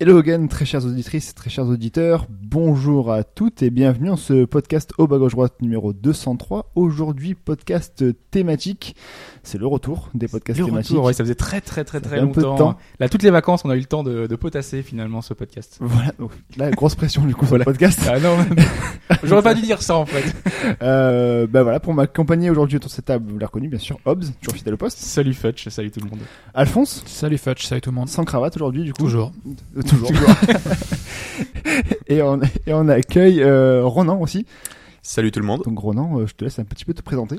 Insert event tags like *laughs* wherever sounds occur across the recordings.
Hello again, très chères auditrices, très chers auditeurs, bonjour à toutes et bienvenue dans ce podcast au bas gauche droite numéro 203. Aujourd'hui, podcast thématique. C'est le retour des podcasts Le thématiques. retour, ouais, ça faisait très très très Ça très fait un peu de longtemps. temps. Là, toutes les vacances, on a eu le temps de, de potasser finalement ce podcast. Voilà, donc, là, grosse pression du coup sur Voilà. le podcast. Ah non, *laughs* j'aurais pas dû dire ça en fait. Euh, bah voilà, pour m'accompagner aujourd'hui autour de cette table, vous l'avez reconnu bien sûr, Hobbs, toujours fidèle au poste. Salut Futch, salut tout le monde. Alphonse, Salut Futch, salut tout le monde. sans cravate aujourd'hui du coup. Toujours. Toujours. *laughs* et, on, et on accueille euh, Ronan aussi. Salut tout le monde. Donc Ronan, euh, je te laisse un petit peu te présenter.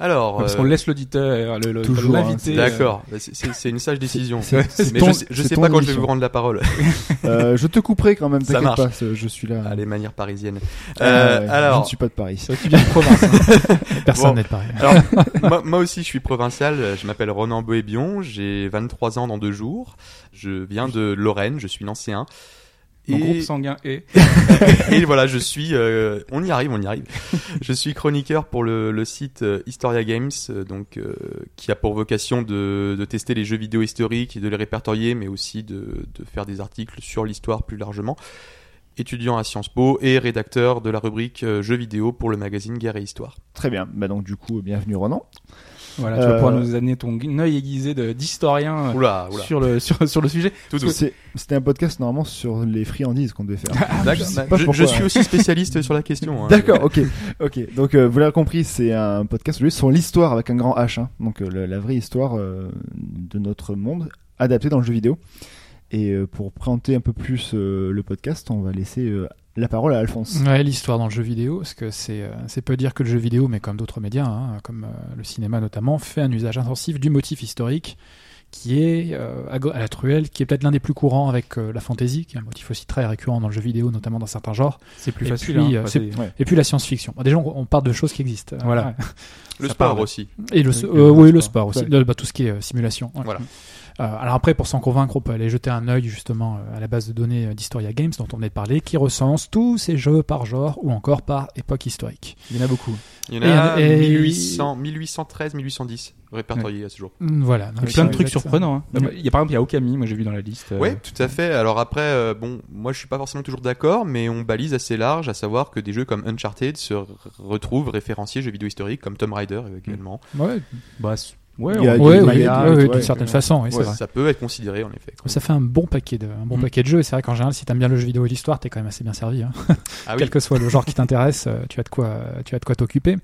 Alors, Parce euh, qu'on laisse l'auditeur, le- le- Toujours, hein, l'invité. d'accord, Bah, c'est- c'est c'est une sage décision. C'est- c'est Mais ton- je sais, je c'est sais pas quand je vais vous rendre la parole. *laughs* Euh, je te couperai quand même, Ça marche. pas, c'est- je suis là. Allez, manière parisienne. Euh, Euh, ouais, je alors, ne suis pas de Paris. Qu'il vient de province. hein. *laughs* Personne Bon. n'est de Paris. alors moi, moi aussi, je suis provincial. Je m'appelle Ronan Boébion. J'ai 23 ans dans deux jours. Je viens de Lorraine. Je suis nancéen. Mon Et, groupe sanguin est. *laughs* et voilà, je suis. euh, on y arrive, on y arrive. je suis chroniqueur pour le, le site euh, Historia Games, euh, donc euh, qui a pour vocation de, de tester les jeux vidéo historiques et de les répertorier, mais aussi de, de faire des articles sur l'histoire plus largement. Étudiant à Sciences Po et rédacteur de la rubrique jeux vidéo pour le magazine Guerre et Histoire. Très bien. Bah donc du coup, bienvenue Ronan. Voilà, tu Euh, vas pouvoir nous amener ton œil aiguisé de- d'historien euh, sur le sur, sur le sujet. C'était un podcast normalement sur les friandises qu'on devait faire. *laughs* D'accord. sais Bah, pas je, suis aussi spécialiste sur la question. hein. D'accord, ok, ok. Donc euh, vous l'avez compris, c'est un podcast sur l'histoire avec un grand H. hein. Donc euh, le- la vraie histoire euh, de notre monde adaptée dans le jeu vidéo. Et euh, pour présenter un peu plus euh, le podcast, on va laisser euh, la parole à Alphonse. Ouais, l'histoire dans le jeu vidéo, parce que c'est euh, c'est peu dire que le jeu vidéo, mais comme d'autres médias, hein, comme euh, le cinéma notamment, fait un usage intensif du motif historique qui est euh, à, la truelle, qui est peut-être l'un des plus courants avec euh, la fantasy, qui est un motif aussi très récurrent dans le jeu vidéo, notamment dans certains genres, C'est plus Et facile. puis, hein, euh, c'est- Ouais. et puis la science-fiction. Bon, déjà, on, on part de choses qui existent. Voilà. ouais. Le Ça sport parle. aussi. Et le, Oui, euh, le oui, le sport. sport aussi, Ouais. Euh, bah, tout ce qui est euh, simulation. ouais. Voilà. Euh, alors après, pour s'en convaincre, on peut aller jeter un œil justement euh, à la base de données euh, d'Historia Games dont on venait de parler, qui recense tous ces jeux par genre ou encore par époque historique. Il y en a beaucoup. Il y en a Et- et- 1800, 1813, 1810 répertoriés à ce jour. Mm, Voilà. Il y a donc plein de c'est trucs surprenants. hein. Ouais. Il y a par exemple, il y a Okami, moi j'ai vu dans la liste. euh, Ouais, tout à fait. Alors après, euh, bon, moi je suis pas forcément toujours d'accord, mais on balise assez large, à savoir que des jeux comme Uncharted se retrouvent référenciés jeux vidéo historiques, comme Tomb Raider également. Ouais, Bah, ouais, Il y a on- du ouais, ouais, ouais, ouais, ouais, d'une certaine ouais. façon, oui, c'est Ouais, vrai. ça peut être considéré en effet. Ça fait un bon paquet de, un bon Mm. paquet de jeux. Et c'est vrai qu'en général, si t'aimes bien le jeu vidéo et l'histoire, t'es quand même assez bien servi. Hein. Ah oui. Quel que soit le genre qui t'intéresse, euh, tu as de quoi, tu as de quoi t'occuper.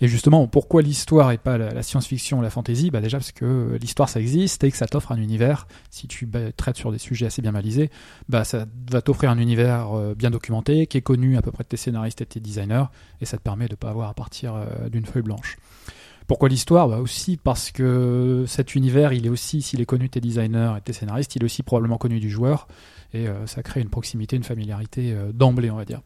Et justement, pourquoi l'histoire et pas la, la science-fiction ou la fantasy? Bah déjà parce que l'histoire ça existe et que ça t'offre un univers. Si tu bah, traites sur des sujets assez bien balisés, bah ça va t'offrir un univers euh, bien documenté, qui est connu à peu près de tes scénaristes et de tes designers, et ça te permet de pas avoir à partir euh, d'une feuille blanche. Pourquoi l'histoire bah Aussi parce que cet univers, il est aussi, s'il est connu de tes designers et tes scénaristes, il est aussi probablement connu du joueur, et euh, ça crée une proximité, une familiarité euh, d'emblée, on va dire.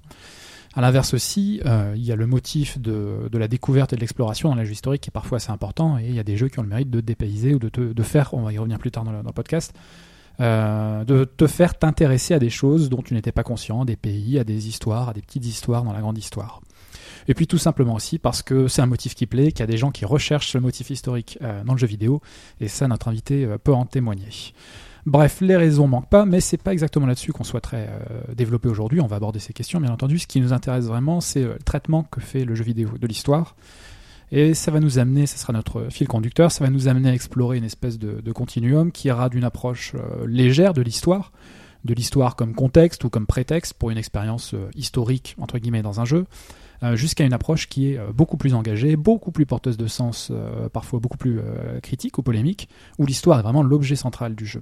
À l'inverse aussi, euh, il y a le motif de, la découverte et de l'exploration dans la jeu historique qui est parfois assez important, et il y a des jeux qui ont le mérite de dépayser ou de, te, faire, on va y revenir plus tard dans le, podcast, de te faire t'intéresser à des choses dont tu n'étais pas conscient, des pays, à des histoires, à des petites histoires dans la grande histoire. Et puis tout simplement aussi parce que c'est un motif qui plaît, qu'il y a des gens qui recherchent ce motif historique euh, dans le jeu vidéo, et ça notre invité euh, peut en témoigner. Bref, les raisons manquent pas, mais c'est pas exactement là-dessus qu'on souhaiterait développer aujourd'hui. On va aborder ces questions, bien entendu. Ce qui nous intéresse vraiment, c'est euh, le traitement que fait le jeu vidéo de l'histoire. Et ça va nous amener, ce sera notre fil conducteur, ça va nous amener à explorer une espèce de, continuum qui ira d'une approche légère de l'histoire, de l'histoire comme contexte ou comme prétexte pour une expérience historique, entre guillemets, dans un jeu, jusqu'à une approche qui est euh, beaucoup plus engagée, beaucoup plus porteuse de sens, euh, parfois beaucoup plus euh, critique ou polémique, où l'histoire est vraiment l'objet central du jeu.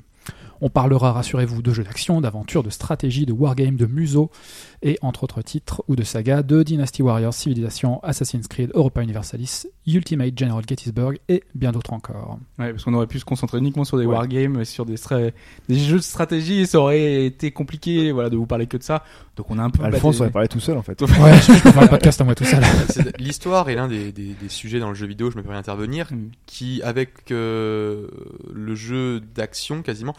On parlera, rassurez-vous, de jeux d'action, d'aventure, de stratégie, de wargame, de museau, et entre autres titres ou de sagas de Dynasty Warriors, Civilization, Assassin's Creed, Europa Universalis, Ultimate General Gettysburg et bien d'autres encore. Ouais, parce qu'on aurait pu se concentrer uniquement sur des Ouais. wargames, sur des, jeux de stratégie, et ça aurait été compliqué, voilà, de vous parler que de ça. Donc on a un peu. Alphonse aurait parlé tout seul en fait. Ouais, *laughs* *laughs* je, je peux faire le podcast à moi tout seul. *laughs* L'histoire est l'un des, des- des sujets dans le jeu vidéo, je me permets d'intervenir, Mm. qui, avec euh, le jeu d'action quasiment,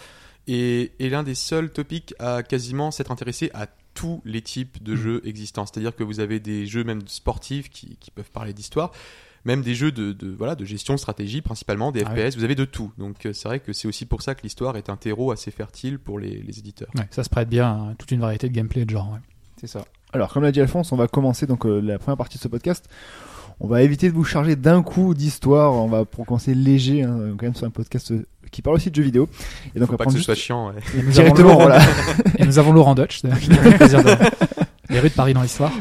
est, est l'un des seuls topics à quasiment s'être intéressé à tous les types de Mm. jeux existants. C'est-à-dire que vous avez des jeux même sportifs qui, qui peuvent parler d'histoire, même des jeux de, de, voilà, de gestion, de stratégie principalement, des Ah FPS, vous avez de tout. Donc euh, c'est vrai que c'est aussi pour ça que l'histoire est un terreau assez fertile pour les, les éditeurs. Ouais, ça se prête bien à toute une variété de gameplay de genre. ouais. C'est ça. Alors, comme l'a dit Alphonse, on va commencer donc euh, la première partie de ce podcast. On va éviter de vous charger d'un coup d'histoire. On va pour commencer léger, hein, quand même sur un podcast qui parle aussi de jeux vidéo. Et donc, on Faut va pas que ce juste soit chiant. ouais. Et nous avons directement, Laurent- voilà. Et nous avons Laurent Dutch, d'ailleurs, qui nous fait le plaisir de... Les rues de Paris dans l'histoire.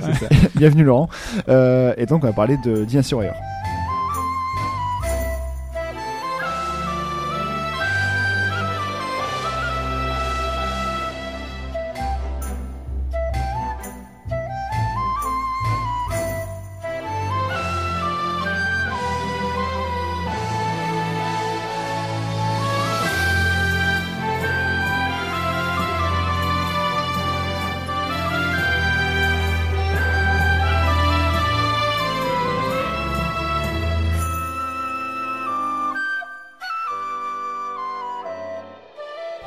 Bienvenue Laurent. Euh, et donc, on va parler de Dynasty Warrior.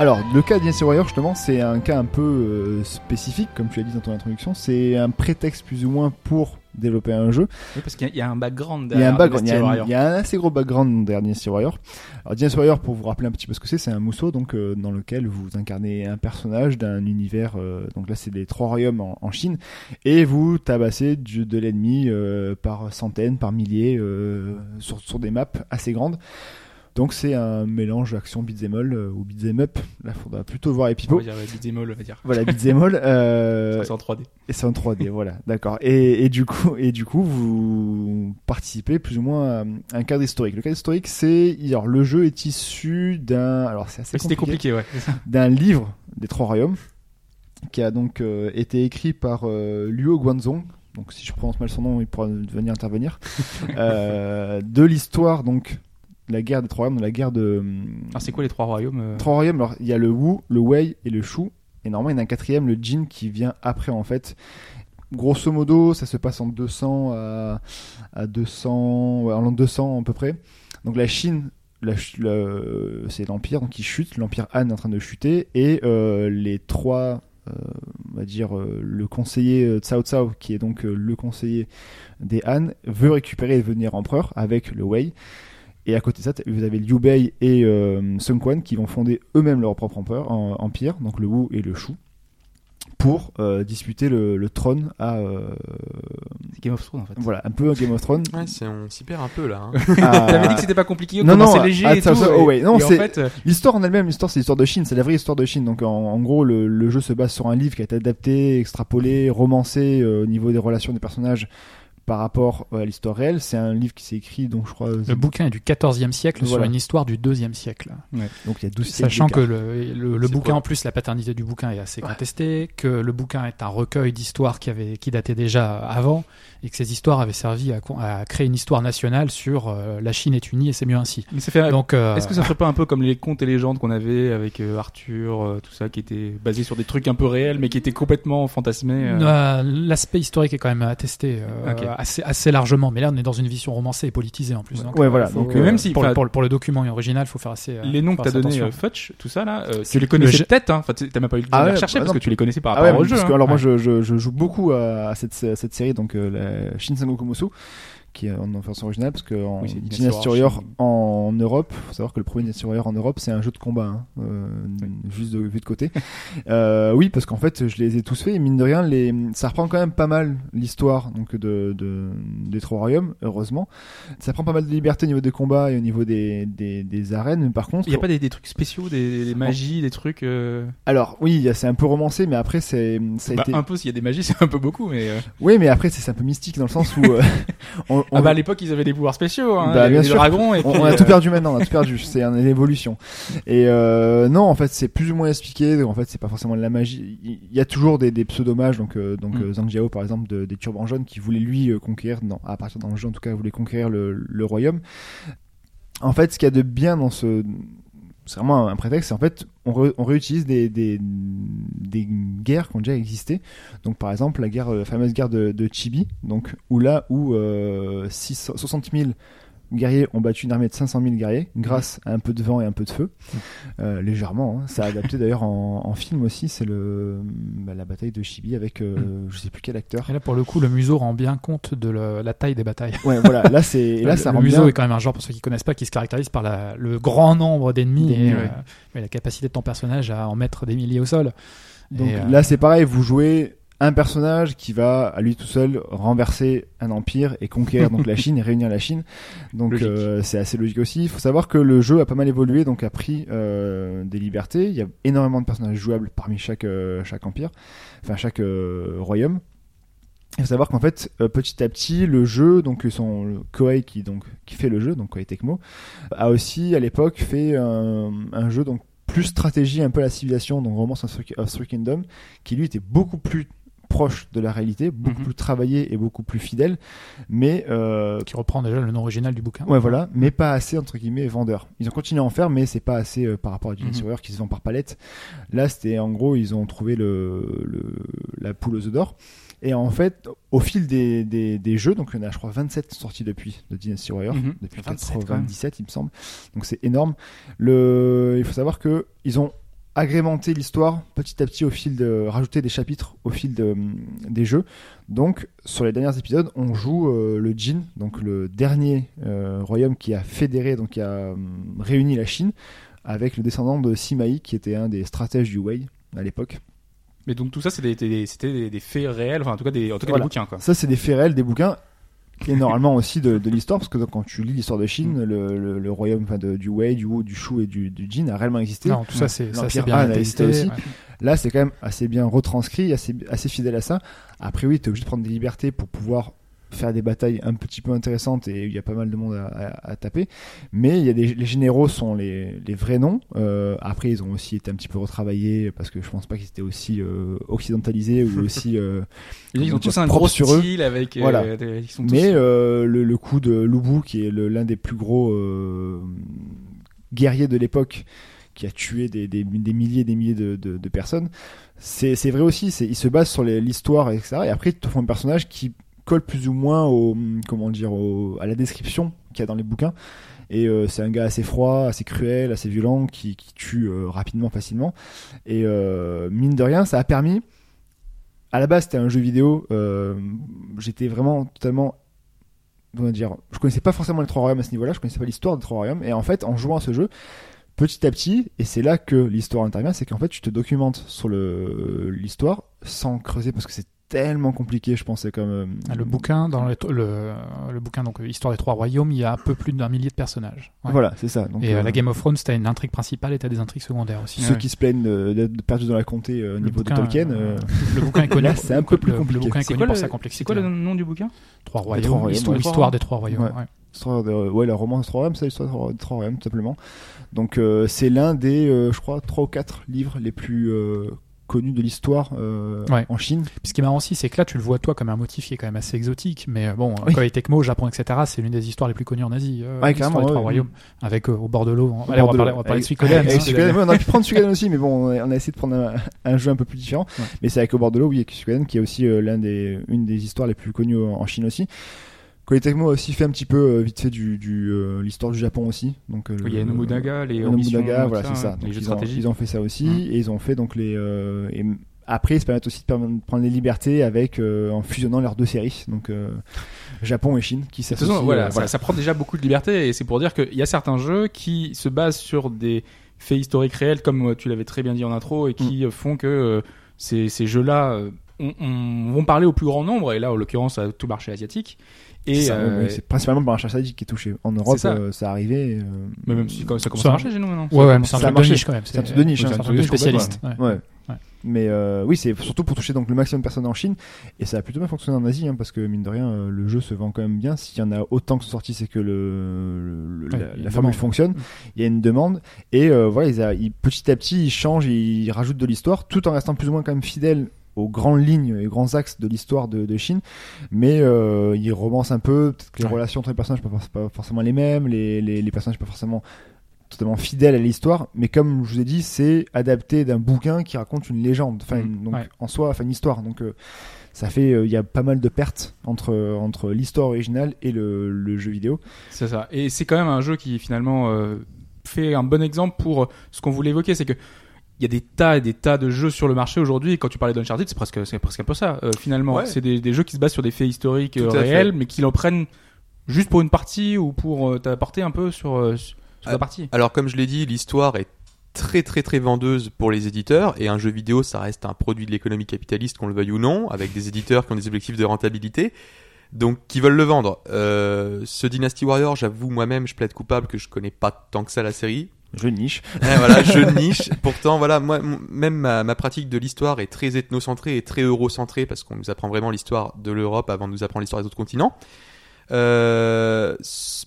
Alors, le cas de Dynasty Warrior, justement, c'est un cas un peu euh, spécifique, comme tu l'as dit dans ton introduction. C'est un prétexte plus ou moins pour développer un jeu. Oui, parce qu'il y y, a un background derrière background, il y a, Dynasty un- Warrior. il y a un assez gros background derrière Dynasty Warrior. Alors Dynasty Warrior, pour vous rappeler un petit peu ce que c'est, c'est un mousseau donc euh, dans lequel vous incarnez un personnage d'un univers. euh, donc là, c'est les trois royaumes en, en Chine, et vous tabassez du- de l'ennemi par centaines, par milliers euh, sur, sur des maps assez grandes. Donc c'est un mélange action beat'em all euh, ou beat'em up. Là, faudra plutôt voir les On va dire ouais, beat'em all, on va dire. Voilà, beat'em all. Euh, *laughs* C'est en 3D. et c'est en 3D, voilà, d'accord. Et, et du coup, et du coup, vous participez plus ou moins à un cadre historique. Le cadre historique, c'est, alors le jeu est issu d'un, alors c'est assez compliqué, compliqué, ouais. *laughs* d'un livre des Trois Royaumes qui a donc euh, été écrit par euh, Luo Guanzong. Donc si je prononce mal son nom, il pourra venir intervenir. *laughs* euh, de l'histoire donc la guerre des Trois Royaumes, la guerre de Alors c'est quoi les trois royaumes euh Trois royaumes, alors il y a le Wu, le Wei et le Shu. Et normalement, il y en a un quatrième, le Jin, qui vient après en fait. Grosso modo, ça se passe en 200 à, à 200, ouais, en l'an 200 à peu près. Donc la Chine, la ch- le- c'est l'Empire, donc il chute. L'Empire Han est en train de chuter. Et euh, les trois, euh, on va dire, euh, le conseiller euh, Cao Cao, qui est donc euh, le conseiller des Han, veut récupérer et devenir empereur avec le Wei. Et à côté de ça, vous avez Liu Bei et euh, Sun Quan qui vont fonder eux-mêmes leur propre en- empire, donc le Wu et le Shu, pour euh, disputer le, le trône à euh, C'est Game of Thrones en fait. voilà un peu un Game of Thrones. Ouais, c'est- on s'y perd un peu là. hein. à- *laughs* T'avais dit que c'était pas compliqué, Non, non, c'est léger ah, et ça, tout. ça, et- oh, ouais, non, et en c'est- fait, L'histoire en elle-même, l'histoire c'est l'histoire de Chine, c'est la vraie histoire de Chine. Donc en, en gros, le, le jeu se base sur un livre qui a été adapté, extrapolé, romancé euh, au niveau des relations des personnages par rapport euh, à l'histoire réelle. C'est un livre qui s'est écrit, donc je crois, Le bouquin est du 14e siècle Voilà. sur une histoire du 2e siècle. donc il y a 12 siècles Sachant que le, le, le C'est bouquin, quoi en plus, la paternité du bouquin est assez contestée, que le bouquin est un recueil d'histoires qui, avait, qui datait déjà avant, et que ces histoires avaient servi à, créer une histoire nationale sur euh, la Chine est unie et c'est mieux ainsi. mais ça fait. Donc, euh, Est-ce que ça ferait pas un peu comme les contes et légendes qu'on avait avec euh, Arthur, euh, tout ça, qui était basé sur des trucs un peu réels, mais qui étaient complètement fantasmés euh, euh, l'aspect historique est quand même attesté euh. Assez, assez largement, mais là on est dans une vision romancée et politisée en plus. Donc, Ouais, euh, voilà, faut- donc, euh, même si, pour, pour, le- pour le document original, il faut faire assez. euh, les noms que t'as donné, euh, Futch, tout ça là, euh, tu les le connaissais peut-être, hein. Enfin, tu- t'as même pas eu le temps Ah de les rechercher bah parce non. que tu les connaissais par Ah rapport ouais, au jeu. parce que hein. alors moi je, je, je joue beaucoup à, à cette, à cette série, donc euh, la Shin Sengoku Musu, qui est en version originale, parce que en Oui, Dynasty Warrior en Europe, faut savoir que le premier Dynasty Warrior en Europe c'est un jeu de combat, hein, euh, juste de, vu de côté. *laughs* euh, oui, parce qu'en fait je les ai tous faits, et mine de rien, les, ça reprend quand même pas mal l'histoire donc de, de, des trois royaumes, heureusement. Ça prend pas mal de liberté au niveau des combats et au niveau des, des, des arènes, mais par contre... Il y a pas des, des trucs spéciaux, des, des magies, des trucs. euh, Alors oui, c'est un peu romancé, mais après c'est ça a bah, été... Un peu, s'il y a des magies, *laughs* c'est un peu beaucoup, mais. Oui, mais après c'est un peu mystique dans le sens où *laughs* on, on- Ah bah à l'époque ils avaient des pouvoirs spéciaux, hein. Bah, bien des sûr. dragons et on, puis, on a euh, tout perdu maintenant, on a tout perdu. C'est une évolution. Et euh, non, en fait, c'est plus ou moins expliqué. Donc, en fait, c'est pas forcément de la magie. Il y a toujours des, des pseudo-mages. Donc, euh, donc Mm. euh, Zhang Jiao, par exemple, de- des Turbans jaunes, qui voulait lui euh, conquérir, dans, à partir dans le jeu en tout cas, voulait conquérir le, le royaume. En fait, ce qu'il y a de bien dans ce c'est vraiment un prétexte. En fait, on, réutilise des, des, guerres qui ont déjà existé. Donc, par exemple, la la fameuse guerre de, Chibi, donc où là où euh, 600 60 000 guerriers ont battu une armée de 500 000 guerriers grâce à un peu de vent et un peu de feu, euh, légèrement. hein. Ça a adapté d'ailleurs en, en film aussi. C'est le bah, la bataille de Chibi avec euh, je sais plus quel acteur. Et là, pour le coup, le museau rend bien compte de le- la taille des batailles. Ouais, voilà. Là, c'est *laughs* là le, ça le rend museau bien. est quand même un genre, pour ceux qui connaissent pas, qui se caractérise par la- le grand nombre d'ennemis D'ennemis, et, ouais. euh, et la capacité de ton personnage à en mettre des milliers au sol. Donc Et, euh, là, c'est pareil, vous jouez un personnage qui va à lui tout seul renverser un empire et conquérir donc la *laughs* Chine et réunir la Chine. Donc euh, c'est assez logique aussi. Il faut savoir que le jeu a pas mal évolué, donc a pris euh, des libertés. Il y a énormément de personnages jouables parmi chaque euh, chaque empire, enfin chaque euh, royaume. Il faut savoir qu'en fait, euh, petit à petit, le jeu, donc son le Koei qui donc qui fait le jeu, donc Koei Tecmo, a aussi à l'époque fait un, un jeu donc plus stratégie un peu la civilisation, donc Romance of Three- of Three Kingdom, qui lui était beaucoup plus proche de la réalité, beaucoup Mhm. plus travaillé et beaucoup plus fidèle, mais euh, qui reprend déjà le nom original du bouquin. ouais voilà, mais pas assez entre guillemets vendeur. Ils ont continué à en faire, mais c'est pas assez euh, par rapport à Dynasty Mhm. Warrior qui se vend par palette. Là, c'était en gros, ils ont trouvé le, le la poule aux œufs d'or. Et en fait, au fil des, des, des jeux, donc il y en a je crois 27 sortis depuis de Dynasty Warrior, Mhm. depuis 27 quand même. 97 il me semble. Donc c'est énorme. Le, il faut savoir que ils ont agrémenté l'histoire petit à petit au fil de rajouter des chapitres au fil de, des jeux. Donc sur les derniers épisodes, on joue euh, le Jin, donc le dernier euh, royaume qui a fédéré, donc qui a hum, réuni la Chine avec le descendant de Sima qui était un des stratèges du Wei à l'époque. Mais donc tout ça, c'était des, des- c'était des, des faits réels, enfin en tout cas des, en tout cas Voilà. des bouquins quoi. Ça, c'est des faits réels, des bouquins, et normalement aussi de, de l'histoire, parce que quand tu lis l'histoire de Chine, le, le- le royaume enfin, de- du Wei, du Wu, du Shu et du, du Jin a réellement existé. Non, tout ça, c'est ça, L'Empire c'est bien a existé aussi. ouais. Là, c'est quand même assez bien retranscrit, assez, assez fidèle à ça. Après, oui, tu es obligé de prendre des libertés pour pouvoir faire des batailles un petit peu intéressantes et il y a pas mal de monde à, à- à taper. Mais il y a des, les généraux sont les, les vrais noms. Euh, après, ils ont aussi été un petit peu retravaillés parce que je pense pas qu'ils étaient aussi euh, occidentalisés ou *laughs* aussi. euh, Ils ont tous un gros sur eux. style avec. Voilà. des- ils sont tous- Mais le, le coup de Lubu, qui est l'un des plus gros guerriers de l'époque, qui a tué des, des, des milliers et des milliers de, de, de personnes, c'est vrai aussi. Il se base sur l'histoire, etc. Et après, ils te font un personnage qui plus ou moins au, comment dire, à la description qu'il y a dans les bouquins. Et euh, c'est un gars assez froid, assez cruel, assez violent, qui, tue euh, rapidement, facilement. Et euh, mine de rien, ça a permis. À la base, c'était un jeu vidéo. J'étais vraiment totalement comment dire, je connaissais pas forcément les trois royaumes à ce niveau-là, je connaissais pas l'histoire des trois royaumes, et en fait, en jouant à ce jeu, petit à petit, et c'est là que l'histoire intervient, c'est qu'en fait, tu te documentes sur l'histoire sans creuser parce que c'est tellement compliqué, je pensais comme euh, Ah, Le bouquin, dans le, le, le bouquin, donc Histoire des Trois Royaumes, il y a un peu plus d'un millier de personnages. Ouais. Voilà, c'est ça. Donc, et euh, euh, la Game of Thrones, t'as une intrigue principale et t'as des intrigues secondaires aussi. ceux Ouais. qui se plaignent euh, d'être perdus dans la comté euh, au niveau bouquin, de Tolkien, euh, euh, Le bouquin est *laughs* connu. Là, c'est un peu plus compliqué. Le bouquin est C'est connu quoi, pour le, sa c'est complexité. quoi le nom du bouquin? Trois trois royaumes, royaumes, histoire, ouais. histoire des trois royaumes. Ouais. ouais. Histoire de, ouais, la romance des trois royaumes, c'est l'histoire des trois royaumes, tout simplement. Donc, euh, c'est l'un des, euh, je crois, trois ou quatre livres les plus euh, connus de l'histoire euh, Ouais. en Chine. Puis ce qui est marrant aussi, c'est que là, tu le vois toi comme un motif qui est quand même assez exotique. Mais euh, bon, Oui. Koei Tecmo, Japon, etc., c'est l'une des histoires les plus connues en Asie. Euh, Ouais, des trois ouais. royaumes, avec euh, au bord de l'eau. Allez, on va parler, on va parler de Suikoden. hein. Suikoden, on aurait pu prendre Suikoden aussi, mais bon, on a, a essayé de prendre un, un jeu un peu plus différent. Mais c'est avec Au bord de l'eau, oui, avec Suikoden, qui est aussi l'un des, une des histoires les plus connues en Chine aussi. Koei Tecmo a aussi fait un petit peu, euh, vite fait, du, du euh, l'histoire du Japon aussi. Donc, euh, Il y a Nobunaga, les le ambitions, Nobunaga, voilà, c'est ça. les jeux ils, ont, ils ont fait ça aussi, Mm. et ils ont fait donc les. euh, et après, ils se permettent aussi de prendre les libertés avec euh, en fusionnant leurs deux séries, donc euh, Japon et Chine, qui s'associent. voilà, euh, ça, ça prend déjà beaucoup de liberté et c'est pour dire qu'il y a certains jeux qui se basent sur des faits historiques réels, comme euh, tu l'avais très bien dit en intro, et qui euh, font que euh, ces, ces jeux-là euh, on- on- vont parler au plus grand nombre, et là, en l'occurrence, à tout le marché asiatique. Et C'est euh, oui, c'est principalement par un chercheur qui est touché. En Europe, ça. euh, ça arrivait. euh, mais même si quand ça commence Ça- à marcher chez nous maintenant. Ouais, ouais, mais c'est un Ça a truc de marché. niche quand même. C'est un truc de niche, c'est hein, un truc de spécialiste. ouais. Ouais. Ouais. Mais euh, oui, c'est surtout pour toucher donc le maximum de personnes en Chine et ça a plutôt bien fonctionné en Asie hein, parce que mine de rien euh, le jeu se vend quand même bien. S'il y en a autant que sont sortis, c'est que le, le- Ouais, la, formule fonctionne. Il y a une demande et euh, voilà, ils a- ils- petit à petit ils changent, ils rajoutent de l'histoire tout en restant plus ou moins quand même fidèles aux grandes lignes et grands axes de l'histoire de, de Chine, mais euh, ils romancent un peu. Peut-être que les Ouais. relations entre les personnages ne sont pas, forcément les mêmes, les, les, les personnages pas forcément totalement fidèle à l'histoire, mais comme je vous ai dit, c'est adapté d'un bouquin qui raconte une légende, enfin, Mm, donc ouais. en soi, enfin une histoire. Donc euh, ça fait, euh, il y a pas mal de pertes entre entre l'histoire originale et le, le jeu vidéo. C'est ça. Et c'est quand même un jeu qui finalement euh, fait un bon exemple pour ce qu'on voulait évoquer, c'est que il y a des tas et des tas de jeux sur le marché aujourd'hui. Et Quand tu parlais d'Uncharted, c'est presque, c'est presque un peu ça. euh, finalement, Ouais. c'est des, des jeux qui se basent sur des faits historiques euh, réels, fait. mais qui l'en prennent juste pour une partie ou pour euh, t'apporter un peu sur, sur la partie. Alors comme je l'ai dit, l'histoire est très très très vendeuse pour les éditeurs et un jeu vidéo ça reste un produit de l'économie capitaliste qu'on le veuille ou non avec des éditeurs qui ont des objectifs de rentabilité donc qui veulent le vendre. Ce Dynasty Warrior, j'avoue moi-même je plaide coupable que je connais pas tant que ça la série. Je niche. Eh, *laughs* voilà, je niche. Pourtant, voilà, moi, même ma, ma pratique de l'histoire est très ethnocentrée et très eurocentrée parce qu'on nous apprend vraiment l'histoire de l'Europe avant de nous apprendre l'histoire des autres continents. Euh,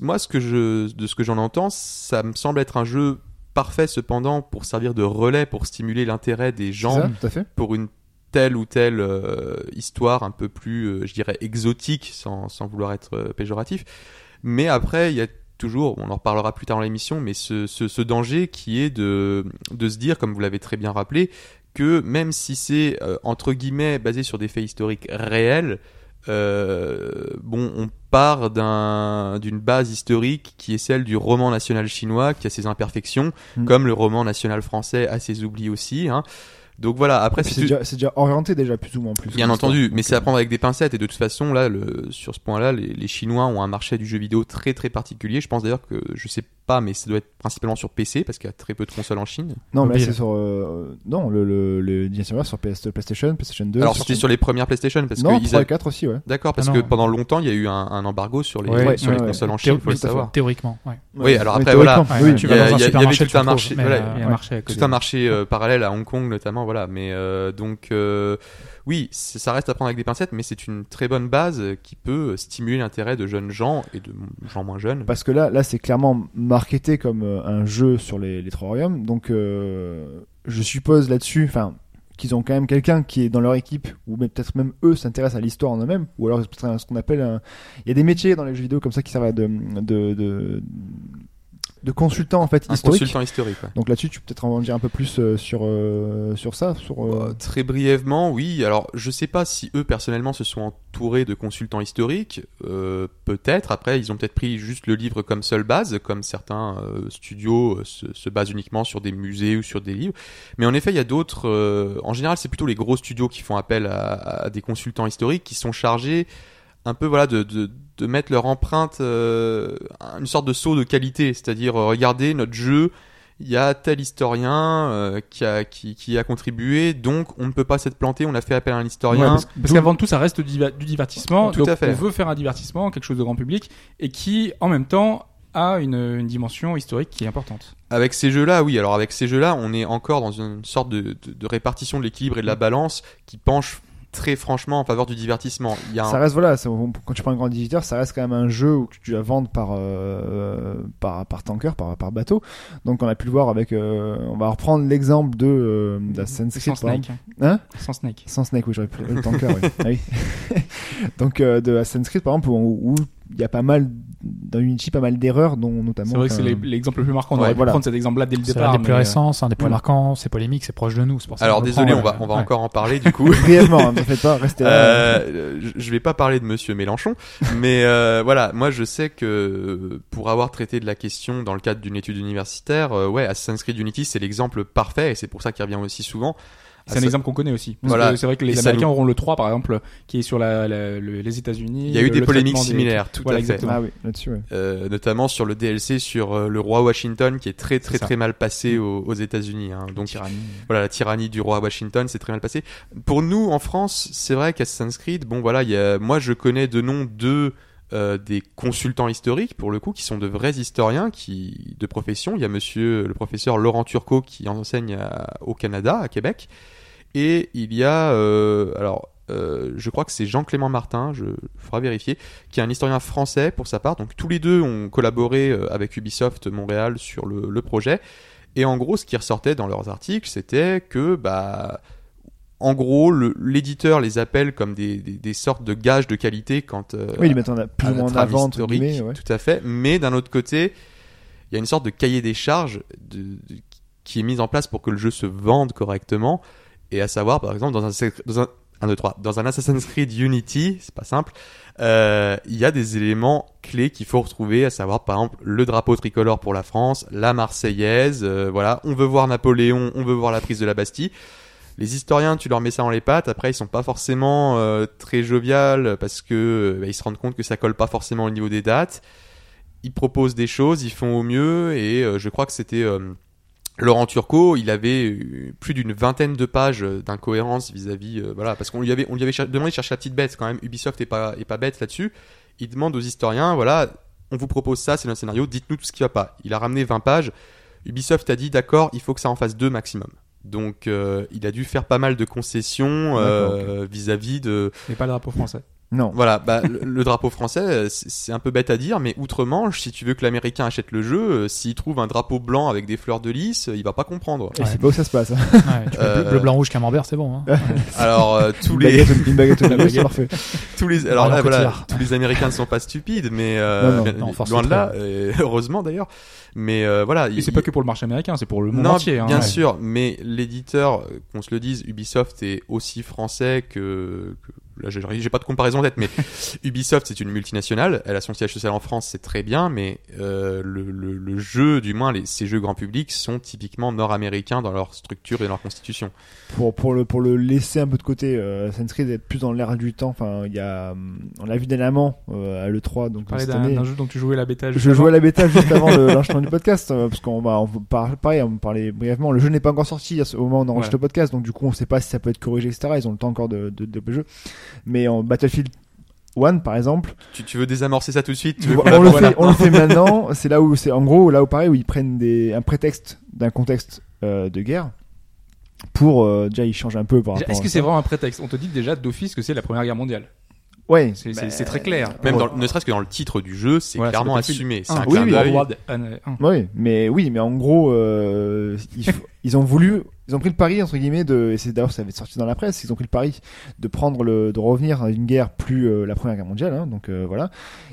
moi, ce que je, de ce que j'en entends, ça me semble être un jeu parfait cependant pour servir de relais pour stimuler l'intérêt des gens ça, tout à fait. pour une telle ou telle euh, histoire un peu plus, euh, je dirais, exotique, sans, sans vouloir être péjoratif. Mais après, il y a toujours, on en reparlera plus tard dans l'émission, mais ce, ce, ce danger qui est de, de se dire, comme vous l'avez très bien rappelé, que même si c'est euh, entre guillemets basé sur des faits historiques réels, euh, bon, on part d'un- d'une base historique qui est celle du roman national chinois, qui a ses imperfections, Mm. comme le roman national français a ses oublis aussi. Hein. Donc voilà, après, C'est tu- déjà, c'est déjà orienté déjà plus ou moins plus. Bien entendu, mais c'est à euh, prendre avec des pincettes et de toute façon là, le, sur ce point-là, les, les Chinois ont un marché du jeu vidéo très très particulier. Je pense d'ailleurs que je sais pas, mais ça doit être principalement sur PC parce qu'il y a très peu de consoles en Chine. Non, mais c'est sur. euh, non, le, le, le sur PS, PlayStation, PlayStation 2. Alors c'était sur les premières PlayStation parce Non, que ils 3 a- et 4 aussi, ouais. d'accord parce Ah que pendant longtemps il y a eu un, un embargo sur les Ouais, sur ouais, les ouais. consoles en Chine, faut le savoir. Théoriquement, ouais. Oui, alors après voilà, il y, il il avait tout un marché, euh, Il tout un marché euh, parallèle à Hong Kong notamment voilà mais donc oui ça reste à prendre avec des pincettes mais c'est une très bonne base euh, qui peut stimuler l'intérêt de jeunes gens et de gens moins jeunes Parce que là, là c'est clairement marketé comme euh, un jeu sur les, les. Donc, euh, je suppose là-dessus, enfin, qu'ils ont quand même quelqu'un qui est dans leur équipe, ou peut-être même eux s'intéressent à l'histoire en eux-mêmes, ou alors peut-être ce qu'on appelle un... Il y a des métiers dans les jeux vidéo comme ça qui servent à de, de, de, de consultants en fait un historiques. consultant historique ouais. Donc là-dessus, tu peux peut-être en dire un peu plus euh, sur, euh, sur ça, sur... euh, Euh, très brièvement, oui. Alors, je sais pas si eux personnellement se sont entourés de consultants historiques. Euh, peut-être. Après, ils ont peut-être pris juste le livre comme seule base, comme certains euh, studios se, se basent uniquement sur des musées ou sur des livres. Mais en effet, il y a d'autres. euh, en général, c'est plutôt les gros studios qui font appel à, à des consultants historiques qui sont chargés un peu voilà de, de, de mettre leur empreinte, euh, une sorte de saut de qualité, c'est-à-dire euh, regardez notre jeu, il y a tel historien euh, qui, a, qui, qui a contribué, donc on ne peut pas s'être planté, on a fait appel à un Ouais, historien. parce parce qu'avant tout, ça reste du, divertissement. Tout donc à fait. on veut faire un divertissement, quelque chose de grand public, et qui, en même temps, a une, une dimension historique qui est importante. Avec ces jeux-là, oui, alors avec ces jeux-là, on est encore dans une sorte de, de, de répartition de l'équilibre et de la balance qui penche très franchement en faveur du divertissement. Il y a un- Ça reste voilà, quand tu prends un grand éditeur, ça reste quand même un jeu où tu vas vendre par euh, par par tanker, par par bateau. Donc on a pu le voir avec, euh, on va reprendre l'exemple de euh, d'Assassin's Creed Sans Snake. Hein? Sans Snake. Sans Snake, oui, j'aurais pu le tanker, oui. *laughs* Ah oui. *laughs* Donc euh, de Assassin's Creed par exemple où où il y a pas mal dans Unity pas mal d'erreurs dont notamment. C'est vrai que c'est l'exemple le plus marquant. On Ouais, aurait pu voilà. prendre cet exemple-là dès le C'est départ. un des plus mais, euh, récents, c'est un des plus voilà. marquants, c'est polémique, c'est proche de nous. c'est pour ça Alors désolé, prend, on va, on va Ouais. encore *laughs* en parler du coup. *laughs* brièvement, hein, ne faites pas, restez là. Euh, je- je vais pas parler de Monsieur Mélenchon, mais euh, voilà, moi je sais que pour avoir traité de la question dans le cadre d'une étude universitaire, euh, ouais, Assassin's Creed Unity c'est l'exemple parfait et c'est pour ça qu'il revient aussi souvent. C'est un exemple qu'on connaît aussi. Voilà. C'est vrai que Et les ça Américains auront le 3 par exemple, qui est sur la, la- le- les États-Unis. Il y a eu le- des polémiques des- similaires, tout Voilà, à fait. Ah oui, là-dessus. Ouais. Euh, notamment sur le DLC sur euh, le roi Washington qui est très très très mal passé aux, aux États-Unis. Hein. Donc Tyrannie. voilà, la tyrannie du roi Washington, c'est très mal passé. Pour nous, en France, c'est vrai qu'Assassin's Creed, bon voilà, il y a, moi je connais de nom de euh, des consultants historiques, pour le coup, qui sont de vrais historiens qui de profession. Il y a monsieur le professeur Laurent Turcot qui enseigne au Canada, à Québec. Et il y a, euh, alors, euh, je crois que c'est Jean-Clément Martin, je faudra vérifier, qui est un historien français pour sa part. Donc tous les deux ont collaboré avec Ubisoft Montréal sur le, le projet. Et en gros, ce qui ressortait dans leurs articles, c'était que, bah, en gros, le- l'éditeur les appelle comme des, des, des sortes de gages de qualité quand. euh, Oui, ils mettent plus ou moins en avant entre historique, guillemets. Ouais. tout à fait. Mais d'un autre côté, il y a une sorte de cahier des charges de, de- qui est mise en place pour que le jeu se vende correctement. Et à savoir, par exemple, dans un, dans un, dans un Assassin's Creed Unity, c'est pas simple, euh, il y a des éléments clés qu'il faut retrouver, à savoir par exemple le drapeau tricolore pour la France, la Marseillaise, euh, voilà, on veut voir Napoléon, on veut voir la prise de la Bastille. Les historiens, tu leur mets ça dans les pattes, après ils sont pas forcément euh, très joviales parce que bah, ils se rendent compte que ça colle pas forcément au niveau des dates. Ils proposent des choses, ils font au mieux et euh, je crois que c'était euh, Laurent Turcot, il avait plus d'une vingtaine de pages euh, d'incohérence vis-à-vis, euh, voilà, parce qu'on lui avait, demandé de chercher la petite bête quand même. Ubisoft est pas, est pas bête là-dessus. Il demande aux historiens, voilà, on vous propose ça, c'est notre scénario, dites-nous tout ce qui va pas. Il a ramené 20 pages. Ubisoft a dit, d'accord, il faut que ça en fasse deux maximum. Donc, euh, il a dû faire pas mal de concessions euh, vis-à-vis de, Mais pas le drapeau français. Non. voilà, bah, le, le drapeau français, euh, c'est c'est un peu bête à dire, mais outre-Manche, si tu veux que l'américain achète le jeu, euh, s'il trouve un drapeau blanc avec des fleurs de lys, euh, il va pas comprendre. Et c'est pas où ça se passe. hein. Ouais, tu Euh, bleu, blanc, rouge, camembert, c'est bon. Hein. *laughs* Alors, euh, tous Une les, baguette, une *laughs* baguette au milieu, c'est parfait. tous les, alors là, voilà, tous les Américains ne sont pas stupides, mais euh, Non, non, bien- non, force loin le de là, *laughs* heureusement d'ailleurs. Mais euh, voilà, Et il- c'est pas que pour le marché américain, c'est pour le monde non, entier. hein. bien Ouais. sûr, mais l'éditeur, qu'on se le dise, Ubisoft est aussi français que, que- là j'ai j'ai pas de comparaison en tête, mais *laughs* Ubisoft c'est une multinationale, elle a son siège social en France, c'est très bien, mais euh, le, le, le jeu, du moins les, ces jeux grand public sont typiquement nord-américains dans leur structure et dans leur constitution. pour pour le pour le laisser un peu de côté euh, Assassin's Creed être plus dans l'air du temps enfin il y a on l'a vu dernièrement euh, à l'E3 donc Parler cette d'un année d'un jeu dont tu jouais la bêta. juste je avant. jouais à la bêta juste avant le *laughs* lancement du podcast euh, parce qu'on va on va par- pareil on parlait brièvement le jeu n'est pas encore sorti à ce- au moment où on enregistre Voilà. le podcast donc du coup on sait pas si ça peut être corrigé etc ils ont le temps encore de de, jeu mais en Battlefield 1 par exemple Tu, tu veux désamorcer ça tout de suite tu veux on, le fait on le fait maintenant *laughs* c'est là où c'est en gros là où pareil où ils prennent des un prétexte d'un contexte euh, de guerre pour euh, déjà ils changent un peu par rapport Est-ce à que ça. c'est vraiment un prétexte? On te dit déjà d'office que c'est la Première Guerre mondiale. Ouais C'est bah, c'est- c'est très clair. Même Ouais. dans, ne serait-ce que dans le titre du jeu, c'est Voilà, clairement assumé. C'est Un, un oui, clin oui. Oui, mais oui, mais en gros, euh, ils, f- ils ont voulu, ils ont pris le pari entre guillemets de, et c'est d'ailleurs ça avait sorti dans la presse, ils ont pris le pari de prendre le, de revenir à une guerre plus euh, la Première Guerre mondiale, hein, donc euh, voilà,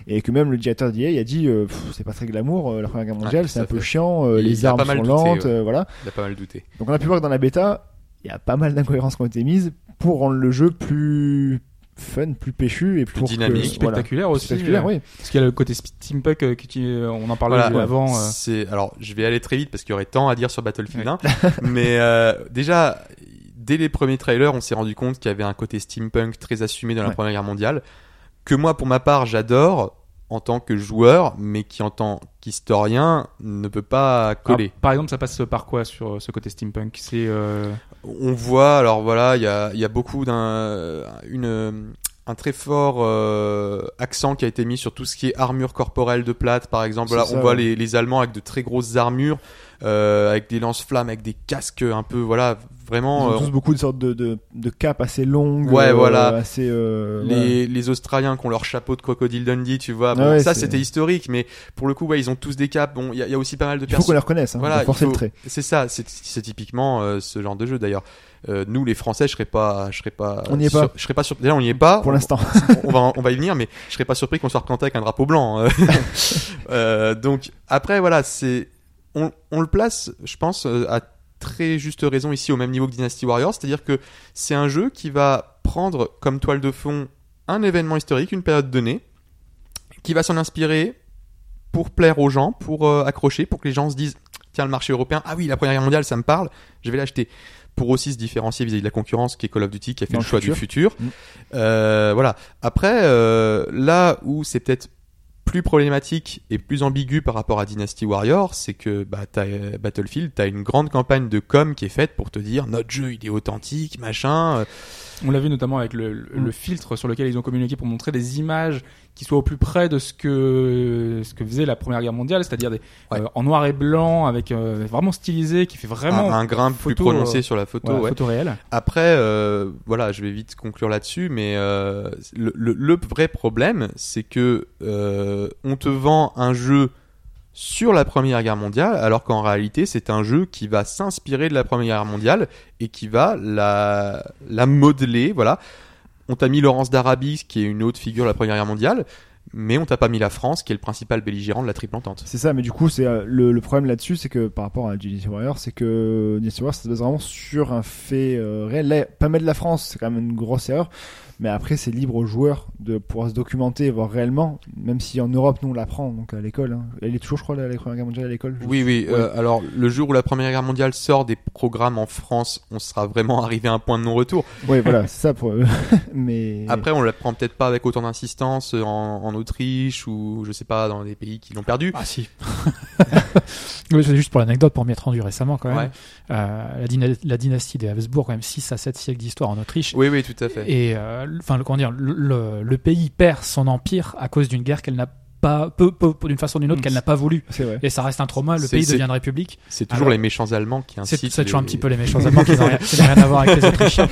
et que même le directeur d'EA a dit, euh, Pff, c'est pas très glamour euh, la Première Guerre mondiale, tout c'est un peu chiant, euh, les armes sont douté, lentes, ouais. euh, voilà. Il a pas mal douté. Donc on a pu voir que dans la bêta, il y a pas mal d'incohérences qui ont été mises pour rendre le jeu plus fun, plus péchu et Plus que- dynamique, voilà. Spectaculaire aussi. Spectaculaire, euh, oui. Parce qu'il y a le côté steampunk euh, euh, on en parlait Voilà. avant. euh, C'est alors je vais aller très vite parce qu'il y aurait tant à dire sur Battlefield 1, *laughs* mais euh, déjà dès les premiers trailers, on s'est rendu compte qu'il y avait un côté steampunk très assumé dans la Ouais. Première Guerre mondiale que moi pour ma part j'adore en tant que joueur, mais qui en tant qu'historien ne peut pas coller. alors, par exemple, ça passe par quoi sur euh, ce côté steampunk? C'est euh, On voit, alors voilà, il y a, il y a beaucoup d'un, une, un très fort euh, accent qui a été mis sur tout ce qui est armure corporelle de plate, par exemple. Ça, on voit ouais. les, les Allemands avec de très grosses armures, euh, avec des lance-flammes, avec des casques un peu, voilà, Ils vraiment. ont euh, tous beaucoup de sortes de, de, de capes assez longues, Ouais, euh, voilà. assez. euh, les, les Australiens qui ont leur chapeau de crocodile Dundee, tu vois. Bon, Ah ouais, ça, c'était historique, mais pour le coup, ouais, ils ont tous des capes. Bon, il y, y a aussi pas mal de Il faut qu'on les reconnaisse, hein, Voilà, forcer le trait. C'est ça, c'est typiquement euh, ce genre de jeu d'ailleurs. Euh, nous, les Français, je serais pas, je serais pas. On n'y est sur- pas. Je serais pas sur. Déjà, on n'y est pas. Pour l'instant. *laughs* on va, on va y venir, mais je serais pas surpris qu'on soit représenté avec un drapeau blanc. euh. *laughs* Euh, donc après, voilà, c'est, on, on le place, je pense, euh, à très juste raison ici au même niveau que Dynasty Warriors, c'est-à-dire que c'est un jeu qui va prendre comme toile de fond un événement historique, une période donnée, qui va s'en inspirer pour plaire aux gens, pour euh, accrocher, pour que les gens se disent tiens le marché européen, ah oui la Première Guerre mondiale ça me parle, je vais l'acheter. Pour aussi se différencier vis-à-vis de la concurrence qui est Call of Duty qui a fait Dans le le choix du futur. Mm. Euh, voilà. Après, euh, là où c'est peut-être plus problématique et plus ambigu par rapport à Dynasty Warrior, c'est que bah, euh, Battlefield, t'as une grande campagne de com qui est faite pour te dire notre jeu il est authentique, machin. On l'a vu notamment avec le, le- Mm. le filtre sur lequel ils ont communiqué pour montrer des images qui soient au plus près de ce que ce que faisait la Première Guerre mondiale, c'est-à-dire des Ouais. euh, en noir et blanc avec euh, vraiment stylisé, qui fait vraiment un, un grain plus prononcé euh, sur la photo. voilà, ouais. photo réelle. Après, euh, voilà, je vais vite conclure là-dessus, mais euh, le, le- le vrai problème, c'est que euh, on te vend un jeu sur la Première Guerre mondiale, alors qu'en réalité, c'est un jeu qui va s'inspirer de la Première Guerre mondiale et qui va la, modeler. Voilà, on t'a mis Laurence d'Arabie, qui est une autre figure de la Première Guerre mondiale. mais on t'a pas mis la France, qui est le principal belligérant de la triple entente. C'est ça, mais du coup, c'est euh, le, le problème là-dessus, c'est que par rapport à Dynasty Warrior, c'est que Dynasty Warrior, ça se base vraiment sur un fait euh, réel. Là, pas mettre la France, c'est quand même une grosse erreur. Mais après, c'est libre aux joueurs de pouvoir se documenter et voir réellement, même si en Europe, nous, on l'apprend donc à l'école. Hein. Elle est toujours, je crois, la, la Première Guerre mondiale à l'école. Oui, oui. Ouais. euh, alors, le jour où la Première Guerre mondiale sort des programmes en France, on sera vraiment arrivé à un point de non-retour. Ouais, voilà, c'est ça pour eux. *laughs* mais Après, on l'apprend peut-être pas avec autant d'insistance en, en Autriche ou je sais pas dans des pays qui l'ont perdu. Ah si. *laughs* oui, c'est juste pour l'anecdote, pour m'y être rendu récemment quand même. Ouais. Euh, la, dyna- la dynastie des Habsbourg, quand même 6 à 7 siècles d'histoire en Autriche. Oui, oui, tout à fait. Et euh, le- enfin, le- comment dire, le, le- le pays perd son empire à cause d'une guerre qu'elle n'a pas, peu, peu- d'une façon ou d'une autre, qu'elle n'a pas voulu. vrai. Et ça reste un trauma. Le pays devient une république. C'est toujours Alors, les méchants Allemands qui incitent. c'est toujours un les- petit peu les méchants allemands qui n'ont rien, rien à voir avec les Autrichiens.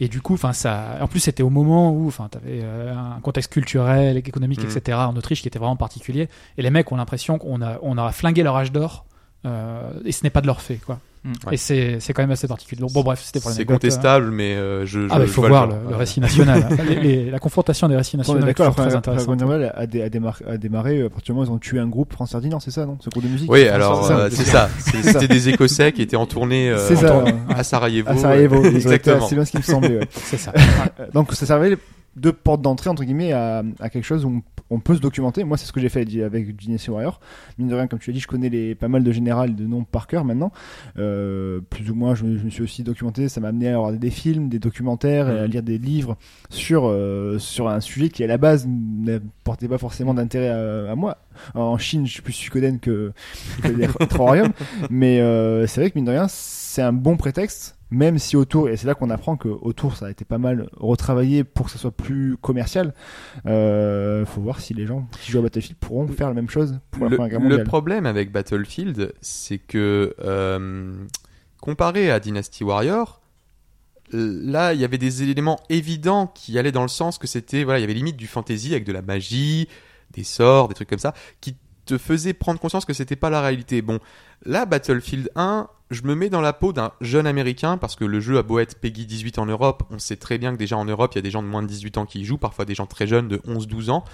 Et du coup, enfin, ça, en plus, c'était au moment où, enfin, t'avais euh, un contexte culturel, économique, Mm. etc. en Autriche qui était vraiment particulier. Et les mecs ont l'impression qu'on a, on a flingué leur âge d'or. Euh, et ce n'est pas de leur fait, quoi. Mm. Ouais. Et c'est, c'est quand même assez particulier. Donc, bon, bref, c'était pour C'est l'anecdote. contestable, mais euh, je. Ah, je- bah, il faut voir le, le Ouais. récit national. hein. *laughs* Les- les- la confrontation des récits nationaux est d'accord, très mondiale a, dé- a démar- a démarré euh, à partir du moment où ils ont tué un groupe France Sardine, non, c'est ça, non Ce groupe de musique? Oui, alors euh, c'est ça. C'est- C'est ça. C'était des Écossais qui étaient en tournée euh, C'est en ça, tournée à Sarajevo. À Sarajevo, été Exactement. assez bien ce qui me semblait. ouais. *laughs* C'est ça. Euh, *laughs* Donc ça servait de porte d'entrée entre guillemets à, à quelque chose où on, on peut se documenter. Moi c'est ce que j'ai fait avec Dynasty Warrior. Mine de rien, comme tu as dit, je connais les, pas mal de générales de noms par cœur maintenant. Euh, plus ou moins, je, me- je me suis aussi documenté. Ça m'a amené à regarder des films, des documentaires, et à Mhm. lire des livres sur euh, sur un sujet qui à la base ne portait pas forcément d'intérêt à, à moi. En Chine, je suis plus Suikoden que, que. *laughs* Mais euh, c'est vrai que mine de rien, c'est un bon prétexte, même si autour, et c'est là qu'on apprend que autour ça a été pas mal retravaillé pour que ça soit plus commercial. Euh, faut voir si les gens qui jouent à Battlefield pourront faire la même chose pour la Le, Première Guerre le problème avec Battlefield, c'est que euh, comparé à Dynasty Warrior, là, il y avait des éléments évidents qui allaient dans le sens que c'était, voilà, il y avait limite du fantasy avec de la magie, des sorts, des trucs comme ça, qui te faisaient prendre conscience que c'était pas la réalité. Bon, là, Battlefield 1, je me mets dans la peau d'un jeune américain parce que le jeu a beau être Peggy 18 en Europe, on sait très bien que déjà en Europe, il y a des gens de moins de 18 ans qui y jouent, parfois des gens très jeunes de 11-12 ans.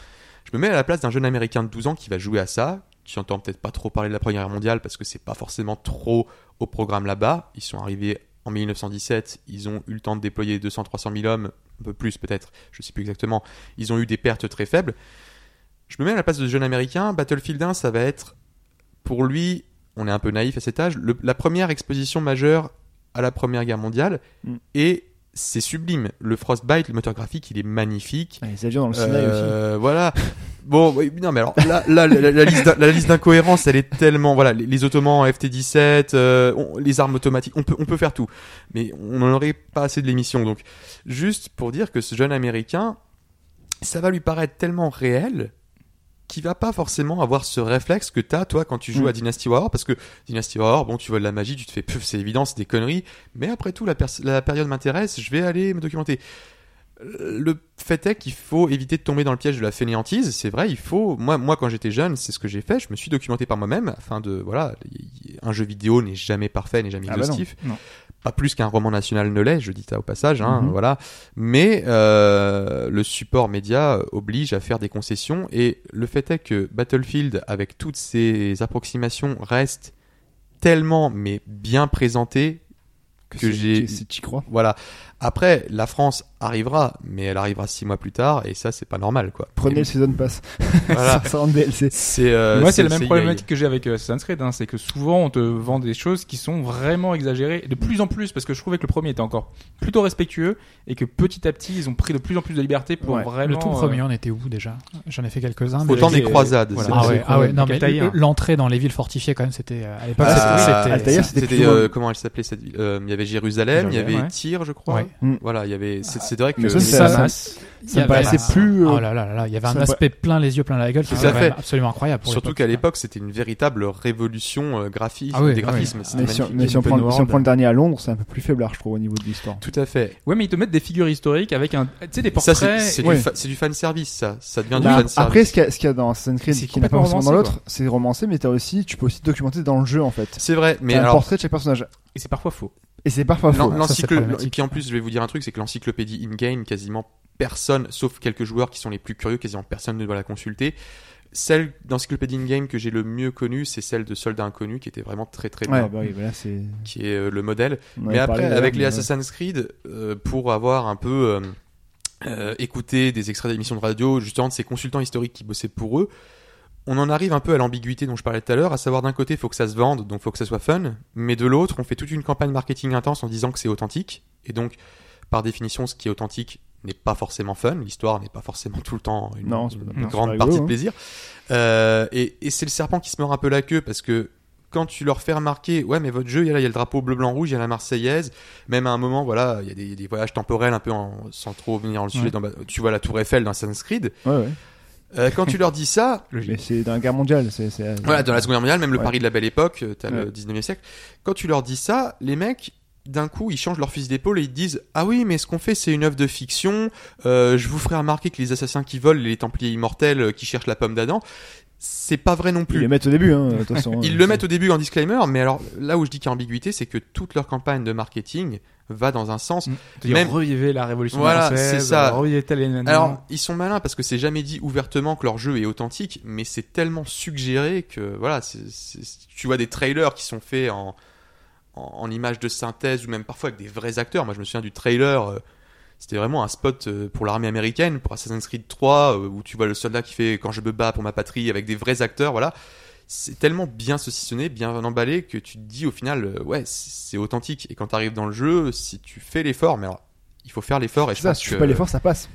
Je me mets à la place d'un jeune américain de 12 ans qui va jouer à ça, qui entend peut-être pas trop parler de la Première Guerre mondiale parce que c'est pas forcément trop au programme là-bas. Ils sont arrivés en 1917, ils ont eu le temps de déployer 200-300 000 hommes, un peu plus peut-être, je sais plus exactement. Ils ont eu des pertes très faibles. Je me mets à la place de ce jeune américain. Battlefield 1, ça va être pour lui, on est un peu naïf à cet âge, le- la première exposition majeure à la Première Guerre mondiale Mm. et c'est sublime. Le Frostbite, le moteur graphique, il est magnifique. Ah, les avions dans le aussi. Euh, Voilà. *laughs* Bon, oui, non, mais alors là, là, la, la- la liste d'in- la liste d'incohérences, elle est tellement, voilà, les, les Ottomans en FT-17, euh, on- les armes automatiques, on peut, on peut faire tout, mais on n'en aurait pas assez de l'émission. Donc, juste pour dire que ce jeune Américain, ça va lui paraître tellement réel qu'il va pas forcément avoir ce réflexe que t'as toi quand tu joues Mm. à Dynasty Warrior parce que Dynasty Warrior bon tu vois de la magie tu te fais puf c'est évident c'est des conneries mais après tout la, période m'intéresse je vais aller me documenter Euh, le fait est qu'il faut éviter de tomber dans le piège de la fainéantise c'est vrai il faut moi moi quand j'étais jeune c'est ce que j'ai fait je me suis documenté par moi-même afin de voilà un jeu vidéo n'est jamais parfait n'est jamais Ah bah non, exhaustif non. Pas plus qu'un roman national ne l'est, je dis ça au passage, hein, Mhm. voilà. Mais euh, le support média oblige à faire des concessions et le fait est que Battlefield, avec toutes ses approximations, reste tellement mais bien présenté que c'est- j'ai- Tu crois voilà. Après, la France arrivera, mais elle arrivera six mois plus tard, et ça, c'est pas normal, quoi. Prenez Et le Season Pass. voilà. *laughs* ça sera en DLC. C'est. euh, moi, c'est la même problématique que j'ai avec euh, Assassin's Creed, hein, c'est que souvent on te vend des choses qui sont vraiment exagérées, de plus en plus, parce que je trouvais que le premier était encore plutôt respectueux et que petit à petit ils ont pris de plus en plus de liberté pour Ouais. vraiment. Le tout euh, premier, on était où déjà? J'en ai fait quelques-uns. mais Autant des croisades. voilà. c'est- Ah c'est ouais, ah ouais, non, mais l- l'entrée dans les villes fortifiées quand même, c'était euh, à l'époque, Ah, c'était- ah, c'était- Altaïr, euh, comment elle s'appelait cette ville? Euh, Il y avait Jérusalem, il y avait. Tyr, je crois. Mm. Voilà, il y avait. C'est c'est vrai que. Mais ça, me paraissait un- plus, euh, Oh là là là là, il y avait un aspect plein les yeux plein la gueule qui était fait. absolument incroyable. pour Surtout qu'à l'époque, c'était une véritable révolution euh, graphique, Ah oui, des ah oui. graphismes. Mais si, on, magnifique. mais si on Open prend, si on world. prend le dernier à Londres, c'est un peu plus faiblard, je trouve, au niveau de l'histoire. Tout à fait. Ouais, mais ils te mettent des figures historiques avec un, tu sais, des Ça, portraits. c'est c'est Ouais. du, fa- c'est du fan service, ça. Ça devient Bah, du fan service. après, ce qu'il y, a- ce qu'il y a dans Assassin's Creed C'est qui n'a pas forcément dans l'autre, c'est romancé, mais aussi, tu peux aussi te documenter dans le jeu en fait. C'est vrai, mais un portrait de chaque personnage. Et c'est parfois faux. Et c'est parfois faux. problématique. Et puis en plus, je vais vous dire un truc, c'est que l'encyclopédie in-game, quasiment personne, sauf quelques joueurs qui sont les plus curieux, quasiment personne ne doit la consulter. Celle d'Encyclopedia In-Game que j'ai le mieux connue, c'est celle de Soldat Inconnu, qui était vraiment très très Ouais, bien, bah oui, voilà, c'est. qui est euh, le modèle. Mais après, avec les Assassin's Creed, euh, pour avoir un peu euh, euh, écouté des extraits d'émissions de radio, justement de ces consultants historiques qui bossaient pour eux, on en arrive un peu à l'ambiguïté dont je parlais tout à l'heure, à savoir d'un côté, il faut que ça se vende, donc il faut que ça soit fun, mais de l'autre, on fait toute une campagne marketing intense en disant que c'est authentique, et donc, par définition, ce qui est authentique n'est pas forcément fun, l'histoire n'est pas forcément tout le temps une, Non, grande partie rigolo, de hein. plaisir. Euh, et et c'est le serpent qui se mord un peu la queue, parce que quand tu leur fais remarquer, ouais, mais votre jeu, il y a, là, il y a le drapeau bleu, blanc, rouge, il y a la Marseillaise, même à un moment, voilà, il y a des, des voyages temporels un peu en- sans trop venir dans le sujet. Ouais. dans- tu vois la Tour Eiffel dans Assassin's Creed. Ouais, ouais. Euh, quand tu leur dis ça, Mais c'est dans la guerre mondiale, c'est. c'est- voilà, dans la Seconde Guerre mondiale, même le Ouais. Paris de la Belle Époque, euh, t'as le Ouais. 19e siècle. Quand tu leur dis ça, les mecs, d'un coup, ils changent leur fusil d'épaule et ils disent Ah oui, mais ce qu'on fait, c'est une œuvre de fiction. Euh, je vous ferai remarquer que les assassins qui volent, les Templiers immortels euh, qui cherchent la pomme d'Adam, c'est pas vrai non Ils plus. les mettent au début, hein, de toute *laughs* façon. Ils euh, le mettent au début en disclaimer, mais alors là où je dis qu'il y a ambiguïté, c'est que toute leur campagne de marketing va dans un sens. Mm. Même- revivez la révolution Voilà, française, c'est ça. revivez tel- Alors, ils sont malins parce que c'est jamais dit ouvertement que leur jeu est authentique, mais c'est tellement suggéré que voilà, tu vois des trailers qui sont faits en, en, en images de synthèse ou même parfois avec des vrais acteurs. Moi, je me souviens du trailer. euh, c'était vraiment un spot euh, pour l'armée américaine, pour Assassin's Creed 3, euh, où tu vois le soldat qui fait quand je me bats pour ma patrie avec des vrais acteurs, voilà. C'est tellement bien saucissonné, bien emballé que tu te dis au final, euh, ouais, c'est authentique. Et quand tu arrives dans le jeu, si tu fais l'effort, mais alors, il faut faire l'effort et je Ça, pense si tu fais pas l'effort, ça passe.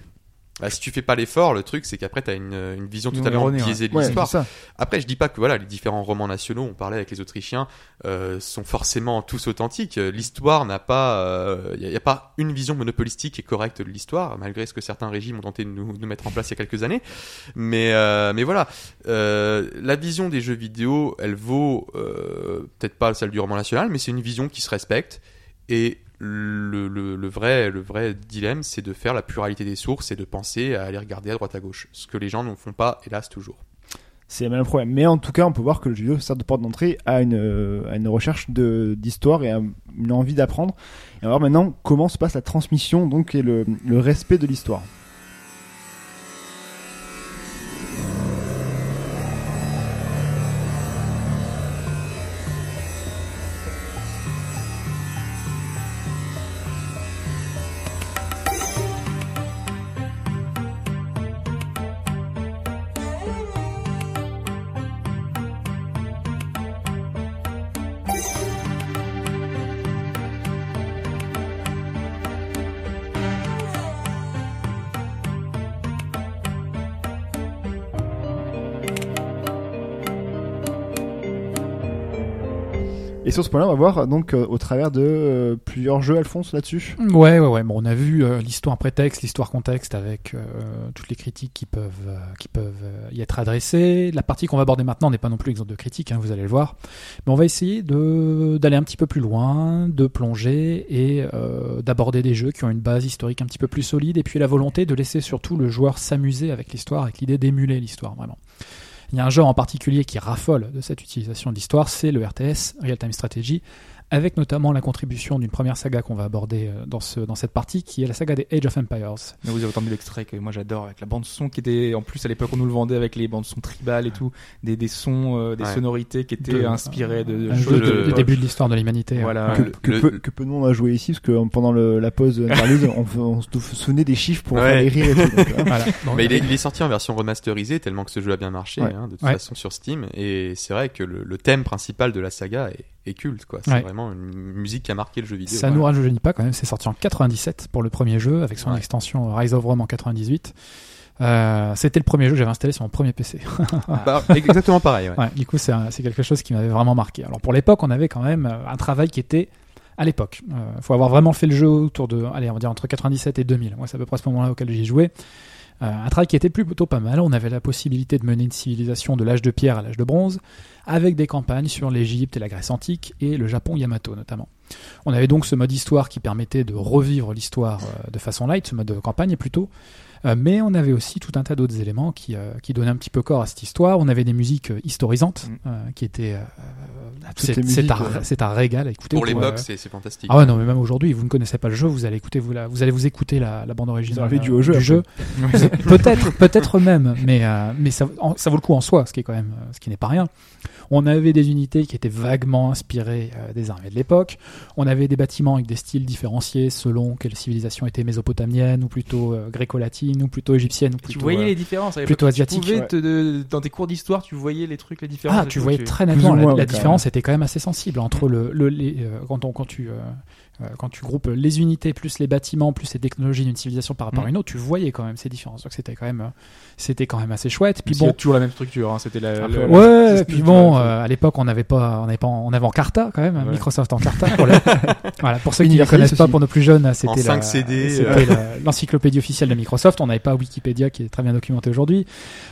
Bah, si tu fais pas l'effort, le truc c'est qu'après t'as une, une vision Une totalement erronée, ouais. biaisée de Ouais, l'histoire. Après, je dis pas que voilà les différents romans nationaux, on parlait avec les Autrichiens, euh, sont forcément tous authentiques. Euh, L'histoire n'a pas, il n'y a, pas une vision monopolistique et correcte de l'histoire, malgré ce que certains régimes ont tenté de nous, de nous mettre en place il y a quelques années. Mais euh, mais voilà, euh, la vision des jeux vidéo, elle vaut euh, peut-être pas celle du roman national, mais c'est une vision qui se respecte et le, vrai, le vrai dilemme, c'est de faire la pluralité des sources et de penser à aller regarder à droite à gauche. Ce que les gens ne font pas, hélas, toujours. C'est même le problème. Mais en tout cas, on peut voir que le jeu vidéo sert de porte d'entrée à une, euh, recherche d'histoire et à une envie d'apprendre. Et on va voir maintenant comment se passe la transmission donc et le respect de l'histoire. Et sur ce point-là, on va voir donc euh, au travers de euh, plusieurs jeux, Alphonse, là-dessus. Ouais, ouais, ouais. Bon, on a vu euh, l'histoire prétexte, l'histoire contexte avec euh, toutes les critiques qui peuvent, euh, qui peuvent euh, y être adressées. La partie qu'on va aborder maintenant n'est pas non plus exemple de critique, hein, vous allez le voir. Mais on va essayer d'aller un petit peu plus loin, de plonger et d'aborder des jeux qui ont une base historique un petit peu plus solide et puis la volonté de laisser surtout le joueur s'amuser avec l'histoire, avec l'idée d'émuler l'histoire vraiment. Il y a un genre en particulier qui raffole de cette utilisation de l'histoire, c'est le RTS, Real Time Strategy, avec notamment la contribution d'une première saga qu'on va aborder euh, dans, ce, dans cette partie, qui est la saga des Age of Empires. Mais vous avez entendu l'extrait que moi j'adore avec la bande son qui était en plus à l'époque on nous le vendait avec les bandes son tribales et tout, des, des sons, euh, des Ouais. sonorités qui étaient De- inspirées de, de choses de- du début de l'histoire de l'humanité. Voilà. Ouais. que, le- que le- peu, que peu de monde a joué ici, parce que euh, pendant le- la pause interlude, *laughs* on, on se souvenait des chiffres pour Ouais. faire les rires et tout. donc, euh, Voilà. Donc, *laughs* Mais il est, il est sorti en version remasterisée tellement que ce jeu a bien marché, Ouais. hein, de toute Ouais. façon sur Steam. Et c'est vrai que le, le thème principal de la saga est, est culte, quoi. C'est Ouais. Vraiment une musique qui a marqué le jeu vidéo. Ça nous rajeunit pas quand même, c'est sorti en 97 pour le premier jeu, avec son Ouais. extension Rise of Rome en 98. Euh, C'était le premier jeu que j'avais installé sur mon premier PC. *laughs* Bah, exactement pareil. Ouais. Ouais, du coup, c'est quelque chose qui m'avait vraiment marqué. Alors pour l'époque, on avait quand même euh, un travail qui était à l'époque. Il faut avoir vraiment fait le jeu autour de, allez, on va dire entre 97 et 2000. Moi, c'est à peu près ce moment-là auquel j'y jouais. Euh, un travail qui était plutôt pas mal. On avait la possibilité de mener une civilisation de l'âge de pierre à l'âge de bronze, avec des campagnes sur l'Égypte et la Grèce antique et le Japon Yamato notamment. On avait donc ce mode histoire qui permettait de revivre l'histoire euh, de façon light, ce mode de campagne plutôt, mais on avait aussi tout un tas d'autres éléments qui, euh, qui donnaient un petit peu corps à cette histoire. On avait des musiques euh, historisantes Mm. euh, qui étaient. euh, c'est les un, un régal à écouter. Pour Vous- l'époque, euh, c'est c'est fantastique. ah ouais, non, mais même aujourd'hui, vous ne connaissez pas le jeu, vous allez écouter, vous, la- vous allez vous écouter la, la bande originale du euh, au jeu, du après. jeu. *laughs* peut-être, peut-être même, mais euh, mais ça, en- ça vaut le coup en soi, ce qui est quand même, euh, ce qui n'est pas rien. On avait des unités qui étaient vaguement inspirées euh, des armées de l'époque. On avait des bâtiments avec des styles différenciés selon quelle civilisation était mésopotamienne ou plutôt euh, gréco-latine ou plutôt égyptienne ou Tu plutôt. voyais euh, les différences. plutôt Tu asiatique, pouvais ouais. te- de- dans tes cours d'histoire, tu voyais les trucs, les différences. Ah, tu voyais tu- très nettement la, différence était quand même assez sensible entre le, le les, euh, quand on quand tu euh, euh, quand tu groupes les unités plus les bâtiments plus les technologies d'une civilisation par rapport à Mm. une autre, tu voyais quand même ces différences. Donc c'était quand même euh, c'était quand même assez chouette. Puis bon, toujours la même structure. hein, C'était la. Voilà. Ouais, c'est puis bon, euh, à l'époque, on n'avait pas, on n'avait pas, on avait en Carta quand même, Ouais. Microsoft en Carta. *laughs* Pour, la- voilà, pour ceux qui ne connaissent pas, pour nos plus jeunes, c'était En la- 5 CD, c'était euh. la- l'encyclopédie officielle de Microsoft. On n'avait pas Wikipédia qui est très bien documenté aujourd'hui.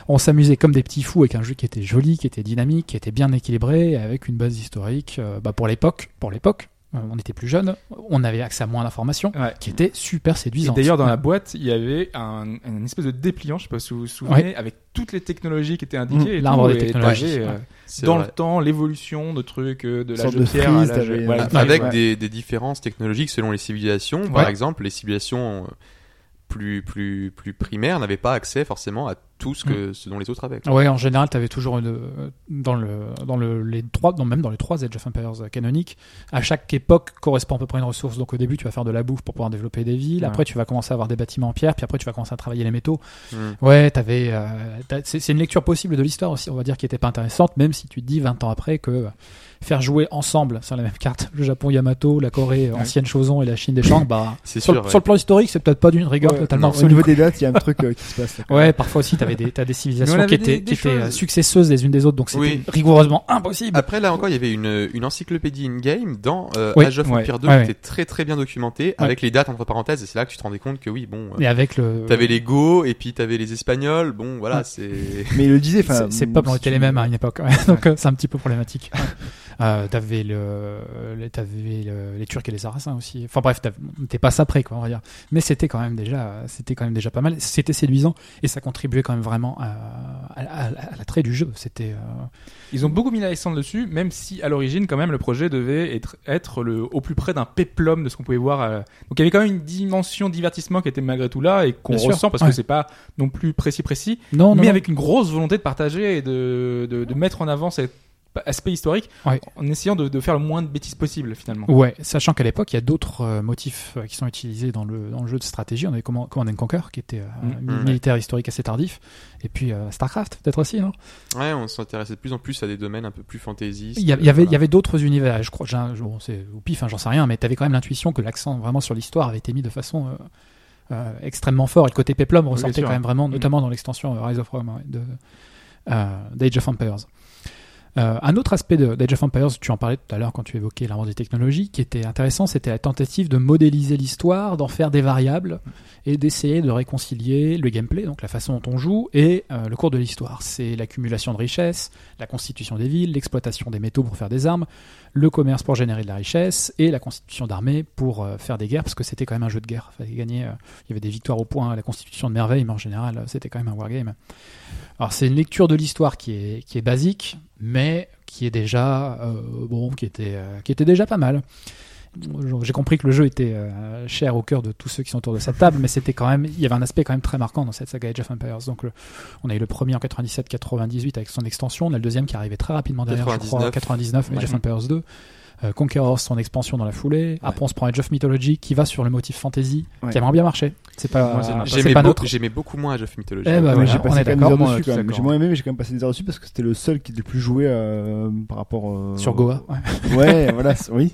On s'amusait comme des petits fous avec un jeu qui était joli, qui était dynamique, qui était bien équilibré, avec une base historique. euh, bah, pour l'époque, pour l'époque, euh, on était plus jeunes, on avait accès à moins d'informations, Ouais. qui était super Et séduisante. d'ailleurs, dans la boîte, il y avait un, un espèce de dépliant, je sais pas si vous vous souvenez, avec toutes les technologies qui étaient indiquées. Mmh, l'arbre des technologies, euh, dans vrai. le temps, l'évolution de trucs, euh, de l'âge Sorte de de pierre frise, à l'âge. t'avais, voilà, euh, ouais, Avec ouais. des, des différences technologiques selon les civilisations. Par Ouais. exemple, les civilisations euh, plus, plus, plus primaires n'avaient pas accès forcément à tout ce, Mm. que, ce dont les autres avaient. quoi. Ouais, en général, tu avais toujours une, dans le dans le les trois, non, même dans les trois Age of Empires canoniques, à chaque époque correspond à peu près une ressource. Donc au début, tu vas faire de la bouffe pour pouvoir développer des villes. Ouais. Après, tu vas commencer à avoir des bâtiments en pierre. Puis après, tu vas commencer à travailler les métaux. Mm. Ouais, t'avais. euh, c'est une lecture possible de l'histoire aussi. On va dire qui était pas intéressante, même si tu te dis 20 ans après que faire jouer ensemble sur la même carte le Japon Yamato, la Corée Ouais. ancienne Choson et la Chine des Shang, bah *laughs* sur, sûr. le- ouais. sur le plan historique, c'est peut-être pas d'une rigueur Ouais, totalement. non, Au niveau des dates, il y a un truc euh, qui se passe. là, Ouais, parfois aussi, t'avais des, t'as des civilisations qui des- étaient, des qui étaient choses. euh, successeuses les unes des autres, donc c'était Oui. rigoureusement impossible. Après, là encore, il y avait une, une encyclopédie in-game dans euh, Oui. Age of Ouais. Empire 2 Ouais, qui ouais. était très très bien documentée avec les dates entre parenthèses et c'est là que tu te rendais compte que oui, bon, euh, Et avec le. t'avais les Go et puis t'avais les Espagnols, bon voilà, Ouais. c'est... Mais il le disait, enfin. Ces peuples ont été les mêmes à une époque, donc euh, c'est un petit peu problématique. *laughs* Euh, t'avais le, t'avais le- les Turcs et les Sarrasins aussi. Enfin bref, t'es pas ça près, quoi, on va dire. Mais c'était quand même déjà, c'était quand même déjà pas mal. C'était séduisant et ça contribuait quand même vraiment à, à, à- à l'attrait du jeu. C'était, euh, Ils ont beaucoup mis l'accent dessus, même si à l'origine, quand même, le projet devait être, être le, au plus près d'un péplum de ce qu'on pouvait voir. euh. Donc il y avait quand même une dimension divertissement qui était malgré tout là et qu'on sûr, ressent parce ouais. que c'est pas non plus précis précis, non, mais non. avec une grosse volonté de partager et de, de, de mettre en avant cet aspect historique Ouais. en essayant de, de faire le moins de bêtises possible finalement. Ouais, sachant qu'à l'époque, il y a d'autres euh, motifs euh, qui sont utilisés dans le, dans le jeu de stratégie. On avait Command, Command and Conquer, qui était euh, Mm. un Mm. militaire historique assez tardif. Et puis euh, StarCraft, peut-être aussi, non Ouais, on s'intéressait de plus en plus à des domaines un peu plus fantaisistes. Il y, a- il y avait, y d'autres univers. Je crois, bon, c'est au pif, hein, j'en sais rien, mais tu avais quand même l'intuition que l'accent vraiment sur l'histoire avait été mis de façon euh, euh, extrêmement fort. Et le côté Peplum ressortait quand même vraiment, Mm. notamment dans l'extension Rise of Rome ouais, de euh, d'Age of Empires. Euh, un autre aspect de- d'Age of Empires, tu en parlais tout à l'heure quand tu évoquais l'arbre des technologies, qui était intéressant, c'était la tentative de modéliser l'histoire, d'en faire des variables et d'essayer de réconcilier le gameplay, donc la façon dont on joue, et euh, le cours de l'histoire. C'est l'accumulation de richesses, la constitution des villes, l'exploitation des métaux pour faire des armes, le commerce pour générer de la richesse et la constitution d'armées pour euh, faire des guerres, parce que c'était quand même un jeu de guerre. Il fallait gagner. il y avait des victoires au point la constitution de merveille, mais en général, c'était quand même un wargame. Alors c'est une lecture de l'histoire qui est, qui est basique, mais qui est déjà euh, bon, qui était, euh, qui était déjà pas mal. J'ai compris que le jeu était euh, cher au cœur de tous ceux qui sont autour de cette table, mais c'était quand même, il y avait un aspect quand même très marquant dans cette saga Age of Empires. Donc, le- on a eu le premier en 97-98 avec son extension, on a le deuxième qui arrivait très rapidement derrière, je crois, 99. 99, Age of. Empires 2. Euh, Conquerors, son expansion dans la foulée. Après, on se prend Age of Mythology qui va sur le motif fantasy, Ouais. qui aimerait bien marcher. C'est pas, J'aimais pas beau- notre. j'aimais beaucoup moins Age of Mythology. Eh ben, voilà, j'ai on passé est d'accord. heures Moi, dessus quand même. J'ai moins aimé, mais j'ai quand même passé des heures dessus parce que c'était le seul qui était le plus joué euh, par rapport. euh, Sur Goa, ouais. *laughs* Ouais, voilà, oui.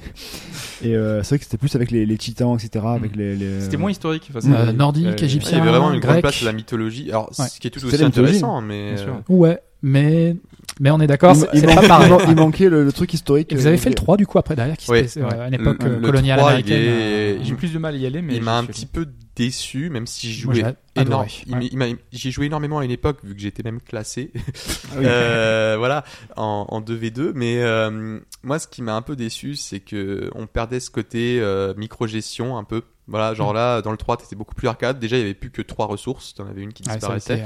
Et euh, c'est vrai que c'était plus avec les, les titans, etc. Avec les, les- C'était moins historique. Enfin, Euh, nordique, euh, Il y égyptien. avait vraiment une grande grec. place à la mythologie. Alors, Ouais. ce qui est tout C'est aussi intéressant, mais sûr. euh, Ouais, mais, mais on est d'accord, Il, c'est il manquait, pas pareil. il man- il manquait le, le truc historique. Et vous avez euh, fait le 3 du coup après derrière qui Ouais. euh, Ouais. à une époque Le- euh, le coloniale 3, il américaine. est- euh, J'ai plus de mal à y aller, mais il m'a un j'ai petit peu déçu, même si j'y jouais j'ai il ouais. J'y jouais énormément à une époque vu que j'étais même classé. Ah oui. *laughs* Euh, voilà, en, en 2v2. Mais euh, moi, ce qui m'a un peu déçu, c'est que on perdait ce côté euh, micro-gestion un peu. Voilà, Mm. genre là, dans le 3, t'étais beaucoup plus arcade. Déjà, il y avait plus que trois ressources. T'en avais une qui Ouais, ça a disparaissait.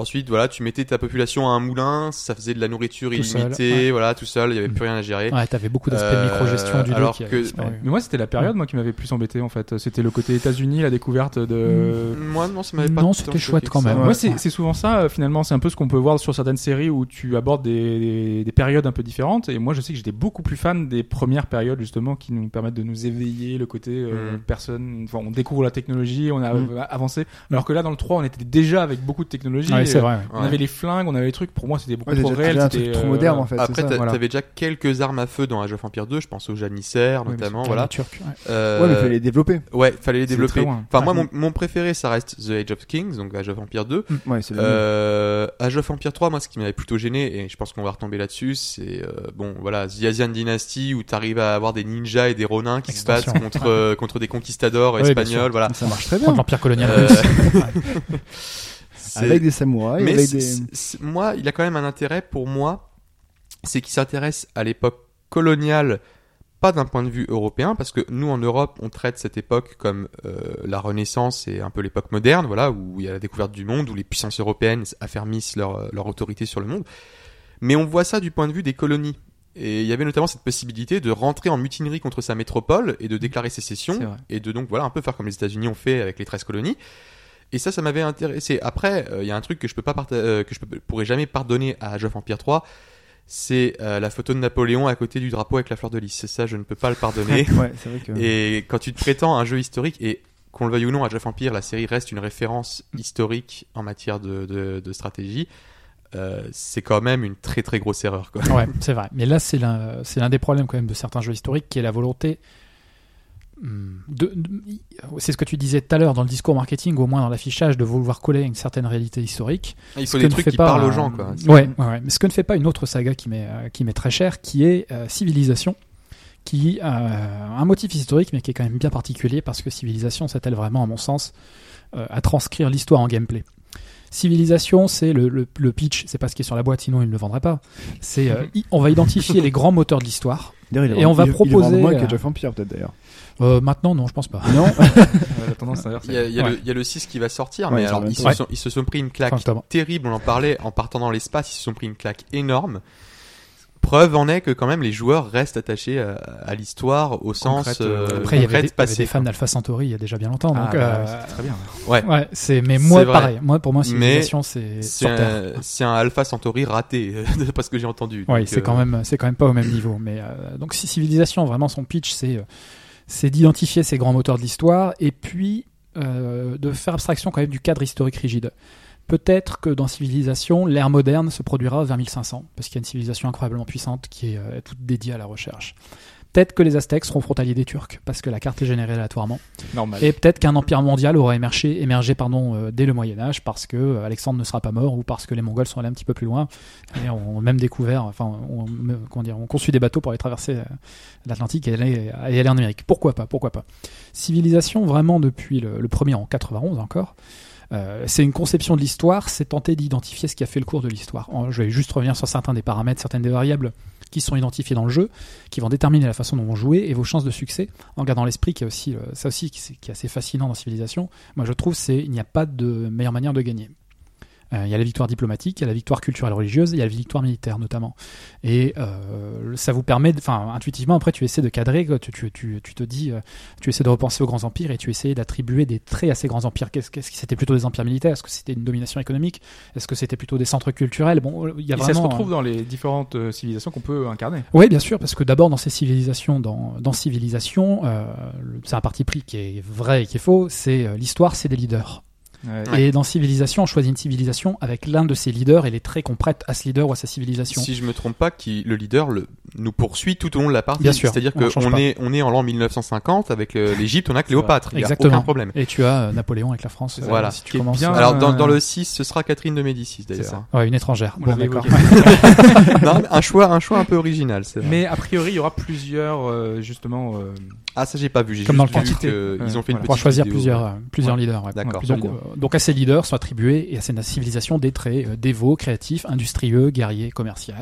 Ensuite, voilà, tu mettais ta population à un moulin, ça faisait de la nourriture Tout seul, illimitée, ouais. voilà, tout seul, il y avait Mm. plus rien à gérer. Ouais, t'avais beaucoup d'aspects de Euh, micro-gestion du 2 alors que-. Mais moi, c'était la période moi qui m'avait plus embêté en fait. C'était le côté États-Unis, la découverte de. Moi, non, ça m'avait pas Non, c'était chouette quand ça. même. Moi, Ouais. c'est c'est souvent ça, euh, finalement. C'est un peu ce qu'on peut voir sur certaines séries où tu abordes des, des, des périodes un peu différentes. Et moi, je sais que j'étais beaucoup plus fan des premières périodes, justement, qui nous permettent de nous éveiller le côté euh, Mm. personne. Enfin, on découvre la technologie, on a Mm. avancé. Alors que là, dans le 3, on était déjà avec beaucoup de technologie. Ouais, c'est Euh, vrai. ouais. On avait les flingues, on avait les trucs. Pour moi, c'était beaucoup Ouais, trop réel. c'était, trop euh, moderne voilà. en fait. Après, voilà. t'avais déjà quelques armes à feu dans Age of Empire 2, je pense au janissaire Oui, mais notamment, voilà. turc, ouais. Euh, Ouais, mais il fallait les développer. ouais, fallait les développer. Enfin, moi, mon, mon préféré, ça reste The Age of Kings, donc Age of Empire 2. Ouais, c'est le mieux. Euh, Age of Empire 3, moi, ce qui m'avait plutôt gêné, et je pense qu'on va retomber là-dessus, c'est, euh, bon, voilà, The Asian Dynasty, où t'arrives à avoir des ninjas et des ronins qui se battent contre, euh, contre des conquistadors espagnols, voilà. Ça marche très bien. L'Empire colonial Euh, *laughs* *laughs* Avec des samouraïs, Mais avec des. moi, il a quand même un intérêt pour moi, c'est qu'il s'intéresse à l'époque coloniale, pas d'un point de vue européen, parce que nous en Europe, on traite cette époque comme euh, la Renaissance et un peu l'époque moderne, voilà, où il y a la découverte du monde, où les puissances européennes affermissent leur, leur autorité sur le monde. Mais on voit ça du point de vue des colonies. Et il y avait notamment cette possibilité de rentrer en mutinerie contre sa métropole et de déclarer sécession et de donc voilà un peu faire comme les États-Unis ont fait avec les 13 colonies. Et ça, ça m'avait intéressé. Après, euh, il y a un truc que je peux pas euh, que je peux- pourrais jamais pardonner à Age of Empire 3, c'est euh, la photo de Napoléon à côté du drapeau avec la fleur de lys. Ça, je ne peux pas le pardonner. *laughs* Ouais, c'est vrai que. et quand tu te prétends un jeu historique et qu'on le veuille ou non, Age of Empire, la série reste une référence historique en matière de, de, de stratégie. euh, c'est quand même une très très grosse erreur. Quoi. Ouais, c'est vrai. Mais là, c'est l'un, c'est l'un des problèmes quand même de certains jeux historiques, qui est la volonté. De, de- c'est ce que tu disais tout à l'heure dans le discours marketing, ou au moins dans l'affichage, de vouloir coller à une certaine réalité historique. Il Ce faut que des ne trucs fait qui pas parlent aux gens. Quoi. Ouais, ouais, ouais. Mais ce que ne fait pas une autre saga qui m'est euh, qui m'est très chère, qui est euh, Civilisation, qui a un motif historique, mais qui est quand même bien particulier parce que Civilisation s'attelle vraiment, à mon sens, euh, à transcrire l'histoire en gameplay. Civilisation, c'est le, le, le pitch, c'est pas ce qui est sur la boîte, sinon il ne le vendrait pas. C'est, euh, *laughs* on va identifier les grands moteurs de l'histoire. Il et on va il- il proposer, vend moins euh, que Jeff Empire, peut-être d'ailleurs. Euh, maintenant, non, je pense pas. Non *laughs* Ouais, la tendance, d'ailleurs, Il y a, il y a Ouais. le, il y a le 6 qui va sortir, Ouais, mais alors ils se, sont, ils se sont pris une claque terrible, on en parlait, en partant dans l'espace, ils se sont pris une claque énorme. Preuve en est que quand même les joueurs restent attachés à, à l'histoire au sens Concrète, euh, euh, Après, il y avait, des, il y avait passé. des fans d'Alpha Centauri il y a déjà bien longtemps. Ah, donc, bah, euh, très bien. Ouais. ouais, c'est, mais moi, pareil. Moi, pour moi, Civilisation, c'est C'est un, un Alpha Centauri raté, *laughs* d'après ce que j'ai entendu. Oui, Donc, c'est euh, quand même, c'est quand même pas au même niveau. Mais euh, donc, si Civilisation, vraiment, son pitch, c'est, euh, c'est d'identifier ces grands moteurs de l'histoire et puis euh, de faire abstraction quand même du cadre historique rigide. Peut-être que dans Civilisation, l'ère moderne se produira vers 1500, parce qu'il y a une civilisation incroyablement puissante qui est euh, toute dédiée à la recherche. Peut-être que les Aztèques seront frontaliers des Turcs, parce que la carte est générée aléatoirement. Normal. Et peut-être qu'un empire mondial aura émergé, émergé pardon, euh, dès le Moyen Âge parce que euh, Alexandre ne sera pas mort ou parce que les Mongols sont allés un petit peu plus loin et ont même découvert, enfin, me- comment dire, ont conçu des bateaux pour aller traverser euh, l'Atlantique et aller, et aller en Amérique. Pourquoi pas Pourquoi pas Civilisation, vraiment depuis le, le premier en 91 encore. Euh, c'est une conception de l'histoire, c'est tenter d'identifier ce qui a fait le cours de l'histoire. Je vais juste revenir sur certains des paramètres, certaines des variables qui sont identifiées dans le jeu, qui vont déterminer la façon dont vous jouez et vos chances de succès en gardant l'esprit qui est aussi, euh, ça aussi qui est assez fascinant dans Civilisation. Moi, je trouve c'est il n'y a pas de meilleure manière de gagner. Euh, il y a la victoire diplomatique, il y a la victoire culturelle religieuse, il y a la victoire militaire notamment. Et euh, ça vous permet, enfin intuitivement après tu essaies de cadrer, tu, tu, tu, tu te dis, euh, tu essaies de repenser aux grands empires et tu essaies d'attribuer des traits à ces grands empires. Qu'est-ce que c'était plutôt des empires militaires? Est-ce que c'était une domination économique? Est-ce que c'était plutôt des centres culturels? Bon, il y a Et vraiment. ça se retrouve dans les différentes civilisations qu'on peut incarner. oui, bien sûr, parce que d'abord dans ces civilisations, dans, dans civilisation, euh, c'est un parti pris qui est vrai et qui est faux. C'est l'histoire, c'est des leaders. Ouais. Et dans civilisation, on choisit une civilisation avec l'un de ses leaders et les traits qu'on prête à ce leader ou à sa civilisation. Si je me trompe pas, qui, le leader, le, nous poursuit tout au long de la partie. Bien sûr, C'est-à-dire qu'on est, on est en l'an 1950 avec le- l'Égypte, on a Cléopâtre. Il y a Exactement. aucun problème. Et tu as euh, Napoléon avec la France. euh, Voilà. Si tu commences. bien- Alors dans, euh, dans le 6, ce sera Catherine de Médicis C'est d'ailleurs. ça. Ouais, une étrangère. On Bon, d'accord. *laughs* Non, un choix, un choix un peu original. c'est vrai. Mais a priori, il y aura plusieurs, euh, justement. euh, Ah ça j'ai pas vu. J'ai Comme juste dans le quantité. que ils ont fait une Voilà. Pour petite choisir vidéo. plusieurs, euh, plusieurs Ouais. leaders. ouais. D'accord. Plusieurs donc, leaders. donc à ces leaders sont attribués et à ces civilisations des traits euh, dévots, créatifs, industrieux, guerriers, commerciaux.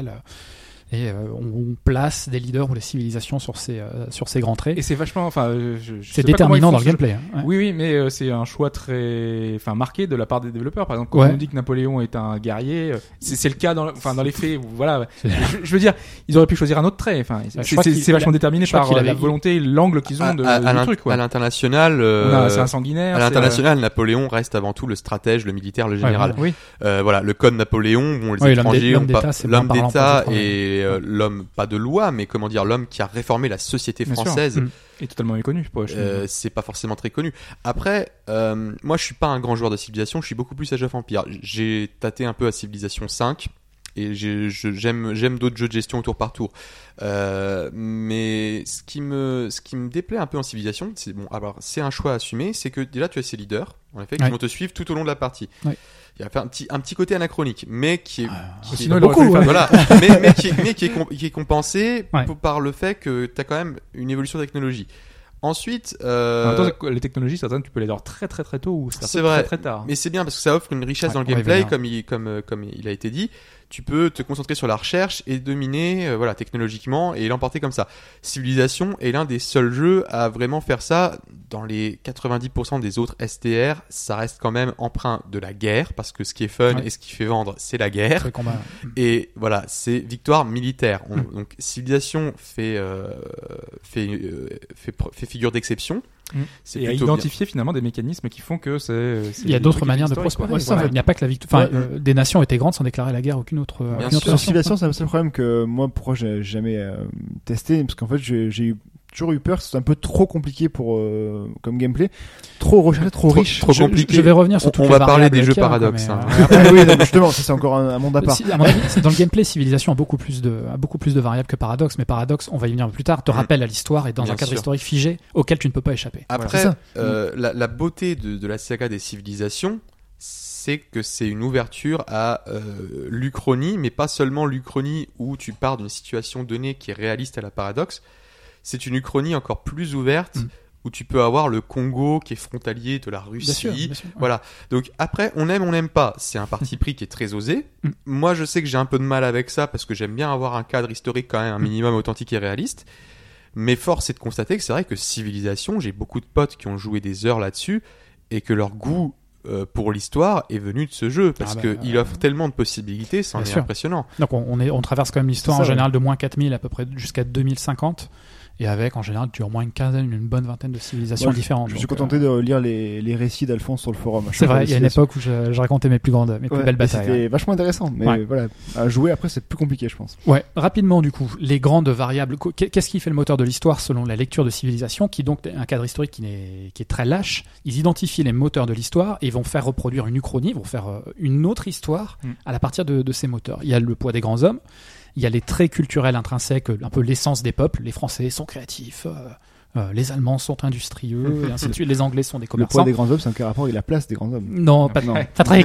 Et euh, on, on place des leaders ou des civilisations sur ces, euh, sur ces grands traits. Et c'est vachement. Enfin, euh, je, je C'est déterminant dans le gameplay. hein. Ouais. Oui, oui, mais euh, c'est un choix très, enfin, marqué de la part des développeurs. Par exemple, quand Ouais. on nous dit que Napoléon est un guerrier, c'est c'est le cas dans, enfin, dans les faits. où, Voilà. Je, je veux dire, ils auraient pu choisir un autre trait. Enfin, c'est- crois c'est vachement déterminé par la volonté, et l'angle qu'ils ont À, de, à- du truc. quoi. à l'international, euh, C'est un sanguinaire. à c'est, euh, l'international, Napoléon reste avant tout le stratège, le militaire, le Ouais, général. voilà. Oui. Euh, voilà, le code Napoléon, bon, les Oui, l'homme étrangers, l'homme d'État, l'homme d'État les et euh, l'homme pas de loi, mais comment dire, l'homme qui a réformé la société française. Mm. est totalement méconnu. Pour Euh, c'est pas forcément très connu. Après, euh, moi je suis pas un grand joueur de Civilisation, je suis beaucoup plus Age of Empire. J'ai tâté un peu à Civilisation 5 et j'aime j'aime d'autres jeux de gestion au tour par tour. Euh, mais ce qui me ce qui me déplaît un peu en Civilisation, c'est bon. Alors c'est un choix assumé, c'est que déjà tu as ces leaders, en effet, qui Ouais. vont te suivre tout au long de la partie. Ouais. Il y a un petit un petit côté anachronique, mais qui est, Ah, qui sinon, beaucoup, ouais. voilà, *laughs* mais, mais, qui est, mais qui est qui est compensé Ouais. par le fait que tu as quand même une évolution de technologie. Ensuite, En euh, temps, les technologies, certaines, tu peux les avoir très très très tôt ou C'est très, vrai. très tard. mais c'est bien parce que ça offre une richesse Ouais, dans le gameplay, comme il, comme, comme il a été dit. Tu peux te concentrer sur la recherche et dominer, euh, voilà, technologiquement et l'emporter comme ça. Civilisation est l'un des seuls jeux à vraiment faire ça. Dans les 90% des autres STR, ça reste quand même empreint de la guerre parce que ce qui est fun Ouais. et ce qui fait vendre, c'est la guerre. Combat. *laughs* Et voilà, c'est victoire militaire. On- Mm. Donc civilisation fait euh, fait, euh, fait fait figure d'exception. Mm. C'est Et à plutôt bien. identifier finalement des mécanismes qui font que c'est. c'est Il y a d'autres manières de prospérer. Ouais, Voilà. Il n'y a pas que la victoire. Enfin, Ouais. euh, des nations étaient grandes sans déclarer la guerre à aucune autre. Bien aucune autre sûr. Sur nation. C'est un seul problème que moi, pourquoi j'ai jamais euh, testé, parce qu'en fait, j'ai j'ai eu toujours eu peur que ce soit un peu trop compliqué pour euh, comme gameplay, trop recherché, trop, Trop- riche. trop Je- compliqué. Je vais revenir sur On- toutes on les va parler des jeux a, paradoxes, hein. euh, Après, oui, justement, c'est encore un, un monde à part. Si- à mon avis, c'est dans le gameplay, Civilisation a beaucoup plus de, a beaucoup plus de variables que Paradox, mais Paradox, on va y venir plus tard, te Mhm. rappelle à l'histoire et dans Bien un cadre sûr. historique figé auquel tu ne peux pas échapper. Après, c'est euh, la, la beauté de, de la saga des civilisations, c'est que c'est une ouverture à euh, l'Uchronie, mais pas seulement l'Uchronie où tu pars d'une situation donnée qui est réaliste à la paradoxe. C'est une Uchronie encore plus ouverte Mm. où tu peux avoir le Congo qui est frontalier de la Bien Russie. sûr, bien sûr. Voilà. Donc après, on aime, on n'aime pas. C'est un parti pris qui est très osé. Mm. Moi, je sais que j'ai un peu de mal avec ça parce que j'aime bien avoir un cadre historique quand même un minimum authentique et réaliste. Mais force est de constater que c'est vrai que Civilisation, j'ai beaucoup de potes qui ont joué des heures là-dessus et que leur goût euh, pour l'histoire est venu de ce jeu parce Ah bah, que euh, il offre tellement de possibilités, c'en bien est sûr. impressionnant. Donc on, on est, on traverse quand même l'histoire C'est en général de moins 4000 à peu près jusqu'à 2050. Et avec, en général, tu as au moins une quinzaine, une bonne vingtaine de civilisations différentes. Je me suis contenté euh, de lire les, les récits d'Alphonse sur le forum. C'est vrai, il y a une époque où je, je racontais mes plus grandes, mes plus belles batailles. C'était vachement intéressant, mais Ouais. voilà, à jouer après c'est plus compliqué, je pense. Ouais, rapidement du coup, les grandes variables. Qu- Qu'est-ce qui fait le moteur de l'histoire selon la lecture de Civilisation, qui donc un cadre historique qui est, qui est très lâche Ils identifient les moteurs de l'histoire et vont faire reproduire une uchronie, vont faire euh, une autre histoire Mm. à la partir de, de ces moteurs. Il y a le poids des grands hommes, il y a les traits culturels intrinsèques, un peu l'essence des peuples. Les Français sont créatifs. euh, euh, les Allemands sont industrieux, *laughs* et ainsi de suite. Les Anglais sont des Le poids commerçants. des grands hommes, c'est un rapport avec la place des grands hommes. Non, *laughs* pas, Non. très.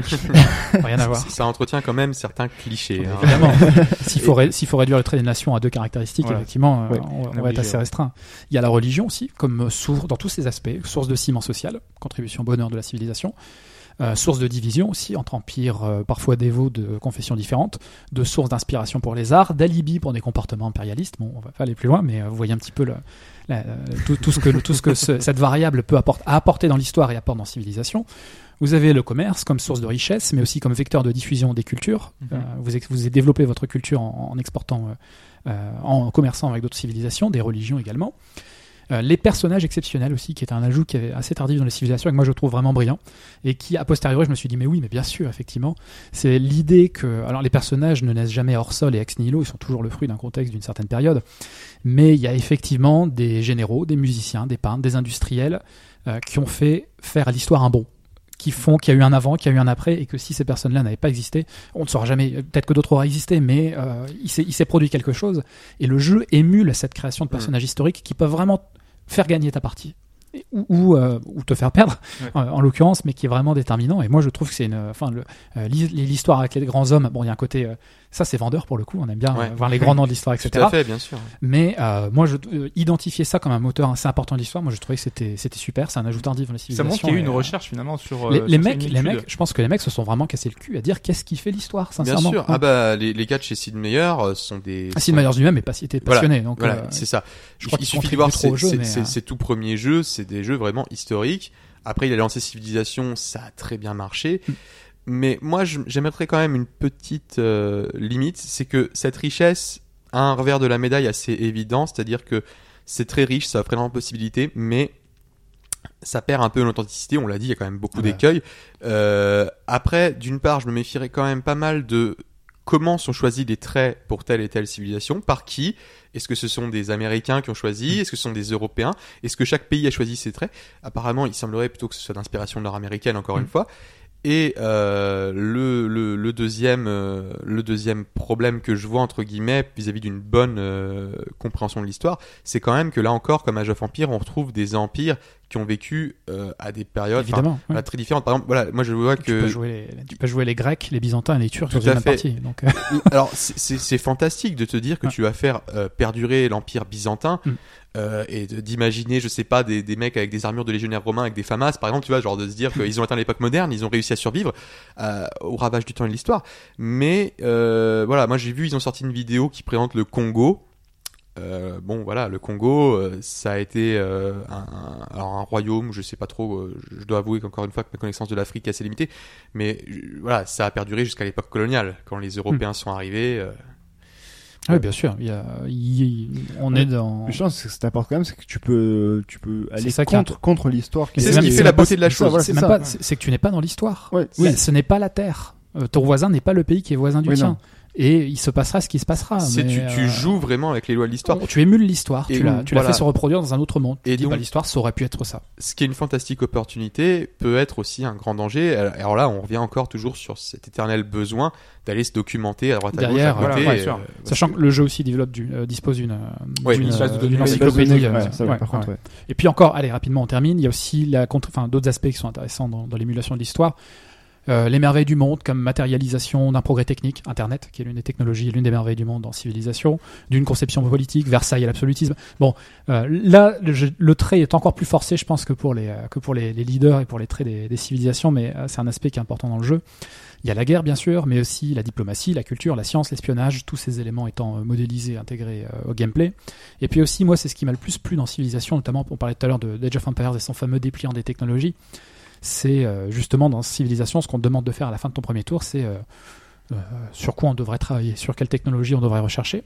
Rien à voir. Ça, ça entretient quand même certains clichés. hein. Évidemment. *laughs* S'il faut, ré- s'il faut réduire le trait des nations à deux caractéristiques, Voilà. effectivement, euh, Ouais, on, on on est va être assez restreint. Il y a la religion aussi, comme source, dans tous ses aspects, source de ciment social, contribution au bonheur de la civilisation, euh, source de division aussi entre empires euh, parfois dévots de confessions différentes, de source d'inspiration pour les arts, d'alibi pour des comportements impérialistes. Bon, on va pas aller plus loin, mais euh, vous voyez un petit peu le, la- tout, tout ce que, tout ce que ce- cette variable peut apporter, dans l'histoire et apporte dans civilisation. Vous avez le commerce comme source de richesse, mais aussi comme vecteur de diffusion des cultures. Mhm. Euh, vous, vous développez votre culture en, en exportant, euh, en commerçant avec d'autres civilisations, des religions également. Euh, les personnages exceptionnels aussi, qui est un ajout qui est assez tardif dans les civilisations et que moi je trouve vraiment brillant. Et qui a posteriori je me suis dit mais oui mais bien sûr effectivement. C'est l'idée que alors les personnages ne naissent jamais hors sol et ex nihilo. Ils sont toujours le fruit d'un contexte d'une certaine période. Mais il y a effectivement des généraux des musiciens des peintres des industriels euh, qui ont fait faire à l'histoire un bond qui font qu'il y a eu un avant, qu'il y a eu un après, et que si ces personnes-là n'avaient pas existé, on ne saura jamais. Peut-être que d'autres auraient existé, mais euh, il s'est produit quelque chose, et le jeu émule cette création de personnages historiques qui peuvent vraiment faire gagner ta partie Et- ou, ou, euh, ou te faire perdre Ouais. *laughs* euh, en l'occurrence mais qui est vraiment déterminant et moi je trouve que c'est une enfin euh, l'hi- l'histoire avec les grands hommes bon il y a un côté ça c'est vendeur pour le coup on aime bien Ouais. euh, voir les grands noms de l'histoire *laughs* Tout etc à fait, bien sûr. mais euh, moi, je euh, identifier ça comme un moteur assez important de l'histoire, moi je trouvais que c'était c'était super. C'est un ajout tardif dans la Ça civilisation. montre qu'il y a eu une euh, recherche finalement sur. Les, mecs, les mecs, je pense que les mecs se sont vraiment cassés le cul à dire qu'est-ce qui fait l'histoire, Bien sincèrement. sûr. Ouais. Ah bah les, les gars de chez Sid Meier sont des. Ah, Sid Meier's lui-même est pas était Voilà, passionné, donc Voilà, euh, c'est ça. je crois il qu'ils suffit de voir jeu, ses tout premiers jeux, c'est des jeux vraiment historiques. Après, il a lancé Civilisation, ça a très bien marché. Mm. Mais moi, j'émettrais quand même une petite euh, limite, c'est que cette richesse a un revers de la médaille assez évident, c'est-à-dire que c'est très riche, ça offre énormément de possibilités, mais ça perd un peu l'authenticité, on l'a dit, il y a quand même beaucoup d'écueils. Euh, après, d'une part, je me méfierais quand même pas mal de comment sont choisis les traits pour telle et telle civilisation, par qui Est-ce que ce sont des Américains qui ont choisi Est-ce que ce sont des Européens Est-ce que chaque pays a choisi ses traits? Apparemment, il semblerait plutôt que ce soit d'inspiration nord-américaine, encore une fois. Et euh, le, le, le deuxième euh, le deuxième problème que je vois entre guillemets vis-à-vis d'une bonne euh, compréhension de l'histoire, c'est quand même que là encore, comme Age of Empire, on retrouve des empires qui ont vécu euh, à des périodes évidemment. ouais. voilà, très différentes. Par exemple, voilà, moi je vois Tu, que peux jouer les, tu peux jouer les Grecs, les Byzantins et les Turcs Tout dans une à fait. partie. Donc, *laughs* alors c'est- fantastique de te dire que Ouais. tu vas faire euh, perdurer l'empire byzantin Mm. Euh, et d'imaginer je sais pas des, des mecs avec des armures de légionnaires romains avec des famas par exemple tu vois genre de se dire qu'ils ont atteint l'époque moderne ils ont réussi à survivre euh, au ravage du temps et de l'histoire. Mais euh, voilà moi j'ai vu ils ont sorti une vidéo qui présente le Congo. Euh, bon voilà le Congo euh, ça a été euh, un, un- un royaume je sais pas trop je dois avouer qu'encore une fois que ma connaissance de l'Afrique est assez limitée mais voilà ça a perduré jusqu'à l'époque coloniale quand les Européens sont arrivés oui, bien sûr. Il y a, il- on est dans. Je pense que ce qui t'apporte quand même, c'est que tu peux, tu peux aller ça contre, contre l'histoire. C'est ce qui fait la beauté de la ça, chose voilà, C'est ça. que tu n'es pas dans l'histoire. Ouais, Oui. oui. Ce n'est pas la Terre. Euh, ton voisin n'est pas le pays qui est voisin du Oui, tien. non. Et il se passera ce qui se passera. c'est tu, tu euh, joues vraiment avec les lois de l'histoire Tu émules l'histoire, tu l'as, donc, tu l'as voilà. fait se reproduire dans un autre monde. Et Et dis, donc- bah, l'histoire, ça aurait pu être ça. ce qui est une fantastique opportunité peut être aussi un grand danger. Alors là, on revient encore toujours sur cet éternel besoin d'aller se documenter à droite à Derrière, gauche, à côté. voilà, ouais, euh, sûr. Sachant que le jeu aussi développe du, euh, dispose d'une, euh, Ouais, euh, encyclopédie. ouais, euh. Et puis encore, allez rapidement, on termine. Il y a aussi la d'autres aspects qui sont intéressants dans, dans l'émulation de l'histoire. Euh, les merveilles du monde, comme matérialisation d'un progrès technique, Internet, qui est l'une des technologies, l'une des merveilles du monde en civilisation, d'une conception politique, Versailles et l'absolutisme. Bon, euh, là, le, le trait est encore plus forcé, je pense, que pour les, euh, que pour les, les leaders et pour les traits des, des civilisations, mais euh, c'est un aspect qui est important dans le jeu. Il y a la guerre, bien sûr, mais aussi la diplomatie, la culture, la science, l'espionnage, tous ces éléments étant euh, modélisés, intégrés au gameplay. Et puis aussi, moi, c'est ce qui m'a le plus plu dans Civilisation, notamment, on parlait tout à l'heure de d'Age of Empires et son fameux dépliant des technologies. C'est euh, justement dans Civilisation, ce qu'on te demande de faire à la fin de ton premier tour, c'est euh, euh, sur quoi on devrait travailler, sur quelle technologie on devrait rechercher.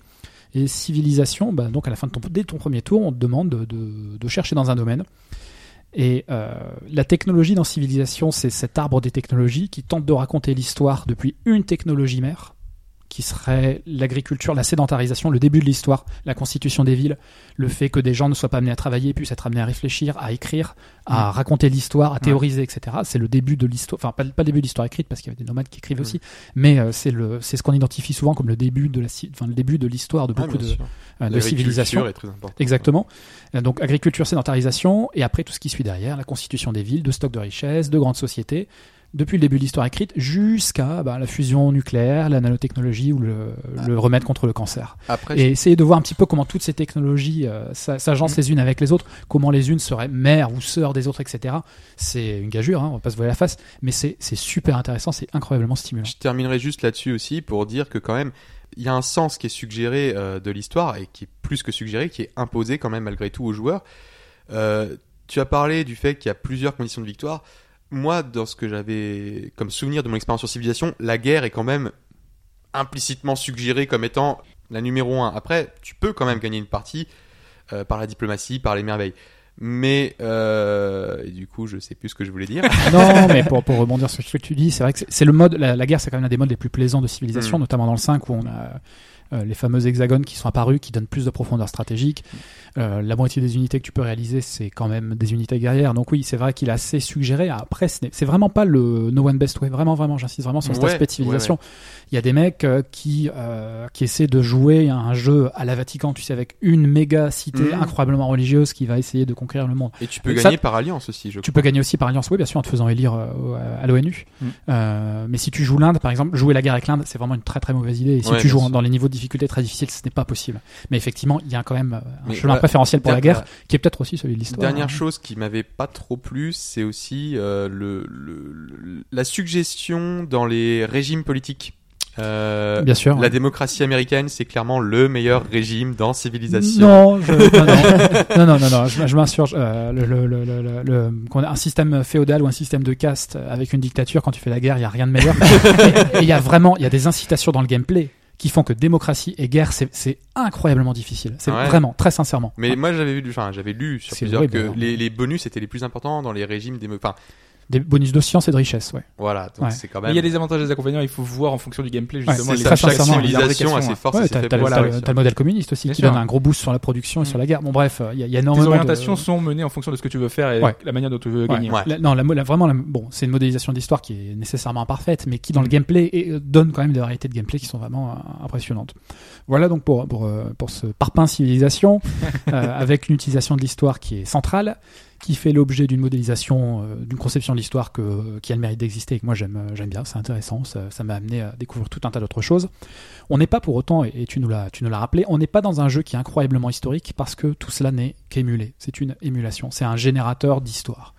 Et Civilisation, bah, donc à la fin de ton, dès ton premier tour, on te demande de, chercher dans un domaine. Et la technologie dans Civilisation, c'est cet arbre des technologies qui tente de raconter l'histoire depuis une technologie mère, qui serait l'agriculture, la sédentarisation, le début de l'histoire, la constitution des villes, le fait que des gens ne soient pas amenés à travailler, puissent être amenés à réfléchir, à écrire, à raconter l'histoire, à théoriser, etc. C'est le début de l'histoire, enfin pas, pas le début de l'histoire écrite parce qu'il y avait des nomades qui écrivent aussi, mais euh, c'est le, c'est ce qu'on identifie souvent comme le début de la, enfin le début de l'histoire de Ah, beaucoup de, euh, de civilisations. Exactement. Euh, Donc agriculture, sédentarisation, et après tout ce qui suit derrière, la constitution des villes, de stocks de richesses, de grandes sociétés, depuis le début de l'histoire écrite jusqu'à bah, la fusion nucléaire, la nanotechnologie ou le, le remède contre le cancer. Après, Et essayer de voir un petit peu comment toutes ces technologies euh, s'a- s'agencent Mm. les unes avec les autres, comment les unes seraient mères ou sœurs des autres, etc. C'est une gageure, hein, on va pas se voiler la face, mais c'est c'est super intéressant, c'est incroyablement stimulant. Je terminerai juste là-dessus aussi pour dire que quand même, il y a un sens qui est suggéré euh, de l'histoire et qui est plus que suggéré, qui est imposé quand même malgré tout aux joueurs. Euh, tu as parlé du fait qu'il y a plusieurs conditions de victoire. Moi, dans ce que j'avais comme souvenir de mon expérience sur Civilisation, la guerre est quand même implicitement suggérée comme étant la numéro un. Après, tu peux quand même gagner une partie euh, par la diplomatie, par les merveilles. Mais euh, et du coup, je sais plus ce que je voulais dire. *laughs* non, mais pour, pour rebondir sur ce que tu dis, c'est vrai que c'est- le mode, la, la guerre, c'est quand même un des modes les plus plaisants de civilisation, Mm. notamment dans le 5 où on a les fameux hexagones qui sont apparus, qui donnent plus de profondeur stratégique. Euh, la moitié des unités que tu peux réaliser, c'est quand même des unités guerrières. Donc oui, c'est vrai qu'il a assez suggéré. Après, ce n'est- c'est vraiment pas le no one best way. Vraiment, vraiment, j'insiste vraiment sur cet Ouais, aspect de civilisation. Il y a des mecs euh, qui euh, qui essaient de jouer un jeu à la Vatican, tu sais, avec une méga cité Mhm. incroyablement religieuse qui va essayer de conquérir le monde. Et tu peux gagner par alliance aussi, je Tu peux gagner aussi par alliance, oui, bien sûr, en te faisant élire euh, à l'ONU. Euh, mais si tu joues l'Inde, par exemple, jouer la guerre avec l'Inde, c'est vraiment une très très mauvaise idée. Et si Ouais, tu joues sûr. dans les niveaux de difficulté très difficiles, ce n'est pas possible. Mais effectivement, il y a quand même euh, un Mais chemin préférentiel pour la guerre, qui est peut-être aussi celui de l'histoire. Dernière hein. chose qui m'avait pas trop plu, c'est aussi euh, le, le- le- la suggestion dans les régimes politiques. Euh, Bien sûr. La ouais. démocratie américaine, c'est clairement le meilleur régime dans civilisation. Non, je, non, non, *laughs* non, non, non, je, je m'insurge. Euh, le, le, le, le, un système féodal ou un système de caste avec une dictature, quand tu fais la guerre, il y a rien de meilleur. *laughs* et et il y a vraiment, il y a des incitations dans le gameplay qui font que démocratie et guerre, c'est incroyablement difficile. C'est Ouais. vraiment, très sincèrement. Mais moi j'avais lu, enfin j'avais lu sur plusieurs que alors. les, les bonus étaient les plus importants dans les régimes démo. Enfin Des bonus de science et de richesse, ouais. voilà, donc Ouais. c'est quand Mais même. il y a des avantages et des inconvénients, il faut voir en fonction du gameplay justement. Ouais, les c'est ça, très chaque sincèrement, civilisation a les ses forces et Ouais, t'as t'as le, modèle communiste aussi Bien qui sûr. donne un gros boost sur la production et Mm. sur la guerre. Bon bref, il y, a- y a énormément orientations de... sont menées en fonction de ce que tu veux faire et Ouais. la manière dont tu veux gagner. Ouais. La- non, la, la- vraiment, la- bon, c'est une modélisation d'histoire qui est nécessairement imparfaite, mais qui dans le Mm. gameplay est- euh, donne quand même des variétés de gameplay qui sont vraiment euh, impressionnantes. Voilà donc pour pour euh, pour ce parpaing civilisation *laughs* euh, avec une utilisation de l'histoire qui est centrale, qui fait l'objet d'une modélisation, euh, d'une conception de l'histoire qui a le mérite d'exister et que moi j'aime euh, bien, c'est intéressant, ça m'a amené à découvrir tout un tas d'autres choses. On n'est pas pour autant, et et tu nous l'as tu nous l'as rappelé, on n'est pas dans un jeu qui est incroyablement historique parce que tout cela n'est qu'émulé. C'est une émulation, c'est un générateur d'histoire.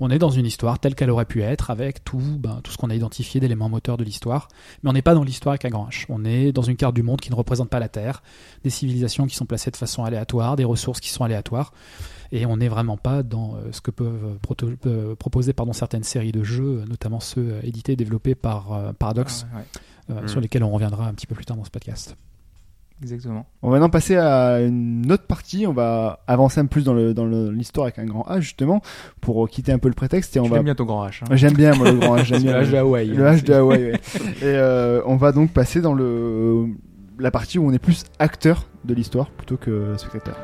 On est dans une histoire telle qu'elle aurait pu être, avec tout, ben, tout ce qu'on a identifié d'éléments moteurs de l'histoire. Mais on n'est pas dans l'histoire avec un grand H. On est dans une carte du monde qui ne représente pas la Terre, des civilisations qui sont placées de façon aléatoire, des ressources qui sont aléatoires. Et on n'est vraiment pas dans euh, ce que peuvent euh, proto- euh, proposer pardon, certaines séries de jeux, notamment ceux édités et développés par euh, Paradox, Ouais, ouais, euh, Mm. sur lesquels on reviendra un petit peu plus tard dans ce podcast. exactement. On va maintenant passer à une autre partie. On va avancer un peu plus dans le dans le- l'histoire avec un grand A justement pour quitter un peu le prétexte et on va. aimes bien ton grand H. hein. J'aime bien moi le grand H. *laughs* J'aime bien le H de Hawaï. Le H de Hawaï. ouais. *laughs* Et euh, on va donc passer dans le la partie où on est plus acteur de l'histoire plutôt que spectateur.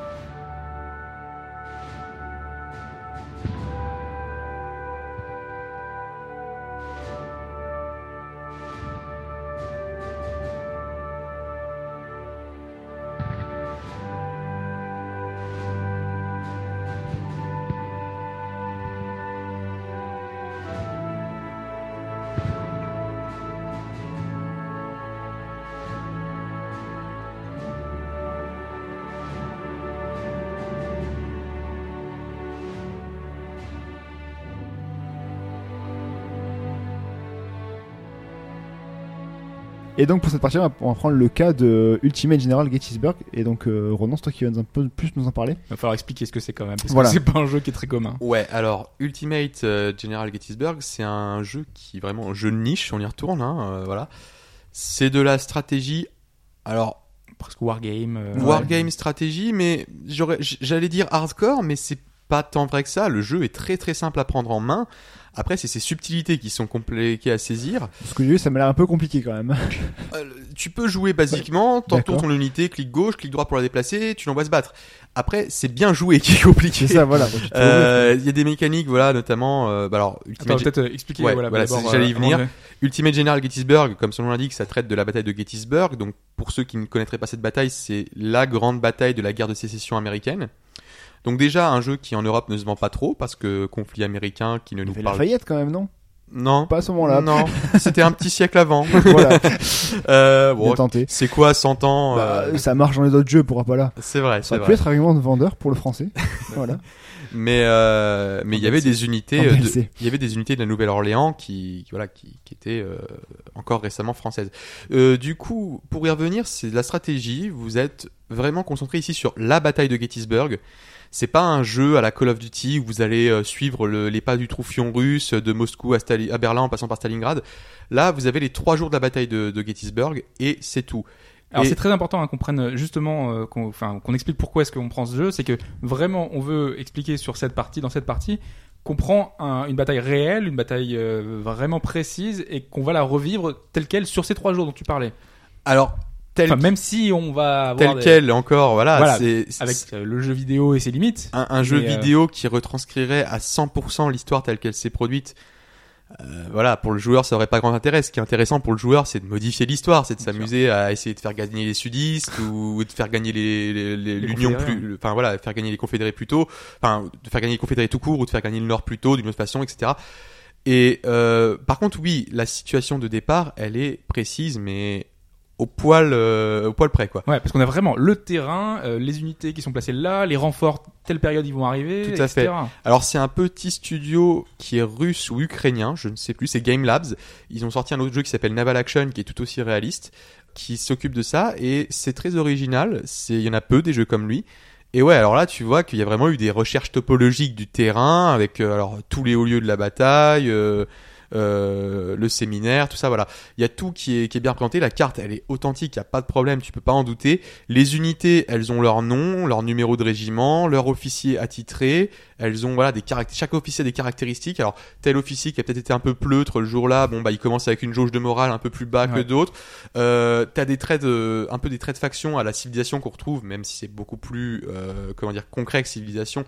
Et donc pour cette partie, on va, prendre le cas de Ultimate General Gettysburg. Et donc euh, Ronan, c'est toi qui vas un peu plus nous en parler. Il va falloir expliquer ce que c'est quand même. Parce Voilà. que c'est pas un jeu qui est très commun. Ouais, alors Ultimate euh, General Gettysburg, c'est un jeu qui vraiment un jeu de niche, on y retourne, hein, euh, voilà. C'est de la stratégie. Alors Presque wargame. euh, wargame stratégie, mais j'aurais, j'allais dire hardcore, mais c'est pas tant vrai que ça. Le jeu est très très simple à prendre en main. Après, c'est ces subtilités qui sont compliquées à saisir. Parce que ça m'a l'air un peu compliqué quand même. Euh, tu peux jouer basiquement, t'entoures D'accord. ton unité, clic gauche, clic droit pour la déplacer, tu l'envoies se battre. Après, c'est bien joué qui est compliqué. C'est ça, voilà. Euh, Il y a des mécaniques, voilà, notamment. euh, bah alors, Attends, Ultimate, peut-être euh, expliquer. Ouais, voilà, voilà, j'allais y venir. Ultimate General Gettysburg, comme son nom l'indique, ça traite de la bataille de Gettysburg. Donc, pour ceux qui ne connaîtraient pas cette bataille, c'est la grande bataille de la guerre de sécession américaine. Donc déjà un jeu qui en Europe ne se vend pas trop parce que conflit américain qui ne nous parle Lafayette quand même, non? Non Pas à ce moment-là. non *laughs* c'était un petit siècle avant *laughs* voilà, *laughs* euh, bon, c'est quoi 100 ans Bah, euh, ça marche dans les autres jeux, pourra pas là? c'est vrai Ça vrai être argument de vendeur pour le français. voilà. mais euh, mais il y avait des unités euh, il y avait des unités de la Nouvelle-Orléans qui, qui, voilà qui, qui étaient euh, encore récemment françaises. Euh, du coup, pour y revenir, c'est de la stratégie. Vous êtes vraiment concentré ici sur la bataille de Gettysburg. C'est pas un jeu à la Call of Duty où vous allez euh, suivre le- les pas du troufion russe de Moscou à, Stali- à Berlin en passant par Stalingrad. Là, vous avez les trois jours de la bataille de, de Gettysburg et c'est tout. Alors Et- c'est très important hein, qu'on prenne justement, euh, qu'on explique pourquoi est-ce qu'on prend ce jeu. C'est que vraiment, on veut expliquer sur cette partie, dans cette partie, qu'on prend un- une bataille réelle, une bataille euh, vraiment précise, et qu'on va la revivre telle quelle sur ces trois jours dont tu parlais. Alors, tel, Enfin, même si on va avoir tel des- quel encore, voilà, Voilà, c'est avec euh, le jeu vidéo et ses limites. un, un jeu euh, vidéo qui retranscrirait à 100% l'histoire telle qu'elle s'est produite. euh, voilà, pour le joueur, ça aurait pas grand intérêt. Ce qui est intéressant pour le joueur, c'est de modifier l'histoire, c'est de s'amuser à essayer de faire gagner les sudistes ou de faire gagner les, l'Union plus, enfin voilà, faire gagner les confédérés plus tôt, enfin de faire gagner les confédérés tout court ou de faire gagner le Nord plus tôt d'une autre façon, etc. Et euh, par contre, oui, la situation de départ, elle est précise, mais au poil, euh, au poil près, quoi. Ouais, parce qu'on a vraiment le terrain, euh, les unités qui sont placées là, les renforts, telle période ils vont arriver, Tout à etc. Alors c'est un petit studio qui est russe ou ukrainien, je ne sais plus, c'est Game Labs. Ils ont sorti un autre jeu qui s'appelle Naval Action qui est tout aussi réaliste, qui s'occupe de ça et c'est très original. C'est il y en a peu des jeux comme lui. Et ouais, alors là tu vois qu'il y a vraiment eu des recherches topologiques du terrain avec euh, alors tous les hauts lieux de la bataille. Euh, le séminaire, tout ça, voilà. Il y a tout qui est, qui est bien présenté. La carte, elle est authentique, il y a pas de problème, tu peux pas en douter. Les unités, elles ont leur nom, leur numéro de régiment, leur officier attitré. Elles ont voilà des. Chaque officier a des caractéristiques. Alors tel officier qui a peut-être été un peu pleutre le jour-là, bon bah il commence avec une jauge de morale un peu plus bas que d'autres. Euh, T'as des traits de, un peu des traits de faction à la civilisation qu'on retrouve, même si c'est beaucoup plus euh, comment dire concret que civilisation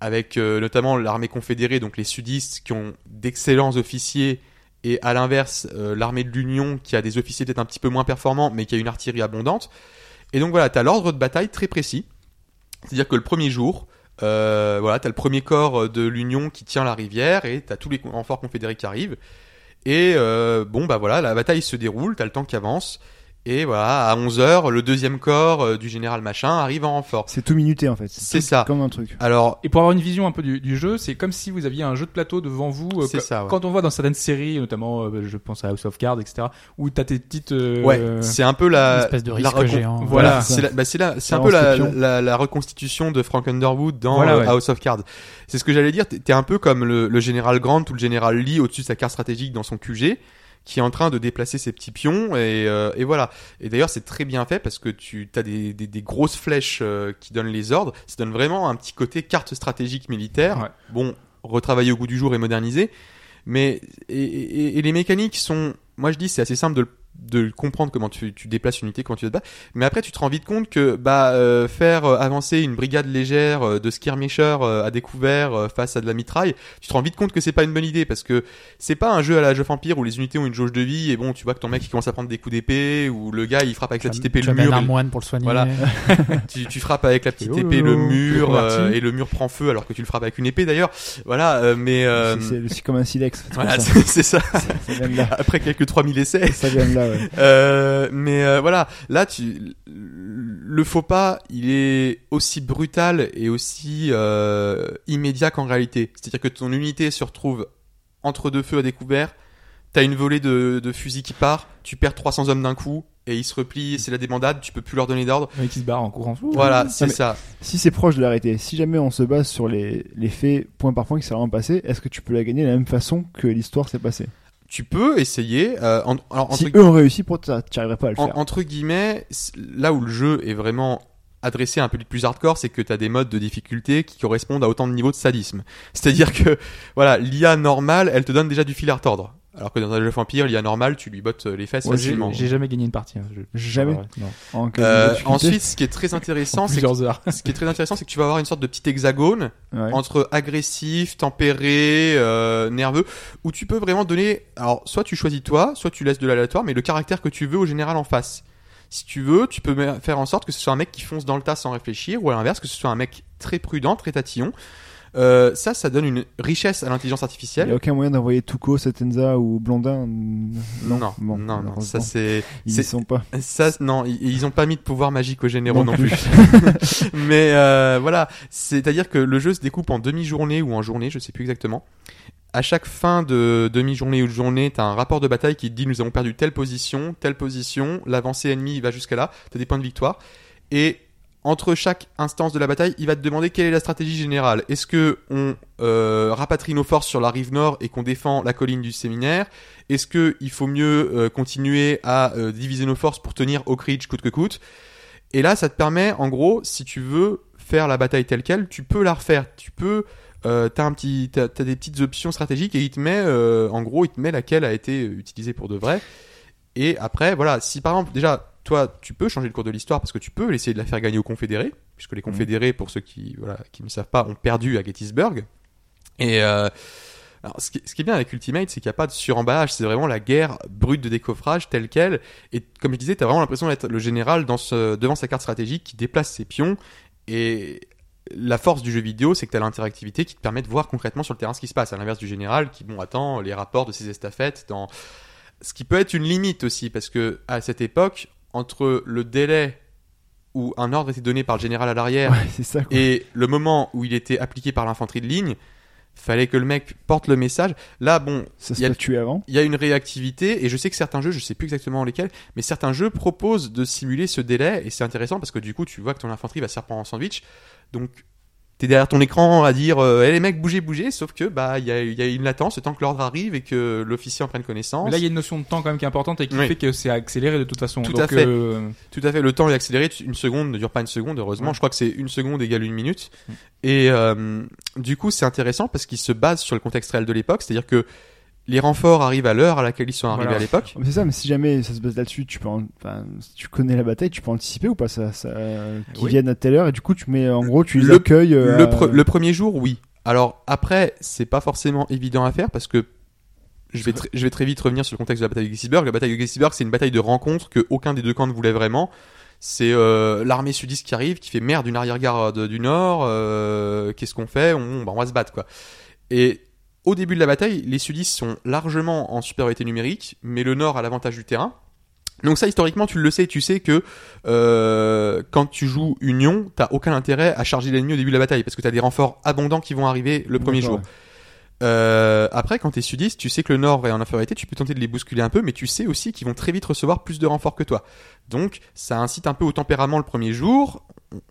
avec euh, notamment l'armée confédérée, donc les sudistes qui ont d'excellents officiers, et à l'inverse euh, l'armée de l'Union qui a des officiers peut-être un petit peu moins performants, mais qui a une artillerie abondante. Et donc voilà, tu as l'ordre de bataille très précis. C'est-à-dire que le premier jour, euh, voilà, tu as le premier corps de l'Union qui tient la rivière, et tu as tous les renforts confédérés qui arrivent. Et bon, bah voilà, la bataille se déroule, tu as le temps qui avance. Et voilà, à 11h, le deuxième corps euh, du général machin arrive en renfort. C'est tout minuté en fait. C'est ça. Comme un truc. Alors, Et pour avoir une vision un peu du, du jeu, c'est comme si vous aviez un jeu de plateau devant vous. euh, C'est ça, ouais. Quand on voit dans certaines séries, notamment, euh, je pense à House of Cards, etc., où t'as tes petites. euh, ouais, c'est un peu Une la, espèce de la risque recon- géant. Voilà. c'est la- bah, c'est la- c'est un peu la, la, la reconstitution de Frank Underwood dans Voilà, euh, ouais. House of Cards. C'est ce que j'allais dire. T'es t'es un peu comme le, le général Grant ou le général Lee au-dessus de sa carte stratégique dans son QG, qui est en train de déplacer ses petits pions et, euh, et voilà. Et d'ailleurs, c'est très bien fait parce que tu as des, des, des grosses flèches euh, qui donnent les ordres. Ça donne vraiment un petit côté carte stratégique militaire. Ouais. Bon, retravaillé au goût du jour et modernisé. Mais et, et- et les mécaniques sont, moi je dis, c'est assez simple de le de comprendre comment tu, tu déplaces une unité, comment tu te bats. Mais après, tu te rends vite compte que bah euh, faire euh, avancer une brigade légère euh, de skirmishers euh, à découvert euh, face à de la mitraille, tu te rends vite compte que c'est pas une bonne idée parce que c'est pas un jeu à la Age of Empire où les unités ont une jauge de vie et bon, tu vois que ton mec il commence à prendre des coups d'épée ou le gars il frappe avec sa petite épée le mur. un moine pour le soigner. Voilà. *laughs* tu, tu frappes avec la petite épée le mur euh, et le mur prend feu alors que tu le frappes avec une épée d'ailleurs. Voilà, euh, mais euh, C'est- comme un silex. voilà, ça. c'est *laughs* c'est ça. Ça vient de là. Après quelques 3000 essais. Ça vient de là. Euh, mais euh, voilà, là, tu, le faux pas, il est aussi brutal et aussi euh, immédiat qu'en réalité. C'est-à-dire que ton unité se retrouve entre deux feux à découvert, t'as une volée de, de fusils qui part, tu perds 300 hommes d'un coup et ils se replient, c'est la débandade, tu peux plus leur donner d'ordre. Mec qui se barre en courant. Voilà, c'est mais- ça. Si c'est proche de l'arrêter, si jamais on se base sur les, les faits point par point qui s'est vraiment passé, est-ce que tu peux la gagner de la même façon que l'histoire s'est passée? Tu peux essayer. euh, en- alors, entre Si eux ont réussi, pour toi, tu n'arriverais pas à le En- faire. entre guillemets, là où le jeu est vraiment adressé à un public plus hardcore, c'est que tu as des modes de difficulté qui correspondent à autant de niveaux de sadisme. C'est-à-dire que voilà, l'IA normale, elle te donne déjà du fil à retordre. Alors que dans un jeu Vampire, l'IA normale, tu lui bottes euh, les fesses Ouais, facilement. j'ai jamais gagné une partie. hein, je- Jamais. Non. En Euh, ensuite, ce qui est très intéressant, c'est que, ce qui est très intéressant, c'est que tu vas avoir une sorte de petit hexagone Ouais. entre agressif, tempéré, euh, nerveux, où tu peux vraiment donner. Alors, soit tu choisis toi, soit tu laisses de l'aléatoire, mais le caractère que tu veux au général en face. Si tu veux, tu peux faire en sorte que ce soit un mec qui fonce dans le tas sans réfléchir, ou à l'inverse, que ce soit un mec très prudent, très tatillon. Euh, ça, ça donne une richesse à l'intelligence Il n'y a artificielle. aucun moyen d'envoyer Tuco, Setenza ou Blondin Non, Non, Bon, non, non, ça c'est, Ils y sont pas. ça, non, ils, ils ont pas mis de pouvoir magique aux généraux non, Non plus. plus. *laughs* Mais euh, voilà, c'est-à-dire que le jeu se découpe en demi-journée ou en journée, je sais plus exactement. À chaque fin de demi-journée ou de journée, t'as un rapport de bataille qui te dit nous avons perdu telle position, telle position, l'avancée ennemie va jusqu'à là, t'as des points de victoire. Et entre chaque instance de la bataille, il va te demander quelle est la stratégie générale. Est-ce que on euh, rapatrie nos forces sur la rive nord et qu'on défend la colline du séminaire? Est-ce que il faut mieux euh, continuer à euh, diviser nos forces pour tenir Oak Ridge coûte que coûte? Et là, ça te permet, en gros, si tu veux faire la bataille telle quelle, tu peux la refaire. Tu peux, t'as un petit, t'as, t'as des petites options stratégiques et il te met, en gros, il te met laquelle a été utilisée pour de vrai. Et après, voilà, si par exemple, déjà, toi, tu peux changer le cours de l'histoire parce que tu peux essayer de la faire gagner aux confédérés, puisque les confédérés, pour ceux qui, voilà, qui ne savent pas, ont perdu à Gettysburg. Et euh, alors, ce, qui, ce qui est bien avec Ultimate, c'est qu'il n'y a pas de suremballage, c'est vraiment la guerre brute de décoffrage telle quelle. Et comme je disais, tu as vraiment l'impression d'être le général dans ce, devant sa carte stratégique qui déplace ses pions. Et la force du jeu vidéo, c'est que tu as l'interactivité qui te permet de voir concrètement sur le terrain ce qui se passe, à l'inverse du général qui, bon, attend les rapports de ses estafettes dans. Ce qui peut être une limite aussi, parce que à cette époque, entre le délai où un ordre était donné par le général à l'arrière Ouais, ça. et le moment où il était appliqué par l'infanterie de ligne, fallait que le mec porte le message. Là, bon, Ça se il y a- fait tuer avant. il y a une réactivité et je sais que certains jeux, je sais plus exactement lesquels, mais certains jeux proposent de simuler ce délai et c'est intéressant parce que du coup, tu vois que ton infanterie va se faire prendre en sandwich. Donc, t'es derrière ton écran à dire, euh, Eh, les mecs, bougez, bougez, sauf que bah il y a, y a une latence, le temps que l'ordre arrive et que l'officier en prenne connaissance. Mais là, il y a une notion de temps quand même qui est importante et qui Oui. fait que c'est accéléré de toute façon. Tout Donc, à fait. euh, Tout à fait, le temps est accéléré, une seconde ne dure pas une seconde, heureusement. Ouais. Je crois que c'est une seconde égale une minute. Mm. Et euh, du coup, c'est intéressant parce qu'il se base sur le contexte réel de l'époque, c'est-à-dire que les renforts arrivent à l'heure à laquelle ils sont arrivés Voilà. à l'époque. Mais C'est ça, mais si jamais ça se base là-dessus, tu peux, en- enfin, si tu connais la bataille, tu peux anticiper ou pas ça, ça Qui Oui. viennent à telle heure et du coup tu mets, en gros, tu les Le- accueilles. euh, Le, pre- le premier jour, oui. Alors après, c'est pas forcément évident à faire parce que je vais, tr- je vais très vite revenir sur le contexte de la bataille de Gettysburg. La bataille de Gettysburg, c'est une bataille de rencontre que aucun des deux camps ne voulait vraiment. C'est euh, l'armée sudiste qui arrive, qui fait merde d'une arrière-garde du Nord. euh, Qu'est-ce qu'on fait? On, bah, on va se battre quoi. Et au début de la bataille, les sudistes sont largement en supériorité numérique, mais le Nord a l'avantage du terrain. Donc ça, historiquement, tu le sais, tu sais que euh, quand tu joues Union, t'as aucun intérêt à charger l'ennemi au début de la bataille, parce que t'as des renforts abondants qui vont arriver le premier jour. Euh, après, quand t'es sudiste, tu sais que le Nord est en infériorité, tu peux tenter de les bousculer un peu, mais tu sais aussi qu'ils vont très vite recevoir plus de renforts que toi. Donc, ça incite un peu au tempérament le premier jour.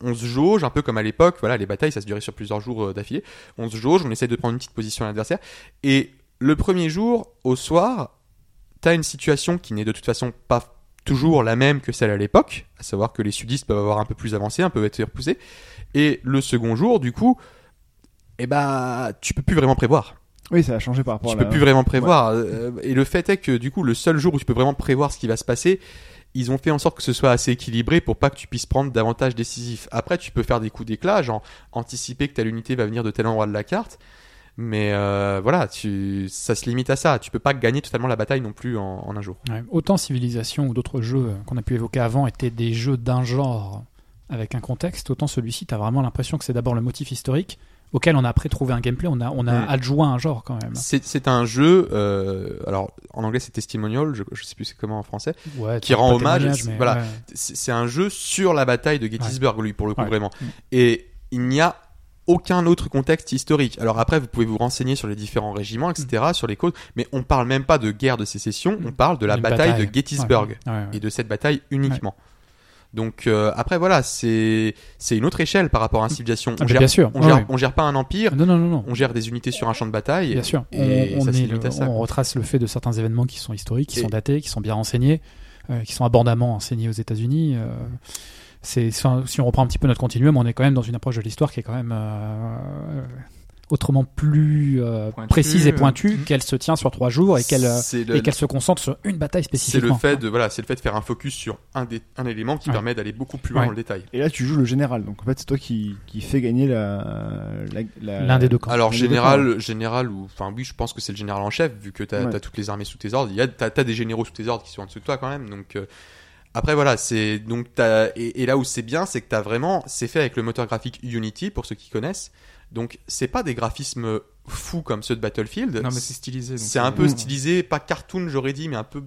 On, se jauge, un peu comme à l'époque, voilà, les batailles, ça se durait sur plusieurs jours euh, d'affilée. On se jauge, on essaie de prendre une petite position à l'adversaire. Et le premier jour, au soir, t'as une situation qui n'est de toute façon pas toujours la même que celle à l'époque, à savoir que les sudistes peuvent avoir un peu plus avancé, un peu être repoussés. Et le second jour, du coup, eh bah, tu peux plus vraiment prévoir. Oui, ça a changé par rapport Tu à la- peux plus vraiment prévoir. Euh, Et le fait est que du coup, le seul jour où tu peux vraiment prévoir ce qui va se passer, ils ont fait en sorte que ce soit assez équilibré pour pas que tu puisses prendre davantage décisif. Après, tu peux faire des coups d'éclat, genre anticiper que telle unité va venir de tel endroit de la carte. Mais euh, voilà, tu, ça se limite à ça. Tu peux pas gagner totalement la bataille non plus en, un jour. Autant Civilisation ou d'autres jeux euh, qu'on a pu évoquer avant étaient des jeux d'un genre avec un contexte, autant celui-ci, tu as vraiment l'impression que c'est d'abord le motif historique auquel on a après trouvé un gameplay, on a, on a Mm. adjoint un genre quand même. C'est un jeu, euh, alors en anglais c'est testimonial, je, je sais plus c'est comment en français. Ouais, qui rend hommage, voilà. ouais. C'est un jeu sur la bataille de Gettysburg, lui, pour le coup, vraiment. Mm. Et il n'y a aucun autre contexte historique. Alors après, vous pouvez vous renseigner sur les différents régiments, etc., sur les causes, mais on parle même pas de guerre de sécession, on parle de la bataille, de Gettysburg et de cette bataille uniquement. Donc euh, après voilà, c'est c'est une autre échelle par rapport à une civilisation. Ah, On gère, bien sûr. on ouais, gère, ouais. on gère pas un empire, Non, non, non, non. on gère des unités sur un champ de bataille. Bien sûr. On, et on ça est le- à ça, on retrace le fait de certains événements qui sont historiques, qui Et- sont datés, qui sont bien renseignés, euh, qui sont abondamment enseignés aux États-Unis. euh, c'est si on reprend un petit peu notre continuum, on est quand même dans une approche de l'histoire qui est quand même autrement plus euh, précise et pointue, mhm. qu'elle se tient sur trois jours et qu'elle euh, C'est le- et qu'elle se concentre sur une bataille c'est spécifiquement. le fait de voilà, c'est le fait de faire un focus sur un des, un élément qui Ouais. permet d'aller beaucoup plus loin Ouais. dans le détail. Et là, tu joues le général. Donc en fait, c'est toi qui, qui fait gagner la, L'un des deux camps. Alors général, général ou enfin oui, je pense que c'est le général en chef vu que t'as Ouais. as toutes les armées sous tes ordres. Il y a t'as as des généraux sous tes ordres qui sont en dessous de toi quand même. Donc euh, après voilà, c'est donc et, et là où c'est bien, c'est que t'as vraiment c'est fait avec le moteur graphique Unity pour ceux qui connaissent. Donc c'est pas des graphismes fous comme ceux de Battlefield. Non, mais c'est stylisé. c'est un peu stylisé, pas cartoon j'aurais dit, mais un peu.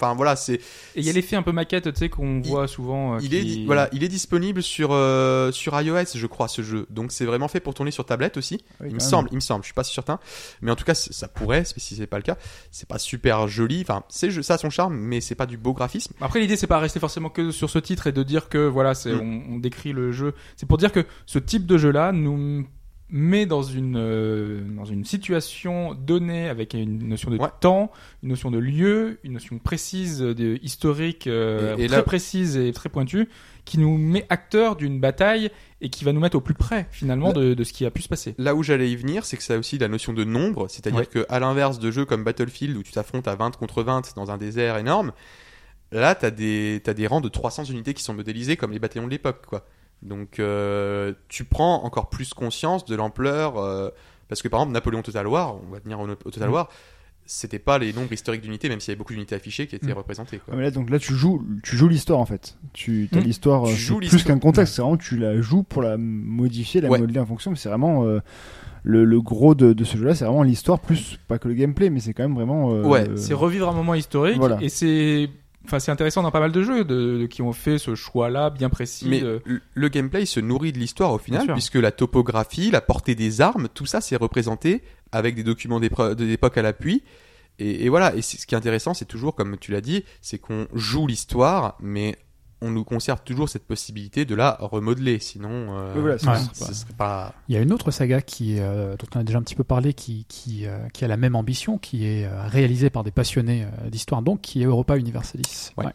Enfin voilà, c'est Et il y a l'effet un peu maquette, tu sais, qu'on Il- voit souvent. euh, il qui- est voilà, il est disponible sur euh, sur iOS, je crois, ce jeu. Donc c'est vraiment fait pour tourner sur tablette aussi. Oui, il me semble, il me semble. Je suis pas certain, mais en tout cas, ça pourrait, si c'est pas le cas. C'est pas super joli. Enfin, c'est ça a son charme, mais c'est pas du beau graphisme. Après, l'idée, c'est pas rester forcément que sur ce titre et de dire que voilà, c'est Mm. on, on décrit le jeu. C'est pour dire que ce type de jeu-là nous met dans une euh, dans une situation donnée avec une notion de Ouais. temps, une notion de lieu, une notion précise de historique euh, Et- et très là- précise et très pointue qui nous met acteur d'une bataille et qui va nous mettre au plus près finalement de, de ce qui a pu se passer. Là où j'allais y venir, c'est que ça a aussi la notion de nombre, c'est-à-dire Ouais. que à l'inverse de jeux comme Battlefield où tu t'affrontes à 20 contre 20 dans un désert énorme, Là, t'as des, t'as des rangs de 300 unités qui sont modélisés comme les bataillons de l'époque, quoi. Donc, euh, tu prends encore plus conscience de l'ampleur. euh, parce que par exemple, Napoléon Total War, on va tenir au, au Total Mm. War, c'était pas les nombres historiques d'unités, même s'il y avait beaucoup d'unités affichées qui étaient Mm. représentées, quoi. Ah, mais là, donc là, tu joues, tu joues l'histoire en fait. Tu as Hmm. l'histoire euh, plus qu'un contexte. C'est vraiment tu la joues pour la modifier, la Ouais. modeler en fonction. Mais c'est vraiment euh, le, le gros de, de ce jeu-là. C'est vraiment l'histoire plus pas que le gameplay, mais c'est quand même vraiment. euh, Ouais, C'est revivre un moment historique Voilà. et c'est enfin c'est intéressant dans pas mal de jeux de, de- qui ont fait ce choix là bien précis. Mais le- gameplay se nourrit de l'histoire au final, puisque la topographie, la portée des armes, tout ça c'est représenté avec des documents l'époque à l'appui. Et, et voilà, et ce qui est intéressant, c'est toujours, comme tu l'as dit, c'est qu'on joue l'histoire, mais on nous conserve toujours cette possibilité de la remodeler, sinon euh, Oui, voilà, c'est Ouais. ce serait pas... Il y a une autre saga qui, euh, dont on a déjà un petit peu parlé, qui, qui, euh, qui a la même ambition, qui est euh, réalisée par des passionnés euh, d'histoire, donc qui est Europa Universalis. Ouais. Ouais,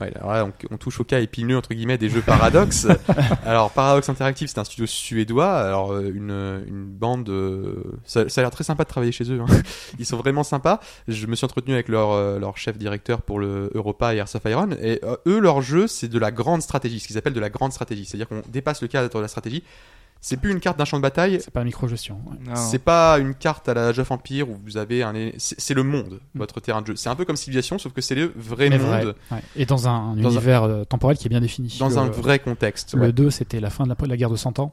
alors là, on, on touche au cas épineux entre guillemets des jeux Paradox. *laughs* alors Paradox Interactive, c'est un studio suédois. Alors euh, une, une bande, euh, ça, ça a l'air très sympa de travailler chez eux. hein. *laughs* Ils sont vraiment sympas. Je me suis entretenu avec leur euh, leur chef directeur pour le Europa et Hearts of Iron. Et euh, eux, leur jeu, c'est de la grande stratégie, ce qu'ils appellent de la grande stratégie. C'est-à-dire qu'on dépasse le cadre de la stratégie. C'est plus une carte d'un champ de bataille. C'est pas micro-gestion. ouais. non. C'est pas une carte à la of Empire où vous avez un. C'est le monde, Mm. votre terrain de jeu. C'est un peu comme Civilization, sauf que c'est le vrai Mais monde vrai, ouais. Et dans un, Dans un- univers euh, temporel qui est bien défini. dans Le- un vrai contexte. Le ouais. 2, c'était la fin de la, la guerre de 100 ans.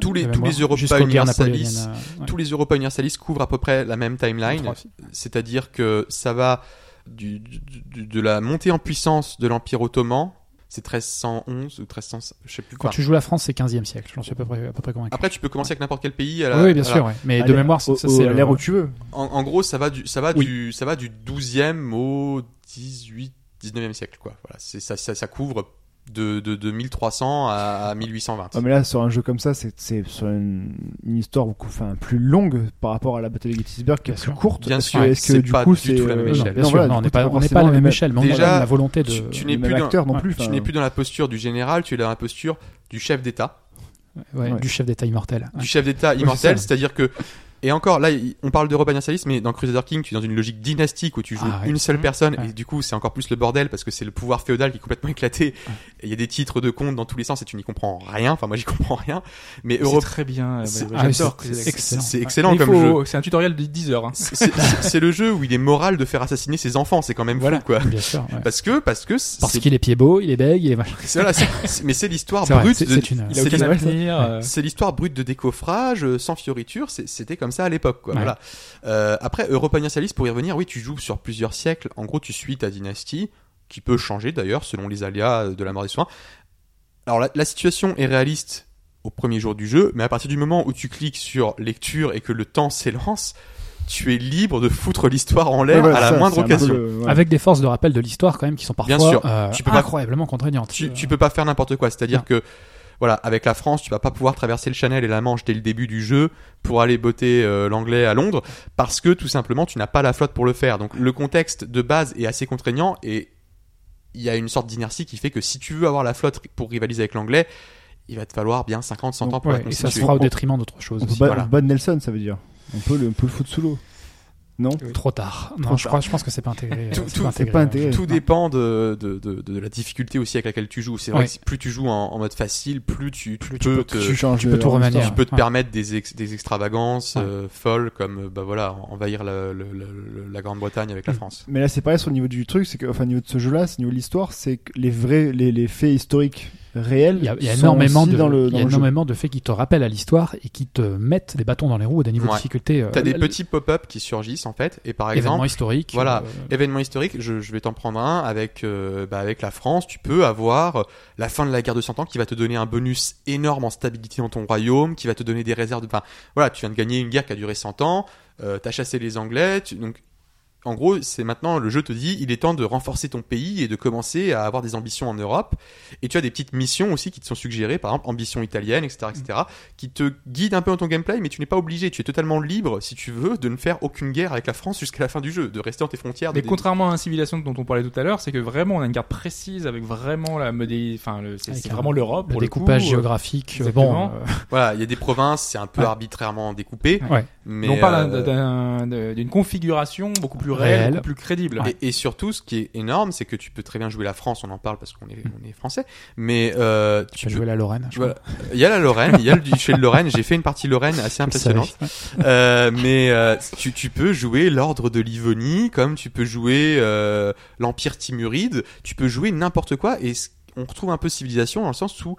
tous les tous les Europa jusqu'aux guerres Universalis napoléoniennes, euh, ouais. tous les Europa Universalis couvrent à peu près la même timeline c'est-à-dire que ça va du, du- du- de la montée en puissance de l'Empire ottoman c'est 1311 ou 1300 je sais plus Quand quoi tu joues la France, c'est 15e siècle. J'en suis à peu près, à peu près convaincu. après tu peux commencer avec n'importe quel pays à la- oui, bien à la- sûr. ouais. Mais à de mémoire, c'est l'ère où tu veux. en, en gros ça va du ça va Oui. du ça va du 12e au 18 19e siècle quoi voilà c'est ça, ça ça couvre de, de, de 1300 à, à 1820 Ah, mais là, sur un jeu comme ça, c'est c'est sur une, une histoire beaucoup, enfin, plus longue par rapport à la bataille de Gettysburg, qui est plus courte. Bien sûr, que, est-ce que du pas coup, du c'est tout la même euh, Non, échelle. bien non, sûr, voilà, non, on n'est pas, on pas à la même échelle, mais on Déjà, a la volonté de. tu, tu n'es plus dans, non ouais. plus. tu n'es plus dans la posture du général tu es dans la posture du chef d'État ouais, Ouais. du chef d'État immortel. du chef d'État c'est immortel, c'est-à-dire que et encore là, on parle d'Europa Universalis, mais dans Crusader King, tu es dans une logique dynastique où tu joues Ah, ouais. une seule personne Ouais. et du coup c'est encore plus le bordel parce que c'est le pouvoir féodal qui est complètement éclaté. Et il y a des titres de compte dans tous les sens et tu n'y comprends rien. Enfin moi j'y comprends rien. Mais c'est Europe, très bien. euh, c'est- bah, ah c'est- c'est excellent. c'est comme jeu. C'est un tutoriel de 10 heures. hein. C'est c'est- c'est le jeu où il est moral de faire assassiner ses enfants. C'est quand même Voilà. fou quoi. Bien sûr. ouais. Parce que parce que c'est- Parce qu'il est pied beau, il est bègue, il est machin. c'est- voilà, c'est- c'est- mais c'est l'histoire C'est brute. c'est- de- c'est c'est l'histoire- euh, C'est l'histoire brute de décoffrage, euh, sans fioriture, c'est- c'était comme ça à l'époque. quoi. Ouais. Voilà. Euh, après, Europa Universalis, pour y revenir, oui, tu joues sur plusieurs siècles. En gros, tu suis ta dynastie, qui peut changer d'ailleurs selon les aléas de la mort des soins. Alors, la, la situation est réaliste au premier jour du jeu, mais à partir du moment où tu cliques sur lecture et que le temps s'élance, tu es libre de foutre l'histoire en l'air Ouais, à la moindre occasion. le- ouais. Avec des forces de rappel de l'histoire quand même qui sont parfois Bien sûr. euh, Tu peux pas- incroyablement contraignantes. tu, Euh, tu peux pas faire n'importe quoi. C'est-à-dire que, voilà, avec la France, tu vas pas pouvoir traverser le Channel et la Manche dès le début du jeu pour aller botter euh, l'anglais à Londres parce que tout simplement tu n'as pas la flotte pour le faire. Donc le contexte de base est assez contraignant et il y a une sorte d'inertie qui fait que si tu veux avoir la flotte pour rivaliser avec l'anglais, il va te falloir bien 50, 100 ans pour ouais, la et ça se fera au détriment d'autres choses. On aussi. voilà. Nelson, ça veut dire. On peut le, on peut le foutre sous l'eau. Non Trop tard. Non, Trop je, tard. crois, je pense que c'est pas intégré. *laughs* Tout- tout- pas intégré. Tout Non. dépend de, de, de, de la difficulté aussi avec laquelle tu joues. C'est vrai que plus tu joues en, en mode facile, plus tu, tu Plus tu peux te, tu changes tu peux tout remanier. tu peux te Ouais. permettre des, ex- des extravagances Ouais. euh, folles comme euh, bah voilà envahir la, Grande-Bretagne avec la Mm. France. Mais là, c'est pareil sur le niveau du truc, c'est que, enfin, au niveau de ce jeu-là, c'est au niveau de l'histoire, c'est que les vrais, les, les faits historiques réels. Il y a, y énormément, de, dans le, il y dans a le jeu. énormément de faits qui te rappellent à l'histoire et qui te mettent des bâtons dans les roues à des niveaux de difficulté. euh, T'as des l- petits pop-up qui surgissent en fait et par événements exemple historiques. voilà. euh, événement historique, je, je vais t'en prendre un avec euh, bah, avec la France, tu peux avoir euh, la fin de la guerre de 100 ans qui va te donner un bonus énorme en stabilité dans ton royaume, qui va te donner des réserves de enfin voilà, tu viens de gagner une guerre qui a duré 100 ans, euh, t'as chassé les Anglais, tu- donc en gros, c'est maintenant le jeu te dit, il est temps de renforcer ton pays et de commencer à avoir des ambitions en Europe. Et tu as des petites missions aussi qui te sont suggérées, par exemple ambition italienne, etc., etc., qui te guident un peu dans ton gameplay, mais tu n'es pas obligé. Tu es totalement libre, si tu veux, de ne faire aucune guerre avec la France jusqu'à la fin du jeu, de rester dans tes frontières. de Mais contrairement à un civilisation dont on parlait tout à l'heure, c'est que vraiment on a une carte précise avec vraiment la modé... enfin le- c'est vraiment l'Europe le pour découpage coup, euh, géographique. euh, exactement. Bon, euh, *laughs* Voilà, il y a des provinces, c'est un peu Ouais. arbitrairement découpé, ouais. mais on parle euh, d'un- d'un- d'une configuration beaucoup plus réel, Réel. beaucoup plus crédible. Et, et surtout, ce qui est énorme, c'est que tu peux très bien jouer la France, on en parle parce qu'on est, on est français, mais euh, Tu tu peux peux. jouer la Lorraine. Voilà. Il y a la Lorraine, il y a le *laughs* duché de Lorraine. J'ai fait une partie Lorraine assez impressionnante. Euh, mais euh, tu, tu peux jouer l'ordre de Livonie, comme tu peux jouer euh, l'Empire Timuride, tu peux jouer n'importe quoi, et on retrouve un peu civilisation dans le sens où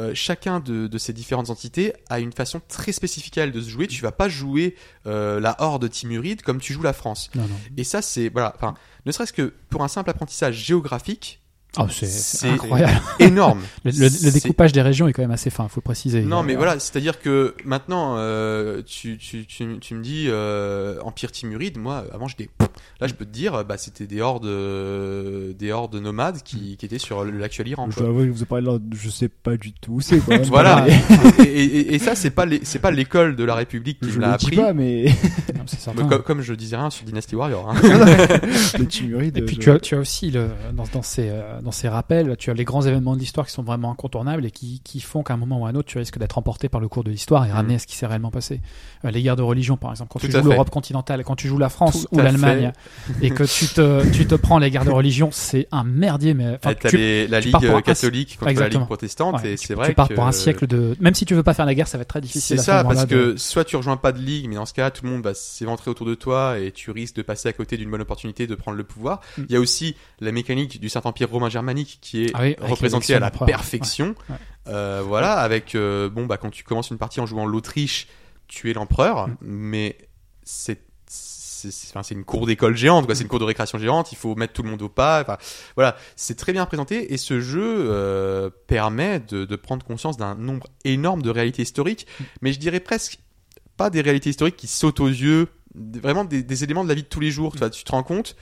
euh, chacun de, de ces différentes entités a une façon très spécifique à elle de se jouer. Tu vas pas jouer euh, la horde Timuride comme tu joues la France. Non, non. Et ça, c'est voilà, enfin, ne serait-ce que pour un simple apprentissage géographique, Oh, c'est incroyable. énorme. *laughs* Le, le- le C'est- découpage des régions est quand même assez fin, faut le préciser. Non, mais voilà, c'est-à-dire que maintenant, euh, tu, tu, tu, tu me dis euh, Empire Timuride, moi, avant, je dis, là, je peux te dire, bah, c'était des hordes, euh, des hordes nomades qui, qui étaient sur l'actuel Iran. Je avouer que vous en parlez là, je sais pas du tout où c'est quoi. *laughs* Voilà. Et, et, et ça, c'est pas c'est pas l'école de la République qui Je me l'a appris. pas, mais non, Mais comme, comme je disais rien sur Dynasty Warrior. Hein. *laughs* le Timuride. Et puis je- tu as, tu as aussi le, dans, dans, ces, euh, dans ces rappels, tu as les grands événements de l'histoire qui sont vraiment incontournables et qui, qui font qu'à un moment ou à un autre, tu risques d'être emporté par le cours de l'histoire et ramené à ce qui s'est réellement passé. Euh, les guerres de religion, par exemple, quand Tout tu joues l'Europe continentale, quand tu joues la France Tout ou l'Allemagne et que tu te, tu te prends les guerres de religion, c'est un merdier. Mais enfin, tu, les- la tu Ligue un- catholique contre la. Ligue protestante, ouais, et tu- c'est tu vrai pars que pour un siècle de. Même si tu veux pas faire la guerre, ça va être très difficile. C'est ça, parce de- que soit tu rejoins pas de ligue, mais dans ce cas, tout le monde va s'éventrer autour de toi et tu risques de passer à côté d'une bonne opportunité de prendre le pouvoir. Mm. Il y a aussi la mécanique du Saint-Empire romain germanique qui est Ah oui, l'élection à la perfection. Ouais, ouais. Euh, voilà, avec euh, bon bah quand tu commences une partie en jouant l'Autriche, tu es l'empereur, Mm. mais c'est une cour d'école géante, quoi. C'est une cour de récréation géante. Il faut mettre tout le monde au pas. Enfin, voilà, c'est très bien présenté et ce jeu euh, permet de, de prendre conscience d'un nombre énorme de réalités historiques, mais je dirais presque pas des réalités historiques qui sautent aux yeux, vraiment des, des éléments de la vie de tous les jours. Tu, vois, tu te rends compte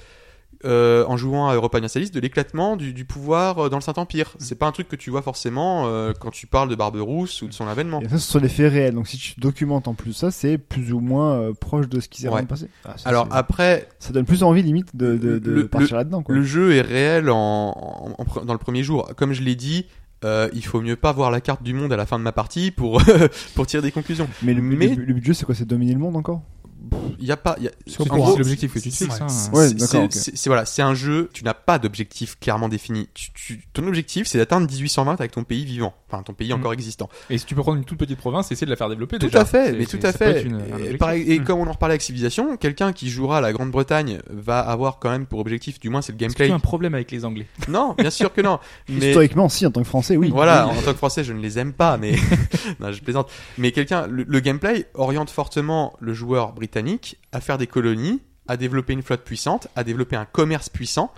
euh, en jouant à Europa Universalis de l'éclatement du, du pouvoir euh, dans le Saint-Empire. C'est pas un truc que tu vois forcément euh, quand tu parles de Barberousse ou de son avènement. Et ça, ce sont des faits réels. Donc si tu documentes en plus ça, c'est plus ou moins euh, proche de ce qui s'est Ouais. vraiment passé. Ah, ça, Alors après, ça donne plus envie limite de, de, de Le- partir là-dedans. Le jeu est réel en, en- en pre- dans le premier jour. Comme je l'ai dit, euh, il faut mieux pas voir la carte du monde à la fin de ma partie pour *laughs* pour tirer des conclusions. Mais, le, mais- le, le but du jeu, c'est quoi? C'est dominer le monde encore? Il y a pas. Y a, C'est C'est l'objectif que tu te c'est- fixes. Ouais, c'est- c'est- c'est c'est- voilà, c'est un jeu. Tu n'as pas d'objectif clairement défini. Tu, tu- ton objectif, c'est d'atteindre 1820 avec ton pays vivant, enfin ton pays Mm. encore existant. Et si tu peux prendre une toute petite province et essayer de la faire développer Tout déjà. à fait, C'est- mais c'est- tout à fait. une- et, objectif. pareil- et Mm. comme on en reparlait avec Civilisation, quelqu'un qui jouera la Grande-Bretagne va avoir quand même pour objectif, du moins c'est le Est-ce que tu gameplay. as un problème avec les Anglais? Non, bien sûr que non. *laughs* mais Historiquement, si, en tant que Français, oui. Voilà, Oui. en tant que français, je ne les aime pas, mais *laughs* non, je plaisante. Mais quelqu'un, le, le gameplay oriente fortement le joueur britannique à faire des colonies, à développer une flotte puissante, à développer un commerce puissant,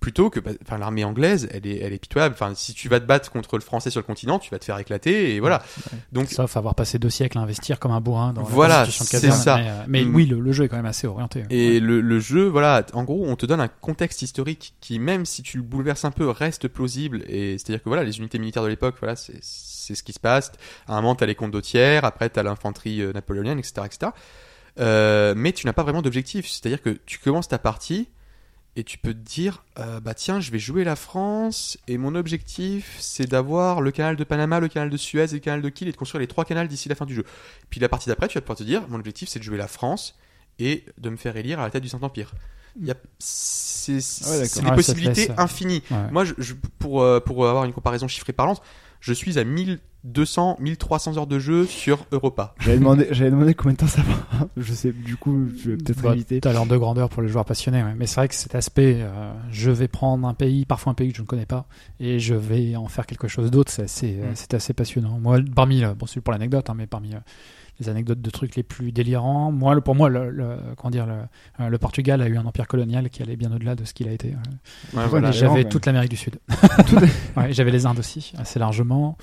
plutôt que, bah, enfin, l'armée anglaise, elle est, elle est pitoyable. Enfin, si tu vas te battre contre le français sur le continent, tu vas te faire éclater, et voilà. Donc, Sauf avoir passé deux siècles à investir comme un bourrin dans Voilà, c'est ça. Mais, euh, mais Mm. oui, le, le jeu est quand même assez orienté. Et le, le jeu, voilà, en gros, on te donne un contexte historique qui, même si tu le bouleverses un peu, reste plausible. Et c'est-à-dire que voilà, les unités militaires de l'époque, voilà, c'est ce qui se passe. À un moment, t'as les condottières, après t'as l'infanterie euh, napoléonienne, etc., etc. Euh, mais tu n'as pas vraiment d'objectif. C'est-à-dire que tu commences ta partie et tu peux te dire, euh, bah tiens, je vais jouer la France et mon objectif, c'est d'avoir le canal de Panama, le canal de Suez et le canal de Kiel et de construire les trois canals d'ici la fin du jeu. Puis la partie d'après, tu vas pouvoir te dire, mon objectif, c'est de jouer la France et de me faire élire à la tête du Saint-Empire. Il y a- C'est Ah ouais, des Ouais, possibilités infinies. Ouais. Moi, je, je- pour, euh, pour avoir une comparaison chiffrée parlante, je suis à 1200, 1300 heures de jeu sur Europa. J'avais demandé, j'avais demandé combien de temps ça va. *laughs* Je sais, du coup, je vais peut-être Bah, éviter. T'as l'ordre de grandeur pour les joueurs passionnés, ouais. mais c'est vrai que cet aspect, euh, je vais prendre un pays, parfois un pays que je ne connais pas, et je vais en faire quelque chose d'autre, c'est assez, euh, Mm. c'est assez passionnant. Moi, parmi, euh, bon, c'est pour l'anecdote, hein, mais parmi euh, les anecdotes de trucs les plus délirants, moi, le- pour moi, le, le- comment dire, le, le Portugal a eu un empire colonial qui allait bien au-delà de ce qu'il a été. Ouais, Ouais, voilà. mais J'avais toute l'Amérique du Sud. *laughs* Ouais, J'avais les Indes aussi, assez largement.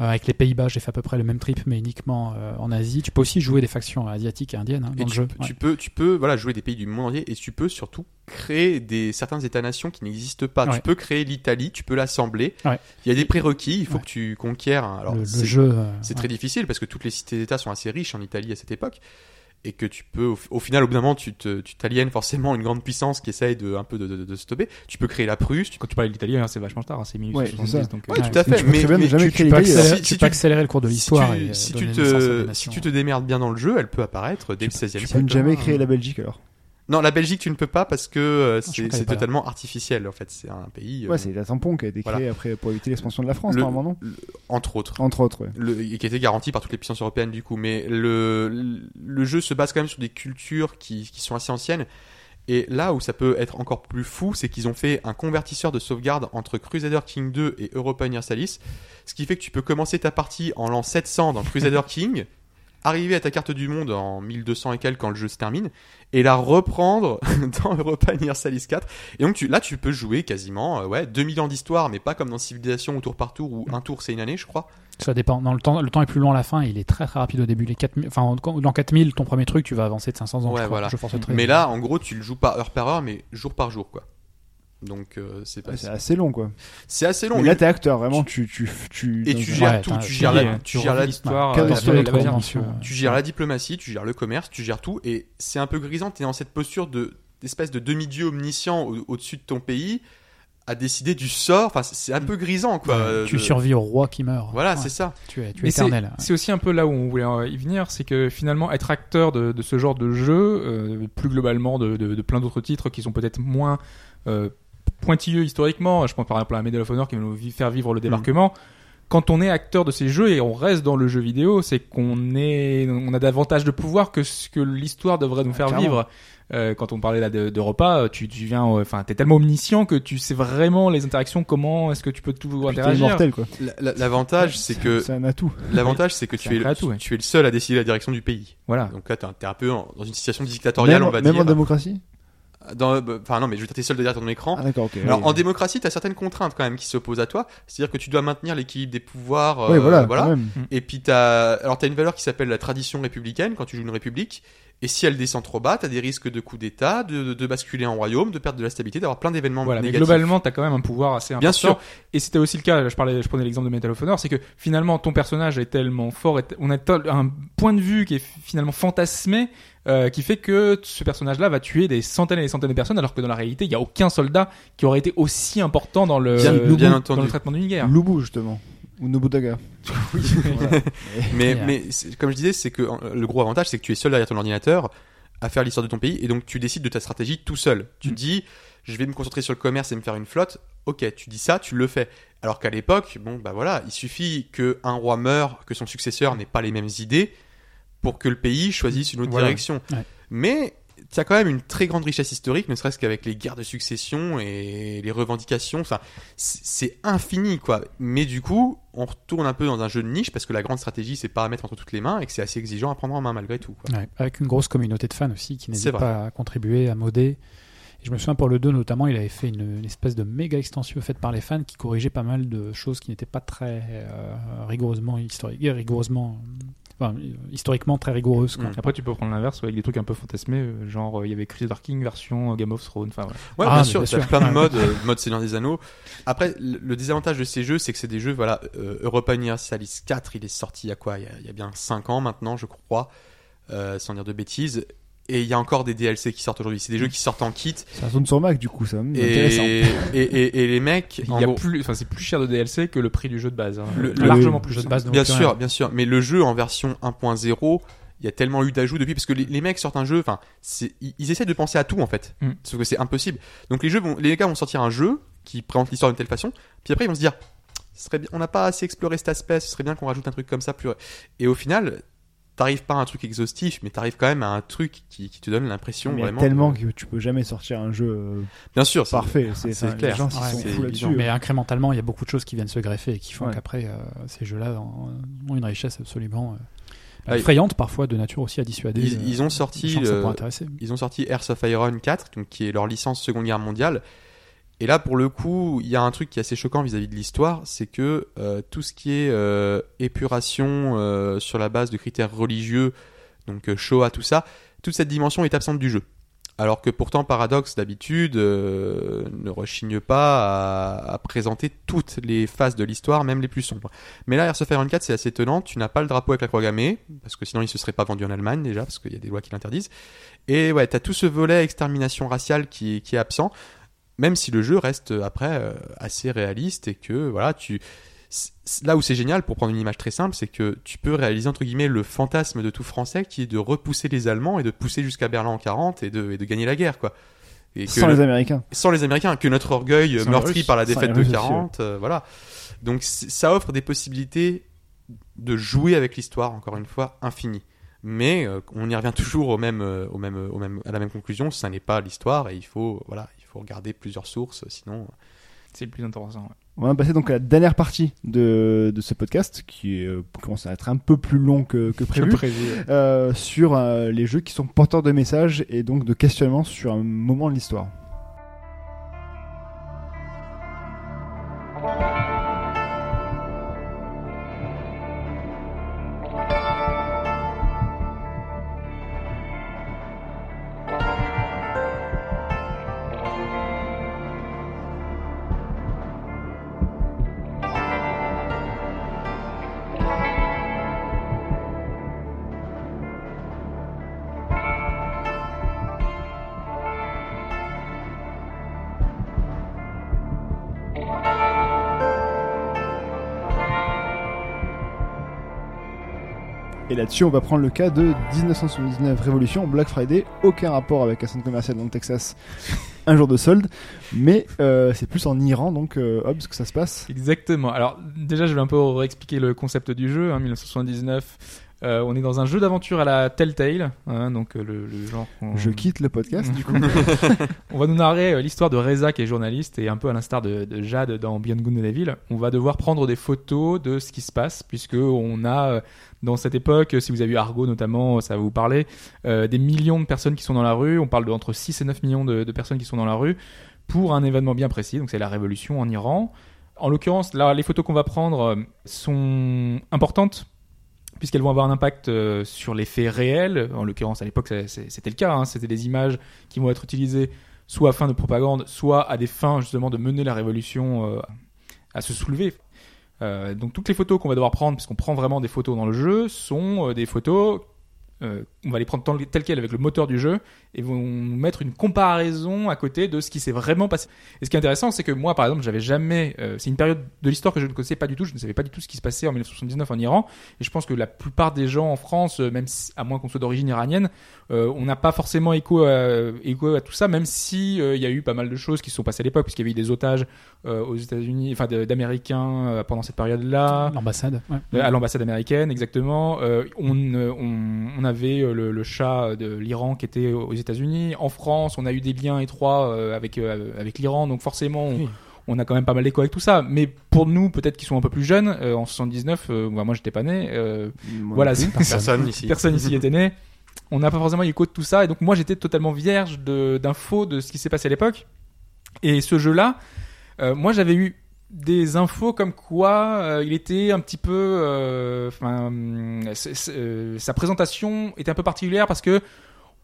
Euh, avec les Pays-Bas, j'ai fait à peu près le même trip, mais uniquement euh, en Asie. Tu peux aussi jouer des factions asiatiques et indiennes hein, dans Et le tu, jeu. Ouais. tu peux, tu peux, voilà, jouer des pays du monde entier et tu peux surtout créer des certains États-nations qui n'existent pas. Ouais. Tu peux créer l'Italie, tu peux l'assembler. Ouais. Il y a des prérequis, il faut Ouais. que tu conquières. Alors, le, jeu. euh, C'est ouais. très difficile parce que toutes les cités-États sont assez riches en Italie à cette époque et que tu peux, au, au final, au bout d'un moment, tu t'aliènes forcément une grande puissance qui essaye de, un peu de, de, de stopper. Tu peux créer la Prusse. Tu... Quand tu parlais de l'italien, c'est vachement tard, hein, c'est Ouais, c'est 1870. ça. donc, Ouais, euh, tout à fait. Mais, mais jamais tu, peux, accélérer, Si- tu peux accélérer le cours de si l'histoire tu, et euh, si tu te, si tu te démerdes bien dans le jeu, elle peut apparaître dès le 16e Tu peux siècle. ne jamais hein. créer la Belgique alors. Non, la Belgique, tu ne peux pas parce que euh, je c'est totalement artificiel. En fait, c'est un pays. euh, Ouais, c'est la tampon qui a été créée Voilà. après pour éviter l'expansion de la France, le- normalement, non le- entre autres. Entre autres, ouais. le, et qui était garanti par toutes les puissances européennes du coup. Mais le, le jeu se base quand même sur des cultures qui, qui sont assez anciennes. Et là où ça peut être encore plus fou, c'est qu'ils ont fait un convertisseur de sauvegarde entre Crusader King 2 et Europa Universalis. Ce qui fait que tu peux commencer ta partie en l'an 700 dans Crusader *laughs* King, arriver à ta carte du monde en 1200 et quelques quand le jeu se termine, et la reprendre *laughs* dans Europa Universalis 4. Et donc tu, là, tu peux jouer quasiment euh, ouais, 2000 ans d'histoire, mais pas comme dans Civilisation au tour par tour, où un tour c'est une année, je crois. Ça dépend. Dans le temps, le temps est plus long à la fin. Il est très très rapide au début. Les 4000, enfin, dans 4000, ton premier truc, tu vas avancer de 500 ans. Ouais, je crois. voilà. Je force. Mais là, en gros, tu le joues pas heure par heure, mais jour par jour, quoi. Donc, euh, c'est pas. Ouais, c'est assez long, quoi. c'est assez long. Mais là, t'es acteur, vraiment, tu, tu, tu, Et tu gères Ouais, tout. t'as- Tu gères la, tu gères l'histoire. Euh, Dimension. tu- gères la diplomatie, tu gères le commerce, tu gères tout, et c'est un peu grisant. T'es dans cette posture de d'espèce de demi-dieu omniscient au- au-dessus de ton pays, à décider du sort. Enfin, c'est un peu grisant, quoi. Ouais, euh, tu de- survis au roi qui meurt. Voilà, Ouais. c'est ça. Tu es, tu es c'est- éternel. C'est aussi un peu là où on voulait y venir, c'est que finalement être acteur de, de ce genre de jeu, euh, plus globalement de, de- de plein d'autres titres qui sont peut-être moins euh, pointilleux historiquement, je pense par exemple à Medal of Honor qui va nous faire vivre le débarquement. Quand on est acteur de ces jeux et on reste dans le jeu vidéo, c'est qu'on est, on a davantage de pouvoir que ce que l'histoire devrait nous faire clairement. vivre. Euh, quand on parlait là de, de repas, tu, tu viens, euh, enfin, t'es tellement omniscient que tu sais vraiment les interactions, comment est-ce que tu peux tout Puis t'es interagir. immortel, quoi. La- la- L'avantage, c'est que C'est un atout. l'avantage, c'est que tu es, atout, le, ouais. tu es le seul à décider la direction du pays. Voilà. Donc là, t'es un, un peu en- dans une situation dictatoriale, Même, on va même dire. en démocratie? Dans- bah, Enfin non, mais je veux dire, t'es seul derrière ton écran. Ah, d'accord, ok. Alors Oui. en démocratie, tu as certaines contraintes quand même qui s'opposent à toi. C'est-à-dire que tu dois maintenir l'équilibre des pouvoirs. Oui, euh, voilà, quand même. Et puis t'as, alors t'as une valeur qui s'appelle la tradition républicaine quand tu joues une république. Et si elle descend trop bas, t'as des risques de coup d'État, de, de, de basculer en royaume, de perdre de la stabilité, d'avoir plein d'événements Voilà, mais négatifs. globalement, t'as quand même un pouvoir assez important. Bien sûr. Et c'était aussi le cas, je parlais, je prenais l'exemple de Metal of Honor, c'est que finalement, ton personnage est tellement fort, on a un point de vue qui est finalement fantasmé, euh, qui fait que ce personnage-là va tuer des centaines et des centaines de personnes, alors que dans la réalité, il y a aucun soldat qui aurait été aussi important dans le, Bien- dans bien le entendu. traitement d'une guerre. Lubu, justement. Ou Nobudaga. *laughs* Voilà. Mais, Yeah. mais comme je disais, c'est que euh, le gros avantage, c'est que tu es seul derrière ton ordinateur à faire l'histoire de ton pays, et donc tu décides de ta stratégie tout seul. Tu Mm. dis, je vais me concentrer sur le commerce et me faire une flotte. Ok, tu dis ça, tu le fais. Alors qu'à l'époque, bon, bah voilà, il suffit que un roi meure, que son successeur n'ait pas les mêmes idées, pour que le pays choisisse une autre Voilà. direction. Ouais. Mais tu as quand même une très grande richesse historique, ne serait-ce qu'avec les guerres de succession et les revendications. Enfin, c'est infini, quoi. Mais du coup, on retourne un peu dans un jeu de niche parce que la grande stratégie, c'est pas à mettre entre toutes les mains et que c'est assez exigeant à prendre en main malgré tout. Quoi. Ouais, avec une grosse communauté de fans aussi qui n'hésite pas à contribuer, à modder. Et je me souviens pour le 2 notamment, il avait fait une, une espèce de méga extension faite par les fans qui corrigeait pas mal de choses qui n'étaient pas très euh, rigoureusement historiques, rigoureusement, enfin, euh, historiquement très rigoureuses. quoi. Mm. Après, tu peux prendre l'inverse avec des trucs un peu fantasmés, euh, genre euh, il y avait Chris King version Game of Thrones. Enfin, voilà. Ouais, Ah, bien mais sûr, bien t'as sûr. plein de Ouais. modes, euh, mode Seigneur des Anneaux. Après, le, le désavantage de ces jeux, c'est que c'est des jeux, voilà, euh, Europa Universalis 4, il est sorti il y a quoi? Il y a, il y a bien 5 ans maintenant, je crois, euh, sans dire de bêtises. Et il y a encore des DLC qui sortent aujourd'hui. C'est des jeux qui sortent en kit. Ça tourne sur Mac, du coup, ça. Et, Intéressant. *laughs* et, et, et les mecs, Il y a gros- plus, enfin, c'est plus cher de DLC que le prix du jeu de base. hein. Le- largement le plus jeu de cher. base Bien sûr, rien. bien sûr. Mais le jeu en version 1.0, il y a tellement eu d'ajouts depuis parce que les, les mecs sortent un jeu. Enfin, ils, ils essaient de penser à tout en fait. Mm. Sauf que c'est impossible. Donc les jeux, vont, les gars vont sortir un jeu qui présente l'histoire d'une telle façon. Puis après ils vont se dire, ce serait bien, on n'a pas assez exploré cet aspect. Ce serait bien qu'on rajoute un truc comme ça plus. Et au final, t'arrives pas à un truc exhaustif, mais t'arrives quand même à un truc qui, qui te donne l'impression Mais il y a vraiment. tellement de- que tu peux jamais sortir un jeu euh, Bien sûr, c'est- parfait. C'est enfin, clair. Les gens Ouais, sont là-dessus. Mais incrémentalement, il y a beaucoup de choses qui viennent se greffer et qui font Ouais. qu'après, euh, ces jeux-là ont une richesse absolument euh, Ah, effrayante, parfois de nature aussi à dissuader. Ils, euh, ils ont sorti le- intéresser. ils ont sorti Earth of Iron 4, donc qui est leur licence Seconde Guerre mondiale. Et là, pour le coup, il y a un truc qui est assez choquant vis-à-vis de l'histoire, c'est que euh, tout ce qui est euh, épuration euh, sur la base de critères religieux, donc Shoah, tout ça, toute cette dimension est absente du jeu. Alors que pourtant, Paradox, d'habitude, ne rechigne pas à, présenter toutes les phases de l'histoire, même les plus sombres. Mais là, of Iron 4, c'est assez étonnant. Tu n'as pas le drapeau avec la croix gammée, parce que sinon il se serait pas vendu en Allemagne déjà, parce qu'il y a des lois qui l'interdisent. Et ouais, t'as tout ce volet extermination raciale qui est absent, même si le jeu reste euh, après euh, assez réaliste et que voilà, tu là où c'est génial, pour prendre une image très simple, c'est que tu peux réaliser entre guillemets le fantasme de tout Français qui est de repousser les Allemands et de pousser jusqu'à Berlin en 40 et de, et de gagner la guerre, quoi. Et que Sans le- les Américains. sans les Américains, que notre orgueil euh, Sans meurtri Russes. par la défaite de Russes aussi, 40, euh, voilà. Donc ça offre des possibilités de jouer avec l'histoire, encore une fois, infinies. Mais euh, on y revient toujours au même, euh, au même, au même, à la même conclusion, ça n'est pas l'histoire et il faut, voilà, il faut regarder plusieurs sources, sinon. euh, C'est le plus intéressant. ouais. On va passer donc à la dernière partie de, de ce podcast qui euh, commence à être un peu plus long que, que prévu. Je prévu, ouais. euh, sur euh, les jeux qui sont porteurs de messages et donc de questionnements sur un moment de l'histoire. Là-dessus, on va prendre le cas de 1979 Révolution, Black Friday, aucun rapport avec un centre commercial dans le Texas, un jour de solde, mais euh, c'est plus en Iran, donc euh, Hobbs, que ça se passe. Exactement. Alors déjà, je vais un peu réexpliquer le concept du jeu. Hein, 1979. Euh, on est dans un jeu d'aventure à la Telltale, hein, donc euh, le, le genre. Je quitte le podcast, du coup. *laughs* On va nous narrer euh, l'histoire de Reza qui est journaliste et un peu à l'instar de, de Jade dans Beyond Good and Evil, on va devoir prendre des photos de ce qui se passe puisque on a dans cette époque, si vous avez eu Argo notamment, ça va vous parler, des millions de personnes qui sont dans la rue. On parle de entre 6 et 9 millions de, de personnes qui sont dans la rue pour un événement bien précis. Donc c'est la révolution en Iran. En l'occurrence, là, les photos qu'on va prendre sont importantes puisqu'elles vont avoir un impact euh, sur les faits réels. En l'occurrence, à l'époque, c'était le cas. hein. C'était des images qui vont être utilisées soit à fin de propagande, soit à des fins justement de mener la révolution euh, à se soulever. Euh, donc toutes les photos qu'on va devoir prendre, puisqu'on prend vraiment des photos dans le jeu, sont des photos, euh, on va les prendre tel- telles quelles avec le moteur du jeu, et vont mettre une comparaison à côté de ce qui s'est vraiment passé. Et ce qui est intéressant, c'est que moi, par exemple, j'avais jamais, euh, c'est une période de l'histoire que je ne connaissais pas du tout, je ne savais pas du tout ce qui se passait en 1979 en Iran, et je pense que la plupart des gens en France, euh, même si- à moins qu'on soit d'origine iranienne, euh, on n'a pas forcément écho à, écho à tout ça, même si il y a eu pas mal de choses qui se sont passées à l'époque, puisqu'il y avait eu des otages aux États-Unis, enfin d'Américains pendant cette période-là. L'ambassade. ouais. Euh, à l'ambassade américaine, exactement. On, on, on avait euh, le, le chat de l'Iran qui était aux États-Unis. En France, on a eu des liens étroits euh, avec euh, avec l'Iran, donc forcément. On, Oui. on a quand même pas mal d'écho avec tout ça, mais pour nous, peut-être qui sont un peu plus jeunes, euh, en 79, euh, bah, moi j'étais pas né, euh, Moi voilà, Personne *laughs* ici. personne ici était né. On n'a pas forcément écho de tout ça, et donc moi j'étais totalement vierge de- d'infos de, ce qui s'est passé à l'époque. Et ce jeu-là, euh, moi j'avais eu des infos comme quoi euh, il était un petit peu, euh, enfin, hum, euh, sa présentation était un peu particulière parce que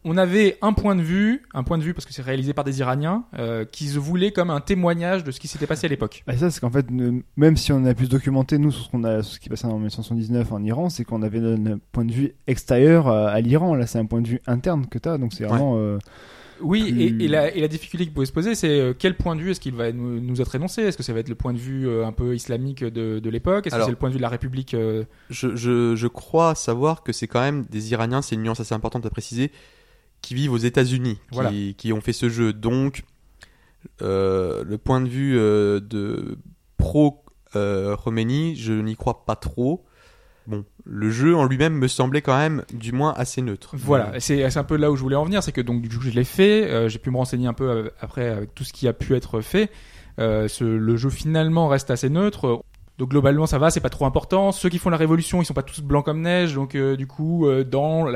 on avait un point de vue, un point de vue parce que c'est réalisé par des Iraniens, euh, qui se voulaient comme un témoignage de ce qui s'était passé à l'époque. Bah, ça, c'est qu'en fait, ne- même si on a pu se documenter, nous, sur ce, qu'on a, sur ce qui passait en 1979 en Iran, c'est qu'on avait un point de vue extérieur à, l'Iran. Là, c'est un point de vue interne que tu as, donc c'est vraiment. euh, Oui, plus- et, et la, et la difficulté qui pouvait se poser, c'est euh, quel point de vue est-ce qu'il va nous, nous être énoncé? Est-ce que ça va être le point de vue euh, un peu islamique de, de l'époque? Est-ce que c'est le point de vue de la République euh, Je, je, je crois savoir que c'est quand même des Iraniens, c'est une nuance assez importante à préciser, qui vivent aux États-Unis, qui, ont fait ce jeu. Donc, euh, le point de vue euh, de pro euh, Khomeini, je n'y crois pas trop. Bon, le jeu en lui-même me semblait quand même, du moins, assez neutre. Voilà, c'est un peu là où je voulais en venir, c'est que donc du coup je l'ai fait, euh, j'ai pu me renseigner un peu euh, après avec tout ce qui a pu être fait. Euh, le jeu finalement reste assez neutre. Donc globalement ça va, c'est pas trop important. Ceux qui font la révolution, ils sont pas tous blancs comme neige. Donc du coup, dans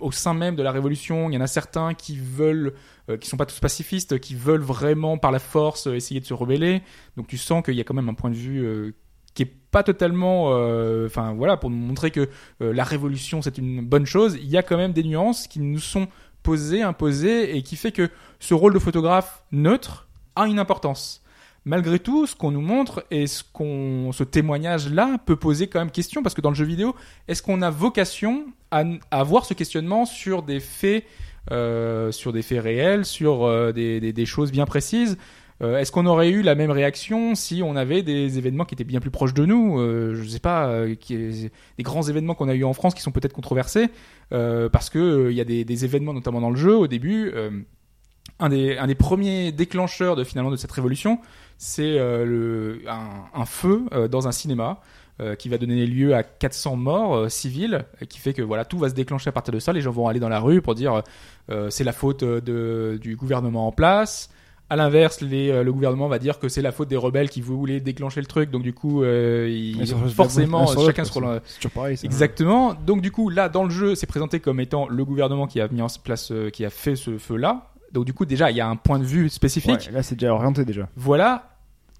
au sein même de la révolution, il y en a certains qui veulent, qui sont pas tous pacifistes, qui veulent vraiment par la force essayer de se rebeller. Donc tu sens qu'il y a quand même un point de vue qui est pas totalement, euh, enfin voilà, pour nous montrer que euh, la révolution c'est une bonne chose. Il y a quand même des nuances qui nous sont posées, imposées, et qui fait que ce rôle de photographe neutre a une importance. Malgré tout, ce qu'on nous montre et ce qu'on, ce témoignage-là peut poser quand même question parce que dans le jeu vidéo, est-ce qu'on a vocation à, avoir ce questionnement sur des faits, euh, réels, sur des choses bien précises? Euh, Est-ce qu'on aurait eu la même réaction si on avait des événements qui étaient bien plus proches de nous euh, Je sais pas, euh, des grands événements qu'on a eu en France qui sont peut-être controversés parce que euh, il y a des, événements notamment dans le jeu au début. un des, un des premiers déclencheurs de finalement de cette révolution, c'est un, un feu dans un cinéma qui va donner lieu à 400 morts euh, civiles, qui fait que voilà tout va se déclencher à partir de ça. Les gens vont aller dans la rue pour dire euh, c'est la faute de, du gouvernement en place. À l'inverse, euh, le gouvernement va dire que c'est la faute des rebelles qui voulaient déclencher le truc. Donc du coup, euh, ils- forcément, chacun se roule- C'est c'est toujours pareil. ça. Exactement. Donc du coup, là, dans le jeu, c'est présenté comme étant le gouvernement qui a mis en place, euh, qui a fait ce feu-là. Donc du coup, déjà, il y a un point de vue spécifique. Ouais, là, c'est déjà orienté déjà. Voilà.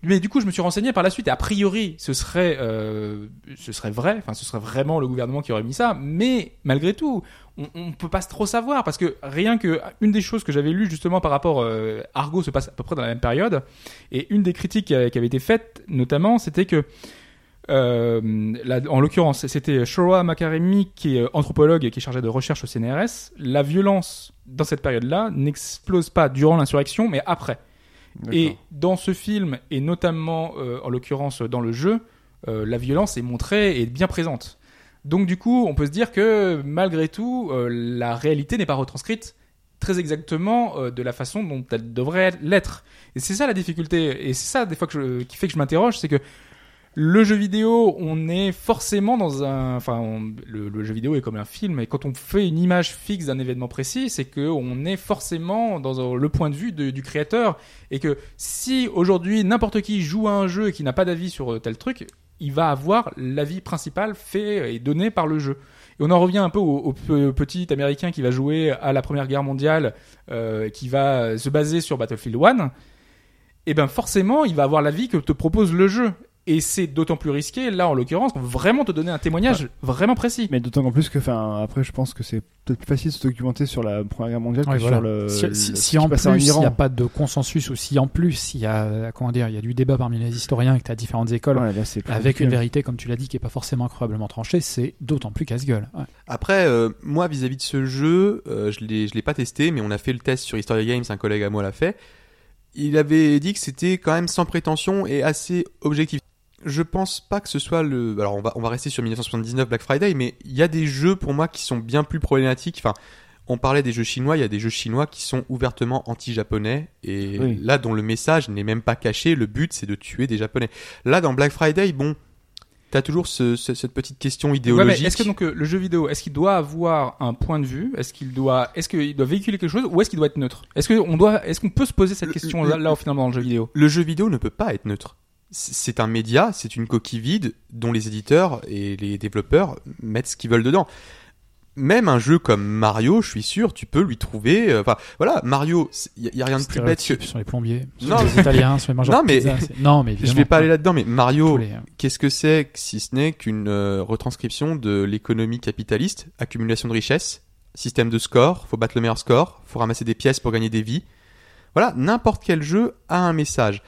Mais du coup, je me suis renseigné par la suite et a priori, ce serait, euh, ce serait vrai. Enfin, ce serait vraiment le gouvernement qui aurait mis ça. Mais malgré tout, on, on peut pas trop savoir parce que rien que une des choses que j'avais lues justement par rapport euh, Argo se passe à peu près dans la même période et une des critiques qui, a- qui avait été faite notamment, c'était que euh, là, en l'occurrence, c'était Showa Makaremi, qui est euh, anthropologue et qui est chargé de recherche au CNRS. La violence dans cette période-là n'explose pas durant l'insurrection, mais après. Et dans ce film, et notamment euh, en l'occurrence dans le jeu, euh, la violence est montrée et bien présente. Donc du coup, on peut se dire que malgré tout, euh, la réalité n'est pas retranscrite très exactement euh, de la façon dont elle devrait l'être. Et c'est ça la difficulté. Et c'est ça des fois qui fait que je m'interroge, c'est que le jeu vidéo, on est forcément dans un, enfin, le, jeu vidéo est comme un film, et quand on fait une image fixe d'un événement précis, c'est que on est forcément dans le point de vue du créateur, et que si aujourd'hui n'importe qui joue à un jeu et qui n'a pas d'avis sur euh, tel truc, il va avoir l'avis principal fait et donné par le jeu. Et on en revient un peu au, au pe- petit américain qui va jouer à la Première Guerre mondiale, euh, qui va se baser sur Battlefield 1. Et ben forcément, il va avoir l'avis que te propose le jeu. Et c'est d'autant plus risqué, là en l'occurrence, vraiment te donner un témoignage vraiment précis. Mais d'autant qu'en plus que, enfin, après, je pense que c'est peut-être plus facile de se documenter sur la Première Guerre mondiale Ouais, que voilà. sur le. si, le- si- ce si qui en plus il n'y a pas de consensus ou si en plus il y a comment dire il y a du débat parmi les historiens et que tu as différentes écoles Ouais, là, avec compliqué. une vérité comme tu l'as dit qui est pas forcément incroyablement tranchée c'est d'autant plus casse-gueule Ouais. Après, euh, moi, vis-à-vis de ce jeu, euh, je l'ai, je l'ai pas testé, mais on a fait le test sur Historia Games, un collègue à moi l'a fait. Il avait dit que c'était quand même sans prétention et assez objectif. Je pense pas que ce soit le. Alors, on va, on va rester sur 1979 Black Friday, mais il y a des jeux pour moi qui sont bien plus problématiques. Enfin, on parlait des jeux chinois, il y a des jeux chinois qui sont ouvertement anti-japonais et Oui. là, dont le message n'est même pas caché. Le but, c'est de tuer des japonais. Là, dans Black Friday, bon. T'as toujours ce- ce- cette petite question Ouais, idéologique. est-ce que donc euh, le jeu vidéo, est-ce qu'il doit avoir un point de vue? Est-ce qu'il doit, est-ce qu'il doit véhiculer quelque chose ou est-ce qu'il doit être neutre? Est-ce qu'on doit, est-ce qu'on peut se poser cette Le- question le- là, là finalement dans le jeu vidéo? le jeu vidéo ne peut pas être neutre. C'est un média, c'est une coquille vide dont les éditeurs et les développeurs mettent ce qu'ils veulent dedans. Même un jeu comme Mario, je suis sûr, tu peux lui trouver. euh, Enfin, voilà, Mario, il y, a rien de plus bête que. Sur les plombiers Non, sur les italiens sur les mangeurs Non, mais- pizza, non mais Je vais pas aller là-dedans, mais Mario, les- qu'est-ce que c'est si ce n'est qu'une euh, retranscription de l'économie capitaliste, accumulation de richesses, système de score, faut battre le meilleur score, faut ramasser des pièces pour gagner des vies. Voilà, n'importe quel jeu a un message.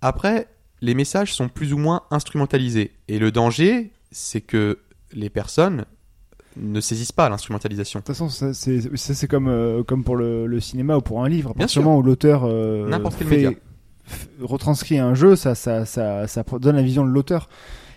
Après, les messages sont plus ou moins instrumentalisés. Et le danger, c'est que les personnes ne saisissent pas l'instrumentalisation. De toute façon, ça, c'est comme, euh, comme pour le, le cinéma ou pour un livre. À Bien partir du moment où l'auteur euh, N'importe quel fait- média. retranscrit un jeu, ça, ça, ça, ça donne la vision de l'auteur.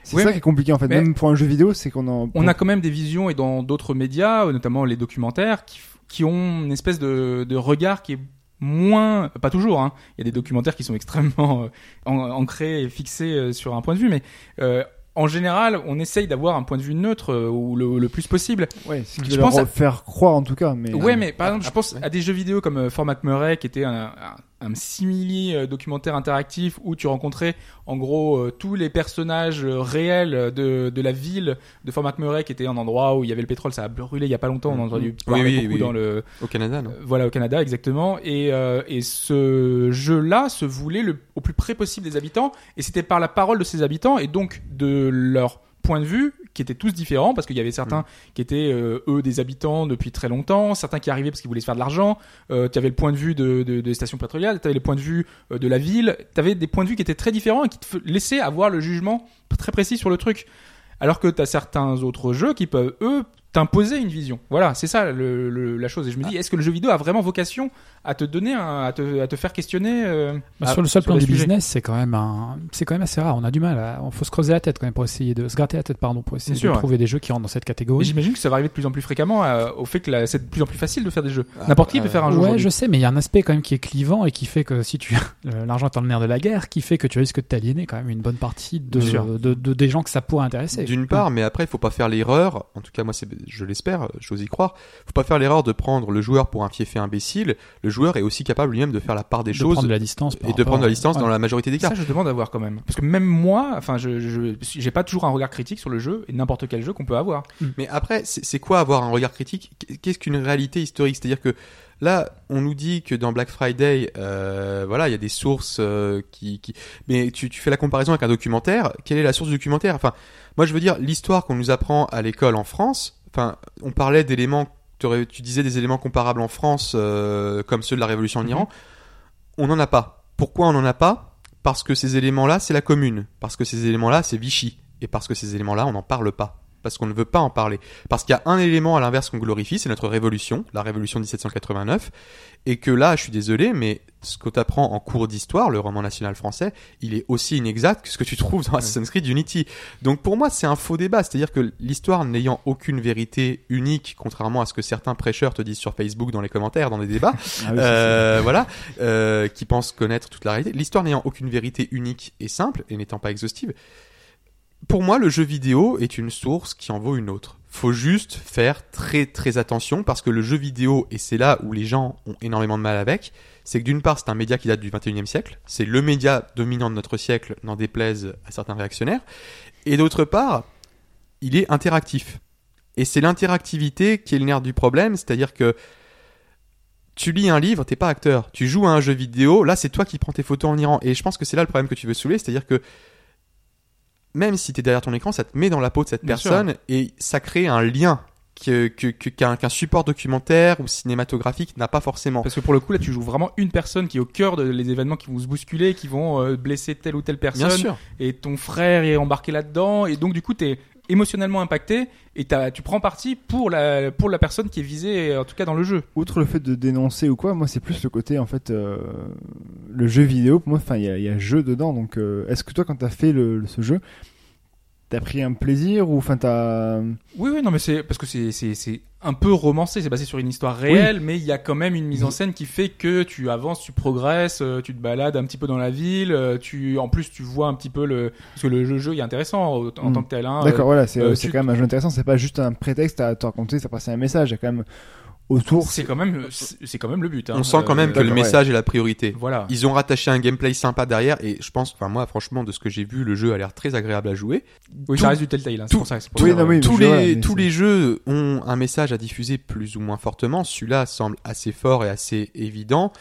C'est Oui, ça qui est compliqué en fait. Même pour un jeu vidéo, c'est qu'on en. On a quand même des visions et dans d'autres médias, euh, notamment les documentaires, qui ont une espèce de, de regard qui est moins, pas toujours. Hein. Il y a des documentaires qui sont extrêmement euh, an- ancrés et fixés euh, sur un point de vue, mais euh, en général, on essaye d'avoir un point de vue neutre euh, ou le, le plus possible. Ouais, ce qui Je veut leur pense à- faire croire en tout cas. Mais Ouais, mais par exemple, je pense ouais. à des jeux vidéo comme euh, Fort McMurray, qui était un, un, un simili euh, documentaire interactif où tu rencontrais en gros euh, tous les personnages euh, réels de, de la ville de Fort McMurray, qui était un endroit où il y avait le pétrole, ça a brûlé il y a pas longtemps, on a entendu parler oui, beaucoup oui. dans le Au Canada, non voilà au Canada exactement. Et euh, et ce jeu-là se voulait le, au plus près possible des habitants. Et c'était par la parole de ces habitants. Et donc de leur point de vue qui étaient tous différents parce qu'il y avait certains qui étaient euh, eux des habitants depuis très longtemps, certains qui arrivaient parce qu'ils voulaient se faire de l'argent, euh, tu avais le point de vue de, de, des stations pétrolières, tu avais les points de vue euh, de la ville, tu avais des points de vue qui étaient très différents et qui te laissaient avoir le jugement très précis sur le truc. Alors que tu as certains autres jeux qui peuvent, eux, t'imposer une vision. Voilà, c'est ça le, le- la chose. Et je me dis, est-ce que le jeu vidéo a vraiment vocation à te donner, un, à, te, à te faire questionner euh, Bah, à- sur le seul plan des du sujets business, c'est quand même un, c'est quand même assez rare. On a du mal. À... Il faut se creuser la tête quand même pour essayer de se gratter la tête, pardon, pour essayer Bien de sûr, ouais. trouver des jeux qui rentrent dans cette Et catégorie. j'imagine que ça va arriver de plus en plus fréquemment euh, au fait que la- c'est de plus en plus facile de faire des jeux. N'importe qui peut faire un jeu. Ouais, je sais, mais il y a un aspect quand même qui est clivant et qui fait que si tu *laughs* euh, l'argent étant le nerf de la guerre, qui fait que tu risques de t'aliéner quand même une bonne partie de, des gens que ça pourrait intéresser. D'une part, mais après, il faut pas faire l'erreur. En tout cas, moi, c'est, je l'espère, j'ose y croire. Faut pas faire l'erreur de prendre le joueur pour un fiefé imbécile. Le joueur est aussi capable lui-même de faire la part des de choses prendre de la distance et de prendre de la à- distance ouais. dans la majorité des cas. Ça, je demande à voir quand même. Parce que même moi, enfin, je, je, j'ai pas toujours un regard critique sur le jeu et n'importe quel jeu qu'on peut avoir. Mais après, c'est c'est quoi avoir un regard critique? Qu'est-ce qu'une réalité historique? C'est-à-dire que là, on nous dit que dans Black Friday, euh, voilà, il y a des sources euh, qui, qui... Mais tu, tu fais la comparaison avec un documentaire. Quelle est la source du documentaire? Enfin, moi, je veux dire, l'histoire qu'on nous apprend à l'école en France. Enfin, on parlait d'éléments. Tu disais des éléments comparables en France, euh, comme ceux de la Révolution en Mhm. Iran. On n'en a pas. Pourquoi on n'en a pas? Parce que ces éléments-là, c'est la commune. Parce que ces éléments-là, c'est Vichy. Et parce que ces éléments-là, on n'en parle pas. Parce qu'on ne veut pas en parler. Parce qu'il y a un élément à l'inverse qu'on glorifie, c'est notre révolution, la révolution de 1789. Et que là, je suis désolé, mais ce que tu apprends en cours d'histoire, le roman national français, il est aussi inexact que ce que tu trouves dans Assassin's Creed Unity. Donc pour moi, c'est un faux débat. C'est-à-dire que l'histoire n'ayant aucune vérité unique, contrairement à ce que certains prêcheurs te disent sur Facebook dans les commentaires, dans les débats, *laughs* Ah oui, euh, voilà, euh, qui pensent connaître toute la réalité. L'histoire n'ayant aucune vérité unique et simple, et n'étant pas exhaustive, pour moi, le jeu vidéo est une source qui en vaut une autre. Faut juste faire très très attention parce que le jeu vidéo, et c'est là où les gens ont énormément de mal avec, c'est que d'une part, c'est un média qui date du 21e siècle, c'est le média dominant de notre siècle, n'en déplaise à certains réactionnaires, et d'autre part, il est interactif. Et c'est l'interactivité qui est le nerf du problème, c'est-à-dire que tu lis un livre, t'es pas acteur. Tu joues à un jeu vidéo, là c'est toi qui prends tes photos en Iran. Et je pense que c'est là le problème que tu veux soulever, c'est-à-dire que même si t'es derrière ton écran, ça te met dans la peau de cette Bien personne et ça crée un lien que- que- que- qu'un qu'un support documentaire ou cinématographique n'a pas forcément. Parce que pour le coup, là, tu joues vraiment une personne qui est au cœur de les événements qui vont se bousculer, qui vont euh, blesser telle ou telle personne. Bien sûr. Et ton frère est embarqué là-dedans. Et donc, du coup, t'es émotionnellement impacté et tu prends parti pour la, pour la personne qui est visée, en tout cas dans le jeu. Outre le fait de dénoncer ou quoi, moi c'est plus le côté en fait euh, le jeu vidéo. Pour moi, il y, y a jeu dedans. Donc euh, est-ce que toi quand t'as fait ce jeu, t'as pris un plaisir ou enfin t'as Oui, oui, non, mais c'est parce que c'est c'est c'est un peu romancé, c'est basé sur une histoire réelle, mais il y a quand même une mise en scène qui fait que tu avances, tu progresses, euh, tu te balades un petit peu dans la ville, euh, tu en plus tu vois un petit peu le parce que le jeu, jeu il est intéressant en, en Mm. tant que tel. Hein, D'accord, voilà, c'est euh, c'est tu- quand même un jeu intéressant. C'est pas juste un prétexte à te raconter, ça passer un message. Il y a quand même autour. c'est quand même c'est quand même le but. Hein. On sent quand même Euh, que le ouais. message est la priorité. Voilà. Ils ont rattaché un gameplay sympa derrière et je pense, enfin moi franchement de ce que j'ai vu, le jeu a l'air très agréable à jouer. Oui, tout- ça reste du Telltale. Hein, tout- pour ça. pour Oui, non, oui, tous vois, les tous les jeux ont un message à diffuser plus ou moins fortement. Celui-là semble assez fort et assez évident.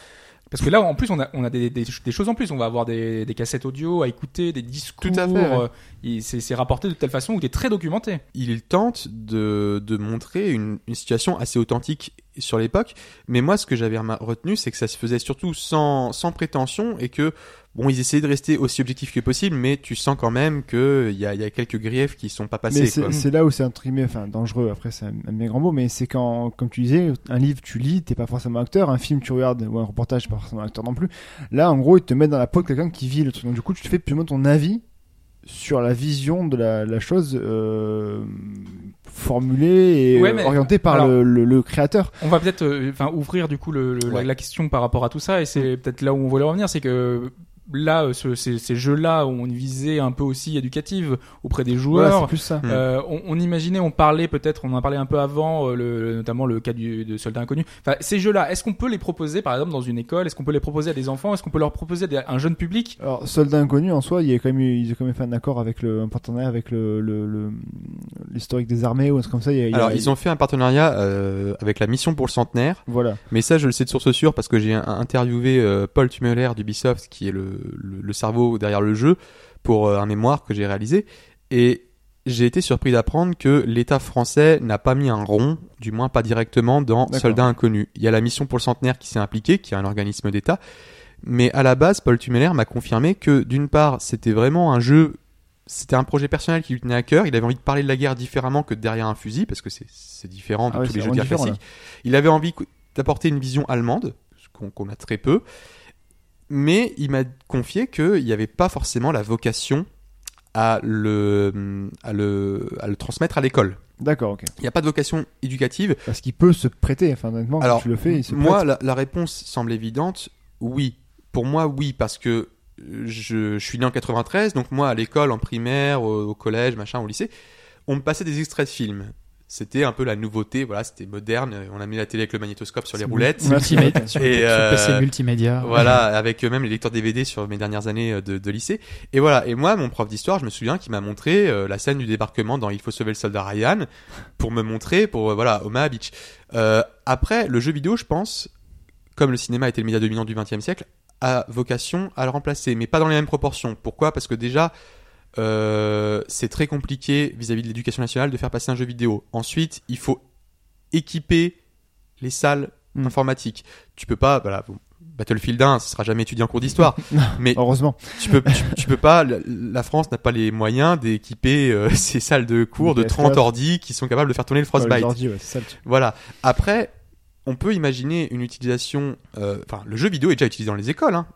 Parce que là, en plus, on a, on a des, des, des choses en plus. On va avoir des, des cassettes audio à écouter, des discours. Tout à fait, ouais. euh, et c'est c'est rapporté de telle façon où tu es très documenté. il tente de, de montrer une, une situation assez authentique sur l'époque. Mais moi, ce que j'avais retenu, c'est que ça se faisait surtout sans, sans prétention et que, bon, ils essayaient de rester aussi objectifs que possible, mais tu sens quand même qu'il y a, il y a quelques griefs qui sont pas passés. Mais c'est quoi. c'est là où c'est entre guillemets, enfin dangereux. Après, c'est un, un bien grand mot, mais c'est quand, comme tu disais, un livre tu lis, t'es pas forcément acteur. Un film tu regardes ou un reportage, t'es pas forcément acteur non plus. Là, en gros, ils te mettent dans la peau de quelqu'un qui vit le truc. Donc du coup, tu te fais plus ou moins ton avis sur la vision de la, la chose euh, formulée et Ouais, mais- orientée par alors- le, le- le créateur. On va peut-être euh, enfin ouvrir du coup le, le- la, Ouais. la question par rapport à tout ça et c'est peut-être là où on voulait revenir, c'est que là, euh, ce- ces, ces jeux-là ont une visée un peu aussi éducative auprès des joueurs. c'est plus ça. Euh, on, on imaginait, on parlait peut-être, on en parlait un peu avant, euh, le, notamment le cas du, de Soldats Inconnus. Enfin, ces jeux-là, est-ce qu'on peut les proposer, par exemple, dans une école? Est-ce qu'on peut les proposer à des enfants? Est-ce qu'on peut leur proposer à des- un jeune public? Alors, Soldat Inconnu, en soi, il y a quand même eu, ils ont quand même fait un accord avec le, un partenariat avec le, le, le- l'historique des armées ou un truc comme ça. Il y a- il y a- Alors, ils ont fait un partenariat euh, avec la mission pour le centenaire. Voilà. Mais ça, je le sais de source sûre parce que j'ai interviewé euh, Paul Tumeler d'Ubisoft, qui est le, le, le cerveau derrière le jeu, pour euh, un mémoire que j'ai réalisé. Et j'ai été surpris d'apprendre que l'État français n'a pas mis un rond, du moins pas directement, dans. Soldats Inconnus. Il y a la mission pour le centenaire qui s'est impliquée, qui est un organisme d'État. Mais à la base, Paul Tumeler m'a confirmé que, d'une part, c'était vraiment un jeu c'était un projet personnel qui lui tenait à cœur. Il avait envie de parler de la guerre différemment que derrière un fusil, parce que c'est différent de Ah tous les jeux de guerre classiques. Il avait envie d'apporter une vision allemande, qu'on a très peu, mais il m'a confié qu'il n'y avait pas forcément la vocation à le, à le, à le transmettre à l'école. D'accord, ok. Il n'y a pas de vocation éducative. Parce qu'il peut se prêter, enfin, honnêtement, Alors, quand tu le fais, il se Moi, la, la réponse semble évidente. Oui. Pour moi, oui, parce que je, je suis né en 93, donc moi, à l'école, en primaire, au, au collège, machin, au lycée, on me passait des extraits de films. C'était un peu la nouveauté, voilà, c'était moderne. On a mis la télé avec le magnétoscope sur les roulettes. Multimédia, *laughs* Et, sur euh, PC multimédia. Voilà, avec même les lecteurs DVD sur mes dernières années euh, de, de lycée. Et voilà, et moi, mon prof d'histoire, je me souviens qu'il m'a montré euh, la scène du débarquement dans Il faut sauver le soldat Ryan pour me montrer, pour euh, voilà, Omaha Beach. Euh, après, le jeu vidéo, je pense, comme le cinéma était le média dominant du XXe siècle, a vocation à le remplacer, mais pas dans les mêmes proportions. Pourquoi? Parce que déjà, euh, c'est très compliqué vis-à-vis de l'éducation nationale de faire passer un jeu vidéo. Ensuite, il faut équiper les salles Mm. informatiques. Tu peux pas, voilà, Battlefield 1, ça sera jamais étudié en cours d'histoire, *laughs* mais Heureusement. tu peux, tu, tu peux pas, la, la France n'a pas les moyens d'équiper euh, *laughs* ses salles de cours de PS4. 30 ordi qui sont capables de faire tourner le Frostbite. ordi, ouais, ça. Voilà. Après, on peut imaginer une utilisation. euh, Enfin, le jeu vidéo est déjà utilisé dans les écoles, hein,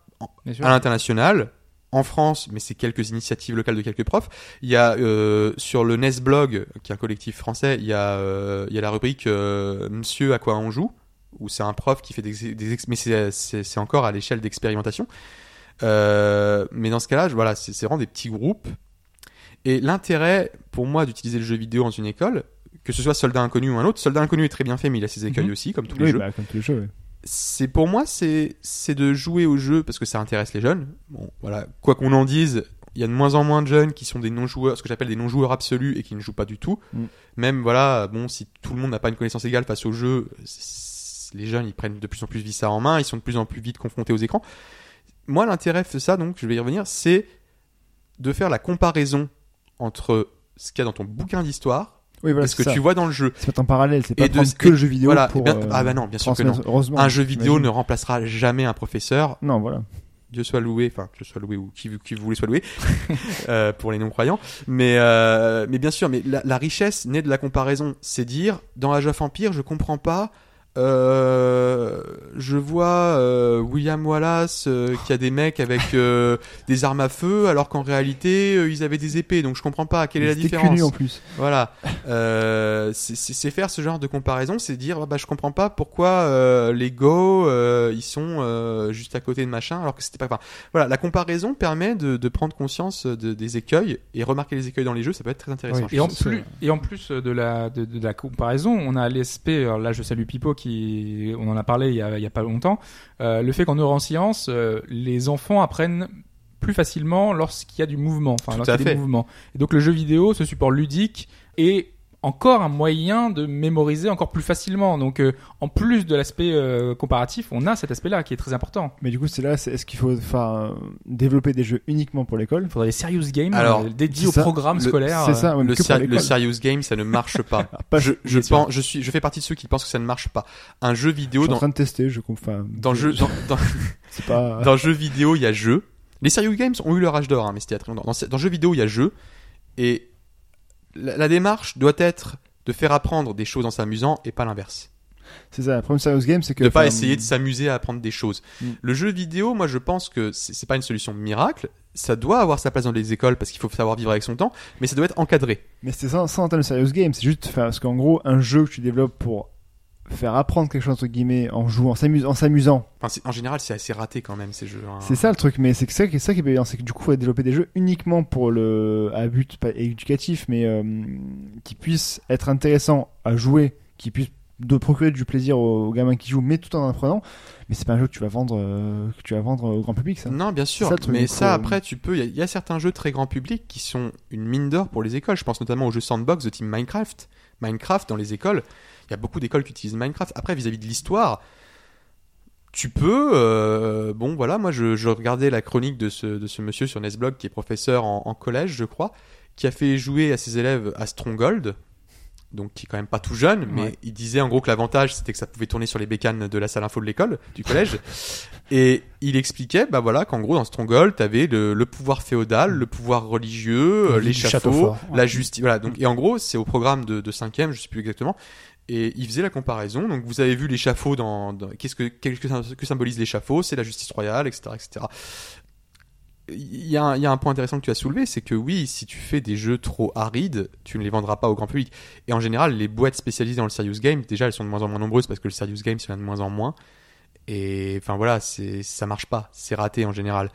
à l'international, en France, mais c'est quelques initiatives locales de quelques profs. Il y a euh, sur le NES Blog, qui est un collectif français, il y a, euh, il y a la rubrique euh, Monsieur à quoi on joue, où c'est un prof qui fait des, des mais c'est- encore à l'échelle d'expérimentation. Mais dans ce cas-là, voilà, c'est vraiment des petits groupes. Et l'intérêt pour moi d'utiliser le jeu vidéo dans une école, que ce soit Soldat Inconnu ou un autre, Soldat Inconnu est très bien fait, mais il a ses écueils Mhm. aussi, comme tous les Oui, jeux bah, comme tous les jeux. C'est pour moi c'est c'est de jouer au jeu parce que ça intéresse les jeunes. Bon, voilà, quoi qu'on en dise, il y a de moins en moins de jeunes qui sont des non-joueurs, ce que j'appelle des non-joueurs absolus et qui ne jouent pas du tout. Mm. Même voilà, bon, si tout le monde n'a pas une connaissance égale face au jeu, les jeunes ils prennent de plus en plus vite ça en main, ils sont de plus en plus vite confrontés aux écrans. Moi, l'intérêt de ça, donc, je vais y revenir, c'est de faire la comparaison entre ce qu'il y a dans ton bouquin d'histoire Oui, voilà, et ce que ça. tu vois dans le jeu. C'est en parallèle, c'est pas Et de- prendre que le jeu vidéo voilà, pour. bien- euh, ah bah non, bien sûr que transmettre. Heureusement. Un jeu vidéo ne remplacera jamais un professeur. Non, voilà. Dieu soit loué, enfin Dieu soit loué ou qui, qui vous voulez soit loué *laughs* euh, pour les non-croyants. Mais euh, mais bien sûr, mais la, la richesse naît de la comparaison. C'est dire dans Age of Empire, je comprends pas. Euh, je vois euh, William Wallace euh, qui a des mecs avec euh, *laughs* des armes à feu, alors qu'en réalité euh, ils avaient des épées. Donc je comprends pas quelle est la différence. en plus. Voilà, euh, c'est- faire ce genre de comparaison, c'est dire ah bah je comprends pas pourquoi euh, les Go euh, ils sont euh, juste à côté de machin alors que c'était pas. Enfin, voilà, la comparaison permet de, de prendre conscience de, des écueils et remarquer les écueils dans les jeux, ça peut être très intéressant. Oui. Et en, plus, et en plus de la, de, de la comparaison, on a l'ESP, alors là je salue Pipo qui, on en a parlé il y a, il y a pas longtemps, euh, le fait qu'en neurosciences, euh, les enfants apprennent plus facilement lorsqu'il y a du mouvement, enfin Tout lorsqu'il y à a des fait. mouvements. Et donc le jeu vidéo, ce support ludique, est encore un moyen de mémoriser encore plus facilement. Donc euh, en plus de l'aspect euh, comparatif, on a cet aspect-là qui est très important. Mais du coup, c'est là, c'est- est-ce qu'il faut euh, développer des jeux uniquement pour l'école? Il faudrait des serious games Alors, euh, dédiés au ça. programme Le- scolaire. C'est ça, ouais, mais Le, ser- le serious game, ça ne marche *laughs* pas. Pas- je, je, pense, je suis, je fais partie de ceux qui pensent que ça ne marche pas. Un jeu Je vidéo suis en train de tester, je comprends. Enfin, dans je- jeu, dans, *laughs* dans, C'est pas. *laughs* dans jeu vidéo, il y a jeu. Les serious games ont eu leur âge d'or, hein, mais c'était a très longtemps. Dans, dans jeu vidéo, il y a jeu. Et la, la démarche doit être de faire apprendre des choses en s'amusant et pas l'inverse. C'est ça. Le problème de Serious Game, c'est que. De pas enfin, essayer de s'amuser à apprendre des choses. Mm. Le jeu vidéo, moi, je pense que c'est pas une solution miracle. Ça doit avoir sa place dans les écoles parce qu'il faut savoir vivre avec son temps, mais ça doit être encadré. Mais c'est sans, sans entendre le Serious Game, c'est juste. Parce qu'en gros, un jeu que tu développes pour faire apprendre quelque chose, entre guillemets, en jouant, en s'amus- en s'amusant. Enfin, en général, c'est assez raté quand même ces jeux. hein. C'est ça le truc, mais c'est que ça, ça qui est payant, c'est que du coup, il faut développer des jeux uniquement pour le, à but pas éducatif, mais euh, qui puissent être intéressants à jouer, qui puissent de procurer du plaisir aux, aux gamins qui jouent, mais tout en apprenant. Mais c'est pas un jeu que tu vas vendre, euh, que tu vas vendre au grand public, ça. Non, bien sûr. Ça, mais ça, euh, après, tu peux. Il y a- il y, a certains jeux très grand public qui sont une mine d'or pour les écoles. Je pense notamment au jeu Sandbox de Team Minecraft. Minecraft, dans les écoles, y a beaucoup d'écoles qui utilisent Minecraft. Après, vis-à-vis de l'histoire, tu peux. euh, bon, voilà, moi, je, je regardais la chronique de ce, de ce monsieur sur Nesblog qui est professeur en, en collège, je crois, qui a fait jouer à ses élèves à Stronghold. donc qui est quand même pas tout jeune, mais Ouais. il disait en gros que l'avantage c'était que ça pouvait tourner sur les bécanes de la salle info de l'école, du collège. *laughs* Et il expliquait, bah voilà, qu'en gros dans Stronghold, t'avais le, le pouvoir féodal, le pouvoir religieux, euh, château châteaux, ouais. la justice. Voilà. Donc et en gros, c'est au programme de, de cinquième, je sais plus exactement. Et il faisait la comparaison. Donc vous avez vu l'échafaud dans, qu'est-ce que que, symbolise l'échafaud? C'est la justice royale, etc., etc. Il y, a un, point intéressant que tu as soulevé, c'est que oui, si tu fais des jeux trop arides, tu ne les vendras pas au grand public. Et en général, les boîtes spécialisées dans le serious game, déjà, elles sont de moins en moins nombreuses parce que le serious game, c'est de moins en moins. Et enfin voilà, ça marche pas, c'est raté en général.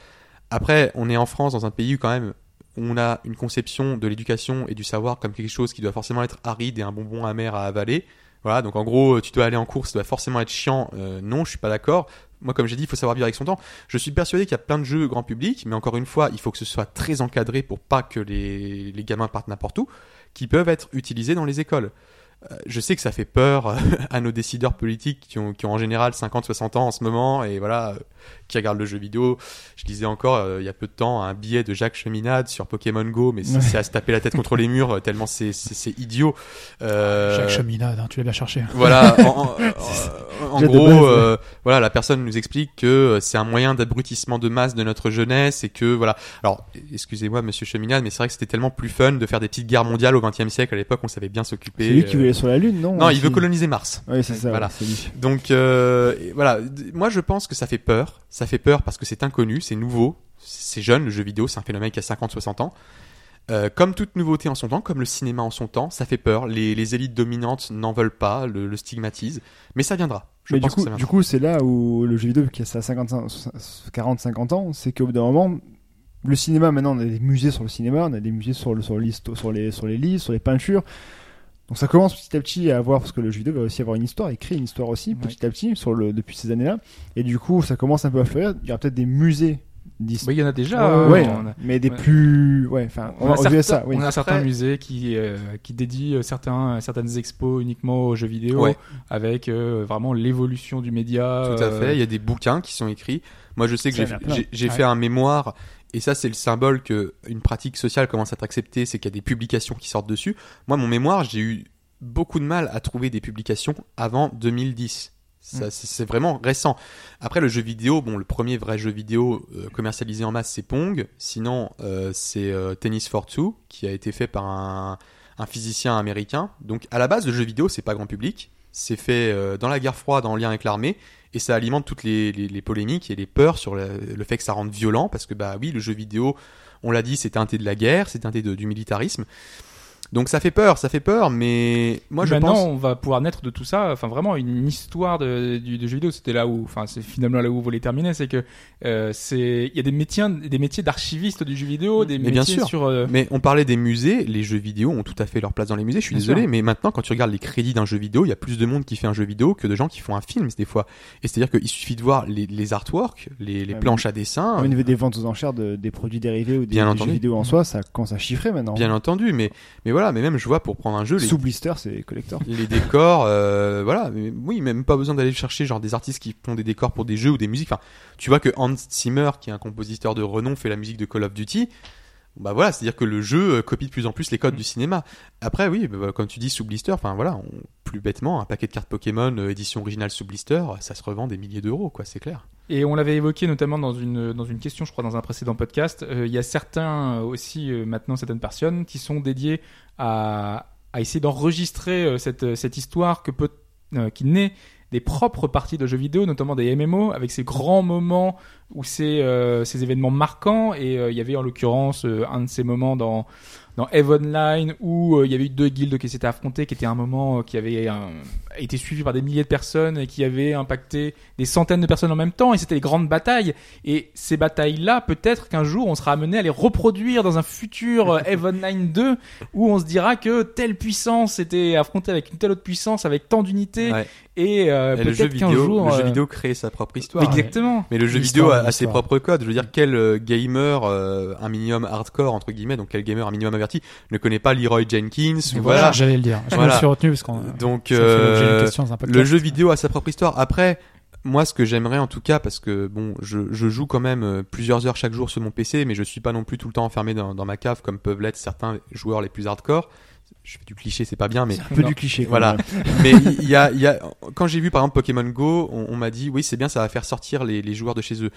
Après, on est en France, dans un pays quand même on a une conception de l'éducation et du savoir comme quelque chose qui doit forcément être aride et un bonbon amer à avaler. Voilà, donc en gros, tu dois aller en course, ça doit forcément être chiant. Euh, non, je suis pas d'accord. Moi, comme j'ai dit, il faut savoir vivre avec son temps. Je suis persuadé qu'il y a plein de jeux grand public, mais encore une fois, il faut que ce soit très encadré pour pas que les, les gamins partent n'importe où, qui peuvent être utilisés dans les écoles. Euh, je sais que ça fait peur euh, *laughs* à nos décideurs politiques qui ont, qui ont en général 50-60 ans en ce moment et voilà, euh, qui regardent le jeu vidéo. Je lisais encore euh, il y a peu de temps un billet de Jacques Cheminade sur Pokémon Go, mais c'est Ouais. c'est à se taper la tête contre les murs tellement c'est c'est- c'est idiot. Euh, Jacques Cheminade, hein, tu l'as bien cherché. voilà, *laughs* en, en- en- en Déjà de gros, base, ouais. euh, voilà, la personne nous explique que c'est un moyen d'abrutissement de masse de notre jeunesse et que voilà. Alors, excusez-moi, Monsieur Cheminade, mais c'est vrai que c'était tellement plus fun de faire des petites guerres mondiales au XXe siècle. À l'époque, on savait bien s'occuper. Sur la Lune, non Non, il Aussi veut coloniser Mars. Oui, c'est ça. Voilà. ouais. Donc euh, voilà, moi je pense que ça fait peur. Ça fait peur parce que c'est inconnu, c'est nouveau, c'est jeune, le jeu vidéo, c'est un phénomène qui a 50-60 ans. Euh, comme toute nouveauté en son temps, comme le cinéma en son temps, ça fait peur. Les, les élites dominantes n'en veulent pas, le, le stigmatisent. Mais ça viendra. Je Mais du pense coup, que du coup, c'est là où le jeu vidéo, qui a ça 40-50 ans, c'est qu'au bout d'un moment, le cinéma, maintenant, on a des musées sur le cinéma, on a des musées sur, le, sur, sur, les, sur les livres, sur les peintures. Donc ça commence petit à petit à avoir, parce que le jeu vidéo va aussi avoir une histoire, il crée une histoire aussi, petit à petit, sur le, depuis ces années-là. Et du coup, ça commence un peu à fleurir. Il y aura peut-être des musées d'histoire. Oui, il y en a déjà. ouais, on a- mais des ouais. plus. Ouais, enfin, on, On a, certains, ça. Oui. on a certains Après- musées qui, euh, qui dédient euh, certains, certaines expos uniquement aux jeux vidéo, Ouais. avec euh, vraiment l'évolution du média. Tout à euh, fait. Il y a des bouquins qui sont écrits. Moi, je sais que j'ai fait un mémoire, et ça, c'est le symbole que une pratique sociale commence à être acceptée, c'est qu'il y a des publications qui sortent dessus. Moi, mon mémoire, j'ai eu beaucoup de mal à trouver des publications avant 2010. Ça, c'est- vraiment récent. Après, le jeu vidéo, bon, le premier vrai jeu vidéo euh, commercialisé en masse, c'est Pong. Sinon, euh, c'est euh, Tennis for Two, qui a été fait par un, un physicien américain. Donc, à la base, le jeu vidéo, c'est pas grand public. C'est fait dans la guerre froide, en lien avec l'armée, et ça alimente toutes les, polémiques et les peurs sur le, le fait que ça rende violent, parce que bah oui, le jeu vidéo, on l'a dit, c'est teinté de la guerre, c'est teinté de- du militarisme. Donc ça fait peur, ça fait peur, mais moi je Maintenant, pense. on va pouvoir naître de tout ça. Enfin, vraiment une histoire de, du, de jeu vidéo. C'était là où, enfin, c'est finalement là où vous voulez terminer, c'est que euh, c'est, il y a des métiers, des métiers d'archivistes du jeu vidéo, des Mais bien métiers sûr. sur. euh, Mais on parlait des musées, les jeux vidéo ont tout à fait leur place dans les musées, je suis Bien désolé, sûr. mais maintenant quand tu regardes les crédits d'un jeu vidéo, il y a plus de monde qui fait un jeu vidéo que de gens qui font un film des fois. Et c'est-à-dire qu'il suffit de voir les, les artworks, les, les Ouais, planches à dessin, Au niveau des ventes aux enchères de, des produits dérivés ou des, Bien des jeux vidéo en soi, ça commence à chiffrer maintenant. bien entendu, mais, mais voilà, mais même je vois pour prendre un jeu, les, Sous blister, c'est collector. *laughs* les décors, euh, voilà, mais oui, même pas besoin d'aller chercher genre des artistes qui font des décors pour des jeux ou des musiques. Enfin, tu vois que Hans Zimmer, qui est un compositeur de renom, fait la musique de Call of Duty. Bah voilà, c'est-à-dire que le jeu euh, copie de plus en plus les codes Mm. du cinéma. Après, oui, bah, comme tu dis, sous blister, enfin voilà, on- plus bêtement, un paquet de cartes Pokémon euh, édition originale sous blister, ça se revend des milliers d'euros, quoi, c'est clair. Et on l'avait évoqué notamment dans une, dans une question, je crois, dans un précédent podcast. Euh, Il y a certains euh, aussi, euh, maintenant, certaines personnes qui sont dédiées à, à essayer d'enregistrer euh, cette, cette histoire que peut, euh, qui naît des propres parties de jeux vidéo, notamment des MMO, avec ces grands moments ou ces, euh, ces événements marquants. Et euh, il y avait en l'occurrence euh, un de ces moments dans, dans Eve Online où euh, il y avait eu deux guildes qui s'étaient affrontées, qui était un moment euh, qui avait un- été suivi par des milliers de personnes et qui avait impacté des centaines de personnes en même temps. Et c'était les grandes batailles. Et ces batailles-là, peut-être qu'un jour on sera amené à les reproduire dans un futur euh, *laughs* Eve Online 2 où on se dira que telle puissance était affrontée avec une telle autre puissance avec tant d'unités Ouais. Et, euh, Et le jeu vidéo, le jeu euh, vidéo crée sa propre histoire. exactement Mais le jeu vidéo a, ses propres codes. Je veux dire, quel euh, gamer, euh, un minimum hardcore entre guillemets, donc quel gamer un minimum averti, ne connaît pas Leroy Jenkins ou voilà, voilà. j'allais le dire. Je Voilà. me suis retenu parce qu'on Donc euh, question le jeu vidéo a sa propre histoire. Après, moi, ce que j'aimerais en tout cas, parce que bon, je, je joue quand même euh, plusieurs heures chaque jour sur mon PC, mais je suis pas non plus tout le temps enfermé dans, dans ma cave comme peuvent l'être certains joueurs les plus hardcore. Je fais du cliché, c'est pas bien, mais Un peu Non. du cliché. voilà. *laughs* mais il y a, il y a, quand j'ai vu par exemple Pokémon Go, on, on m'a dit oui c'est bien, ça va faire sortir les, les joueurs de chez eux.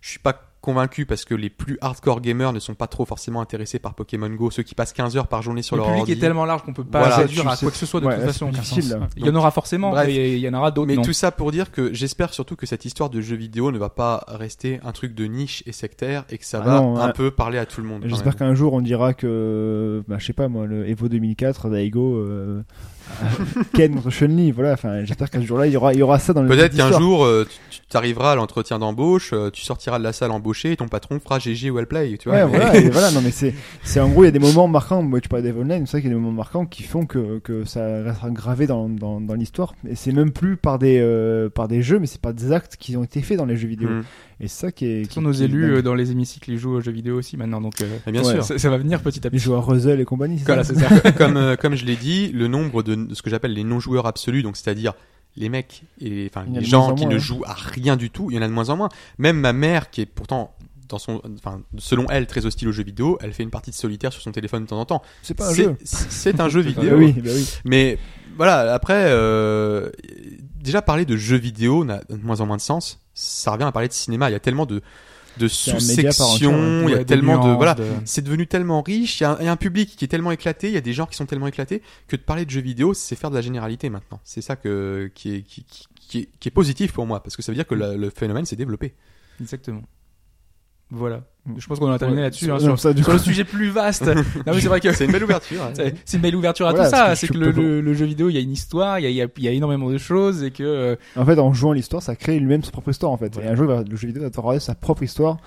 Je suis pas convaincu parce que les plus hardcore gamers ne sont pas trop forcément intéressés par Pokémon Go, ceux qui passent 15 heures par journée sur le leur public ordi. est tellement large qu'on peut pas Voilà, réduire à quoi que ce soit de ouais, toute façon. difficile. Il y en aura forcément, Bref. et il y en aura d'autres Mais non. tout ça pour dire que j'espère surtout que cette histoire de jeux vidéo ne va pas rester un truc de niche et sectaire et que ça Ah va non, un ouais. peu parler à tout le monde. J'espère qu'un jour on dira que, bah, je sais pas moi, le Evo 2004, Daigo, euh, *laughs* Ken contre Chun-Li, voilà. Enfin, j'espère qu'un jour là il y aura, il y aura ça dans le. Peut-être qu'un jour, euh, tu tu arriveras à l'entretien d'embauche, euh, tu sortiras de la salle embauché et ton patron fera GG well play, tu vois. Ouais, mais- voilà, et *laughs* voilà, non mais c'est, c'est en gros il y a des moments marquants. Moi, tu parlais d'Eve Online, c'est vrai qu'il y a des moments marquants qui font que, que ça restera gravé dans, dans, dans l'histoire. Et c'est même plus par des, euh, par des jeux, mais c'est par des actes qui ont été faits dans les jeux vidéo. Mm. Et c'est ça qui est. Ce qui- sont nos élus euh, dans les hémicycles, ils jouent aux jeux vidéo aussi maintenant, donc euh, Mais bien Ouais. sûr. ça, ça va venir petit à Les petit. joueurs Ruzzle et compagnie. c'est Voilà, ça c'est ça. *laughs* comme, comme je l'ai dit, le nombre de, de ce que j'appelle les non-joueurs absolus, donc c'est-à-dire les mecs et enfin les gens qui moins, ne ouais. jouent à rien du tout, il y en a de moins en moins. Même ma mère, qui est pourtant dans son, enfin, selon elle, très hostile aux jeux vidéo, elle fait une partie de solitaire sur son téléphone de temps en temps. C'est pas un jeu. *laughs* C'est un jeu Ah, vidéo. bah oui, bah oui. Mais voilà, après, euh, déjà parler de jeux vidéo n'a de moins en moins de sens. Ça revient à parler de cinéma. Il y a tellement de, de sous-sections, il y a Ouais, tellement de voilà. de- C'est devenu tellement riche, il y, a un, il y a un public qui est tellement éclaté, il y a des genres qui sont tellement éclatés que de parler de jeux vidéo, c'est faire de la généralité maintenant. C'est ça que, qui, est, qui, qui- qui est, qui est positif pour moi, parce que ça veut dire que la- le phénomène s'est développé. Exactement. Voilà. Je pense qu'on a terminé Ouais. là-dessus. hein, sur, ça, du sur le sujet plus vaste. *laughs* non, mais c'est vrai que C'est une belle ouverture. hein. *laughs* c'est c'est une belle ouverture à Voilà, tout ça. que C'est que le, peux- le- le jeu vidéo, il y a une histoire, il y a, il y a- il y a énormément de choses et que euh, En fait, en jouant l'histoire, ça crée lui-même sa propre histoire en fait. Voilà. Et un il va- le jeu vidéo va te raconter sa propre histoire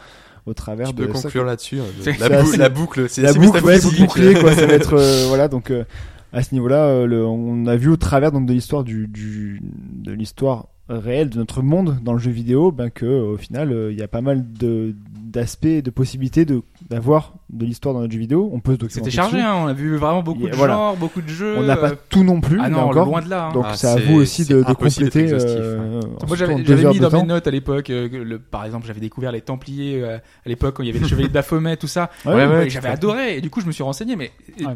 au travers Tu de peux ça. conclure là-dessus. hein, C'est- La, c'est bou- la boucle, c'est la boucle, ouais, métaphysique. bouclée, quoi. *laughs* Ça va être euh, voilà. Donc euh, à ce niveau-là, euh, le- on a vu au travers donc de l'histoire du, du de l'histoire réelle de notre monde dans le jeu vidéo, ben que au final, euh, il y a pas mal de d'aspects, de possibilités de d'avoir de l'histoire dans notre jeu vidéo. On peut se documenter. c'était chargé. Hein, on a vu vraiment beaucoup de voilà. genres, beaucoup de jeux. On n'a pas euh, tout non plus, Ah non, encore. loin de là. hein. Donc Ah, c'est à vous aussi de, de compléter. euh, Moi, en j'avais mis dans temps. mes notes à l'époque, euh, le, par exemple, j'avais découvert les Templiers euh, à l'époque quand il y avait les Chevaliers de Baphomet, tout ça. Ouais, Ouais, ouais, Et j'avais adoré. Et du coup, je me suis renseigné. Mais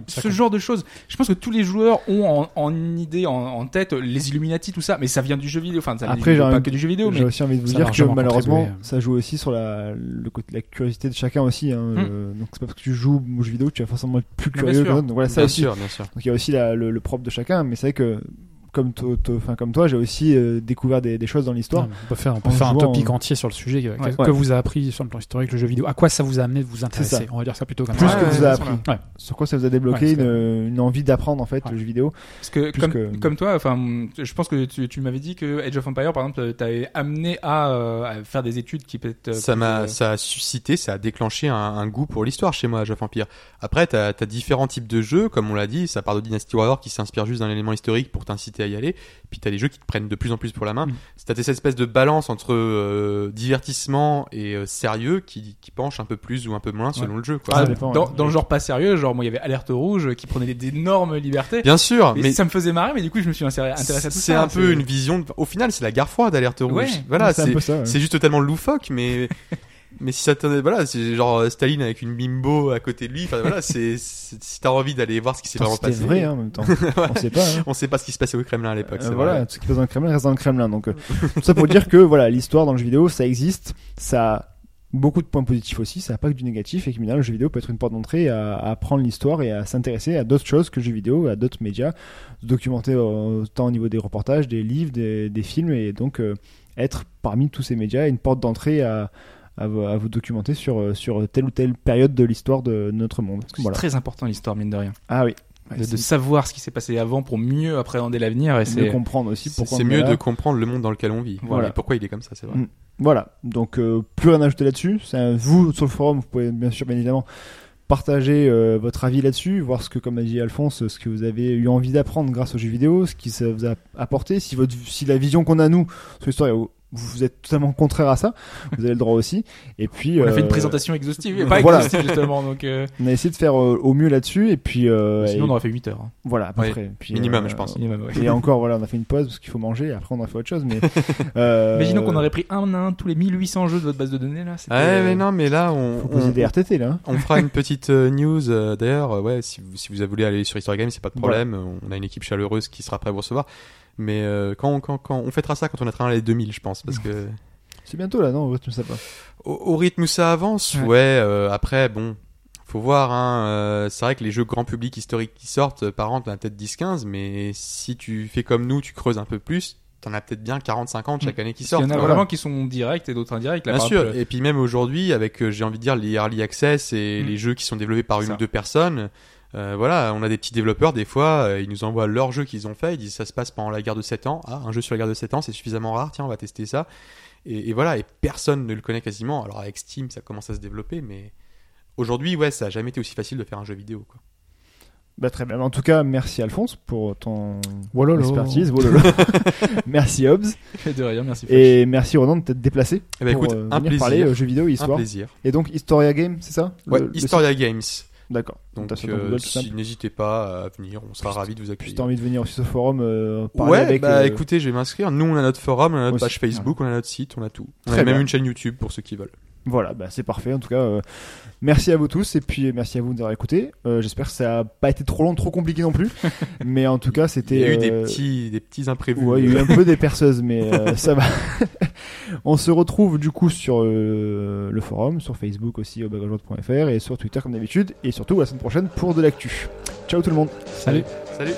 ce genre de choses, je pense que tous les joueurs ont en, idée, en, tête, les Illuminati, tout ça. Mais ça vient du jeu vidéo. Enfin, ça Après, vient j'ai pas que du jeu vidéo, J'ai aussi envie de vous dire que malheureusement, ça joue aussi sur la, le curiosité de chacun aussi. Hein, Hmm. donc c'est pas parce que tu joues aux jeux vidéo que tu vas forcément être plus curieux. que. Donc voilà, ça Bien aussi. sûr, bien sûr. Donc il y a aussi la- le, le propre de chacun, mais c'est vrai que comme, to- to- enfin, comme toi, j'ai aussi euh, découvert des, des choses dans l'histoire. On peut faire, on peut En faire un topic en- entier sur le sujet. que- Ouais. que, Ouais. vous a appris sur le plan historique le jeu vidéo À quoi ça vous a amené de vous intéresser? On va dire ça plutôt comme Plus ça. que vous a appris. Ouais. Sur quoi ça vous a débloqué une, une envie d'apprendre en fait Ouais. le jeu vidéo? Parce que comme, que- comme toi, enfin, je pense que tu, tu m'avais dit que Age of Empire, par exemple, t'avais amené à, euh, à faire des études qui peut être. ça m'a euh, ça a suscité ça a déclenché un, un goût pour l'histoire chez moi Age of Empire après t'as as différents types de jeux comme on l'a dit ça part de Dynasty Warrior qui s'inspire juste d'un élément historique pour t'inciter à y aller puis t'as des jeux qui te prennent de plus en plus pour la main Mm. c'est t'as cette espèce de balance entre euh, divertissement et euh, sérieux qui, qui penche un peu plus ou un peu moins selon le jeu quoi. ah, ça dépend, dans, ouais. dans le genre pas sérieux, genre moi il y avait Alerte Rouge qui prenait d'énormes libertés. bien sûr mais, mais ça me faisait marrer, mais du coup je me suis intéressé à tout ça. c'est un peu une vision de- au final c'est la guerre froide Alerte Rouge Ouais, voilà c'est un c'est peu ça. ouais. C'est juste totalement loufoque, mais *laughs* mais si ça te voilà, c'est genre euh, Staline avec une bimbo à côté de lui. Enfin voilà, c'est *laughs* si t'as envie d'aller voir ce qui s'est vraiment C'était passé. vrai hein, en même temps. *laughs* On sait pas. hein. On sait pas ce qui se passait au Kremlin à l'époque. Euh, voilà, vrai. tout ce qui passe dans le Kremlin reste dans le Kremlin. Donc, euh, tout ça pour dire que voilà, l'histoire dans le jeu vidéo, ça existe, ça a beaucoup de points positifs aussi, ça n'a pas que du négatif, et que le jeu vidéo peut être une porte d'entrée à, à apprendre l'histoire et à s'intéresser à d'autres choses que le jeu vidéo, à d'autres médias, se documenter autant au niveau des reportages, des livres, des, des films, et donc euh, être parmi tous ces médias une porte d'entrée à, à, vous- à vous documenter sur, euh, sur telle ou telle période de l'histoire de notre monde. C'est Voilà. très important l'histoire, mine de rien. Ah oui. de, de savoir ce qui s'est passé avant pour mieux appréhender l'avenir. Et de c'est comprendre aussi C'est pourquoi c'est mieux là. de comprendre le monde dans lequel on vit. Voilà. Et pourquoi il est comme ça, c'est vrai. Mm. Voilà, donc euh, plus rien à ajouter là-dessus. Vous sur le forum, vous pouvez bien sûr, bien évidemment, partager euh, votre avis là-dessus, voir ce que, comme a dit Alphonse, ce que vous avez eu envie d'apprendre grâce aux jeux vidéo, ce qui ça vous a apporté, si votre, si la vision qu'on a nous sur l'histoire est vous êtes totalement contraire à ça, vous avez le droit aussi. Et puis On a fait euh, une présentation exhaustive, et pas voilà. exhaustive justement, donc euh, On a essayé de faire euh, au mieux là-dessus et puis euh, sinon on aurait fait 8 heures. hein. voilà à peu Ouais, près. Puis, minimum, euh, je pense. Minimum, ouais. Et *laughs* encore voilà, on a fait une pause parce qu'il faut manger. Et après on a fait autre chose, mais *laughs* euh, Imaginons qu'on aurait pris un à un tous les 1800 jeux de votre base de données là. Ouais, mais non, mais là, on, faut poser on, des RTT là. hein. on fera une *laughs* petite euh, news. euh, D'ailleurs, euh, ouais, si vous, si vous voulez aller sur History Games, c'est pas de problème. On a une équipe chaleureuse qui sera prête à vous recevoir. Mais euh, quand, quand, quand on fêtera ça quand on atteindra les 2000, je pense, parce que *laughs* C'est bientôt là, non au, au rythme où ça avance, Ouais. ouais. euh, après, bon, faut voir. Hein, euh, c'est vrai que les jeux grand public historiques qui sortent, par an, t'en as peut-être 10-15, mais si tu fais comme nous, tu creuses un peu plus, t'en as peut-être bien 40-50 chaque année qui Il y sortent. en a vraiment qui sont directs et d'autres indirects. Là, Bien sûr, exemple, et puis même aujourd'hui, avec, j'ai envie de dire, les early access et Mm. les jeux qui sont développés par une Ça. ou deux personnes, euh, voilà, on a des petits développeurs, des fois, euh, ils nous envoient leurs jeux qu'ils ont fait, ils disent ça se passe pendant la guerre de 7 ans, ah, un jeu sur la guerre de 7 ans, c'est suffisamment rare, tiens, on va tester ça. Et, et voilà, et personne ne le connaît quasiment. Alors avec Steam, ça commence à se développer, mais aujourd'hui, ouais, ça a jamais été aussi facile de faire un jeu vidéo, quoi. Bah, très bien. En tout cas, merci Alphonse pour ton Wololo. expertise. Wololo. *laughs* *laughs* merci Hobbs. de rien, merci. Flash. Et merci Ronan de t'être déplacé Eh ben, pour écoute, euh, un venir plaisir. parler euh, jeux vidéo et Un histoire. plaisir. Et donc Historia Game, c'est ça? Ouais, Le- le Historia Games. D'accord. Donc, euh, si- n'hésitez pas à venir, on sera ravis de vous accueillir. t'as envie de venir aussi sur ce forum euh, parler Ouais, avec. bah euh, écoutez, je vais m'inscrire. Nous, on a notre forum, on a notre Aussi, page Facebook, on a notre site, on a tout. On Très a même une chaîne YouTube pour ceux qui veulent. Voilà, bah, c'est parfait. En tout cas, euh, merci à vous tous et puis merci à vous d'avoir écouté. Euh, J'espère que ça a pas été trop long, trop compliqué non plus. *laughs* mais en tout cas, Il c'était. y a eu des euh, petits, des petits imprévus. Ouais, il y a eu un *laughs* peu des perceuses, mais euh, ça va. *laughs* On se retrouve du coup sur euh, le forum, sur Facebook aussi au bagageote.fr et sur Twitter comme d'habitude et surtout la semaine prochaine pour de l'actu. Ciao tout le monde. Salut. Salut.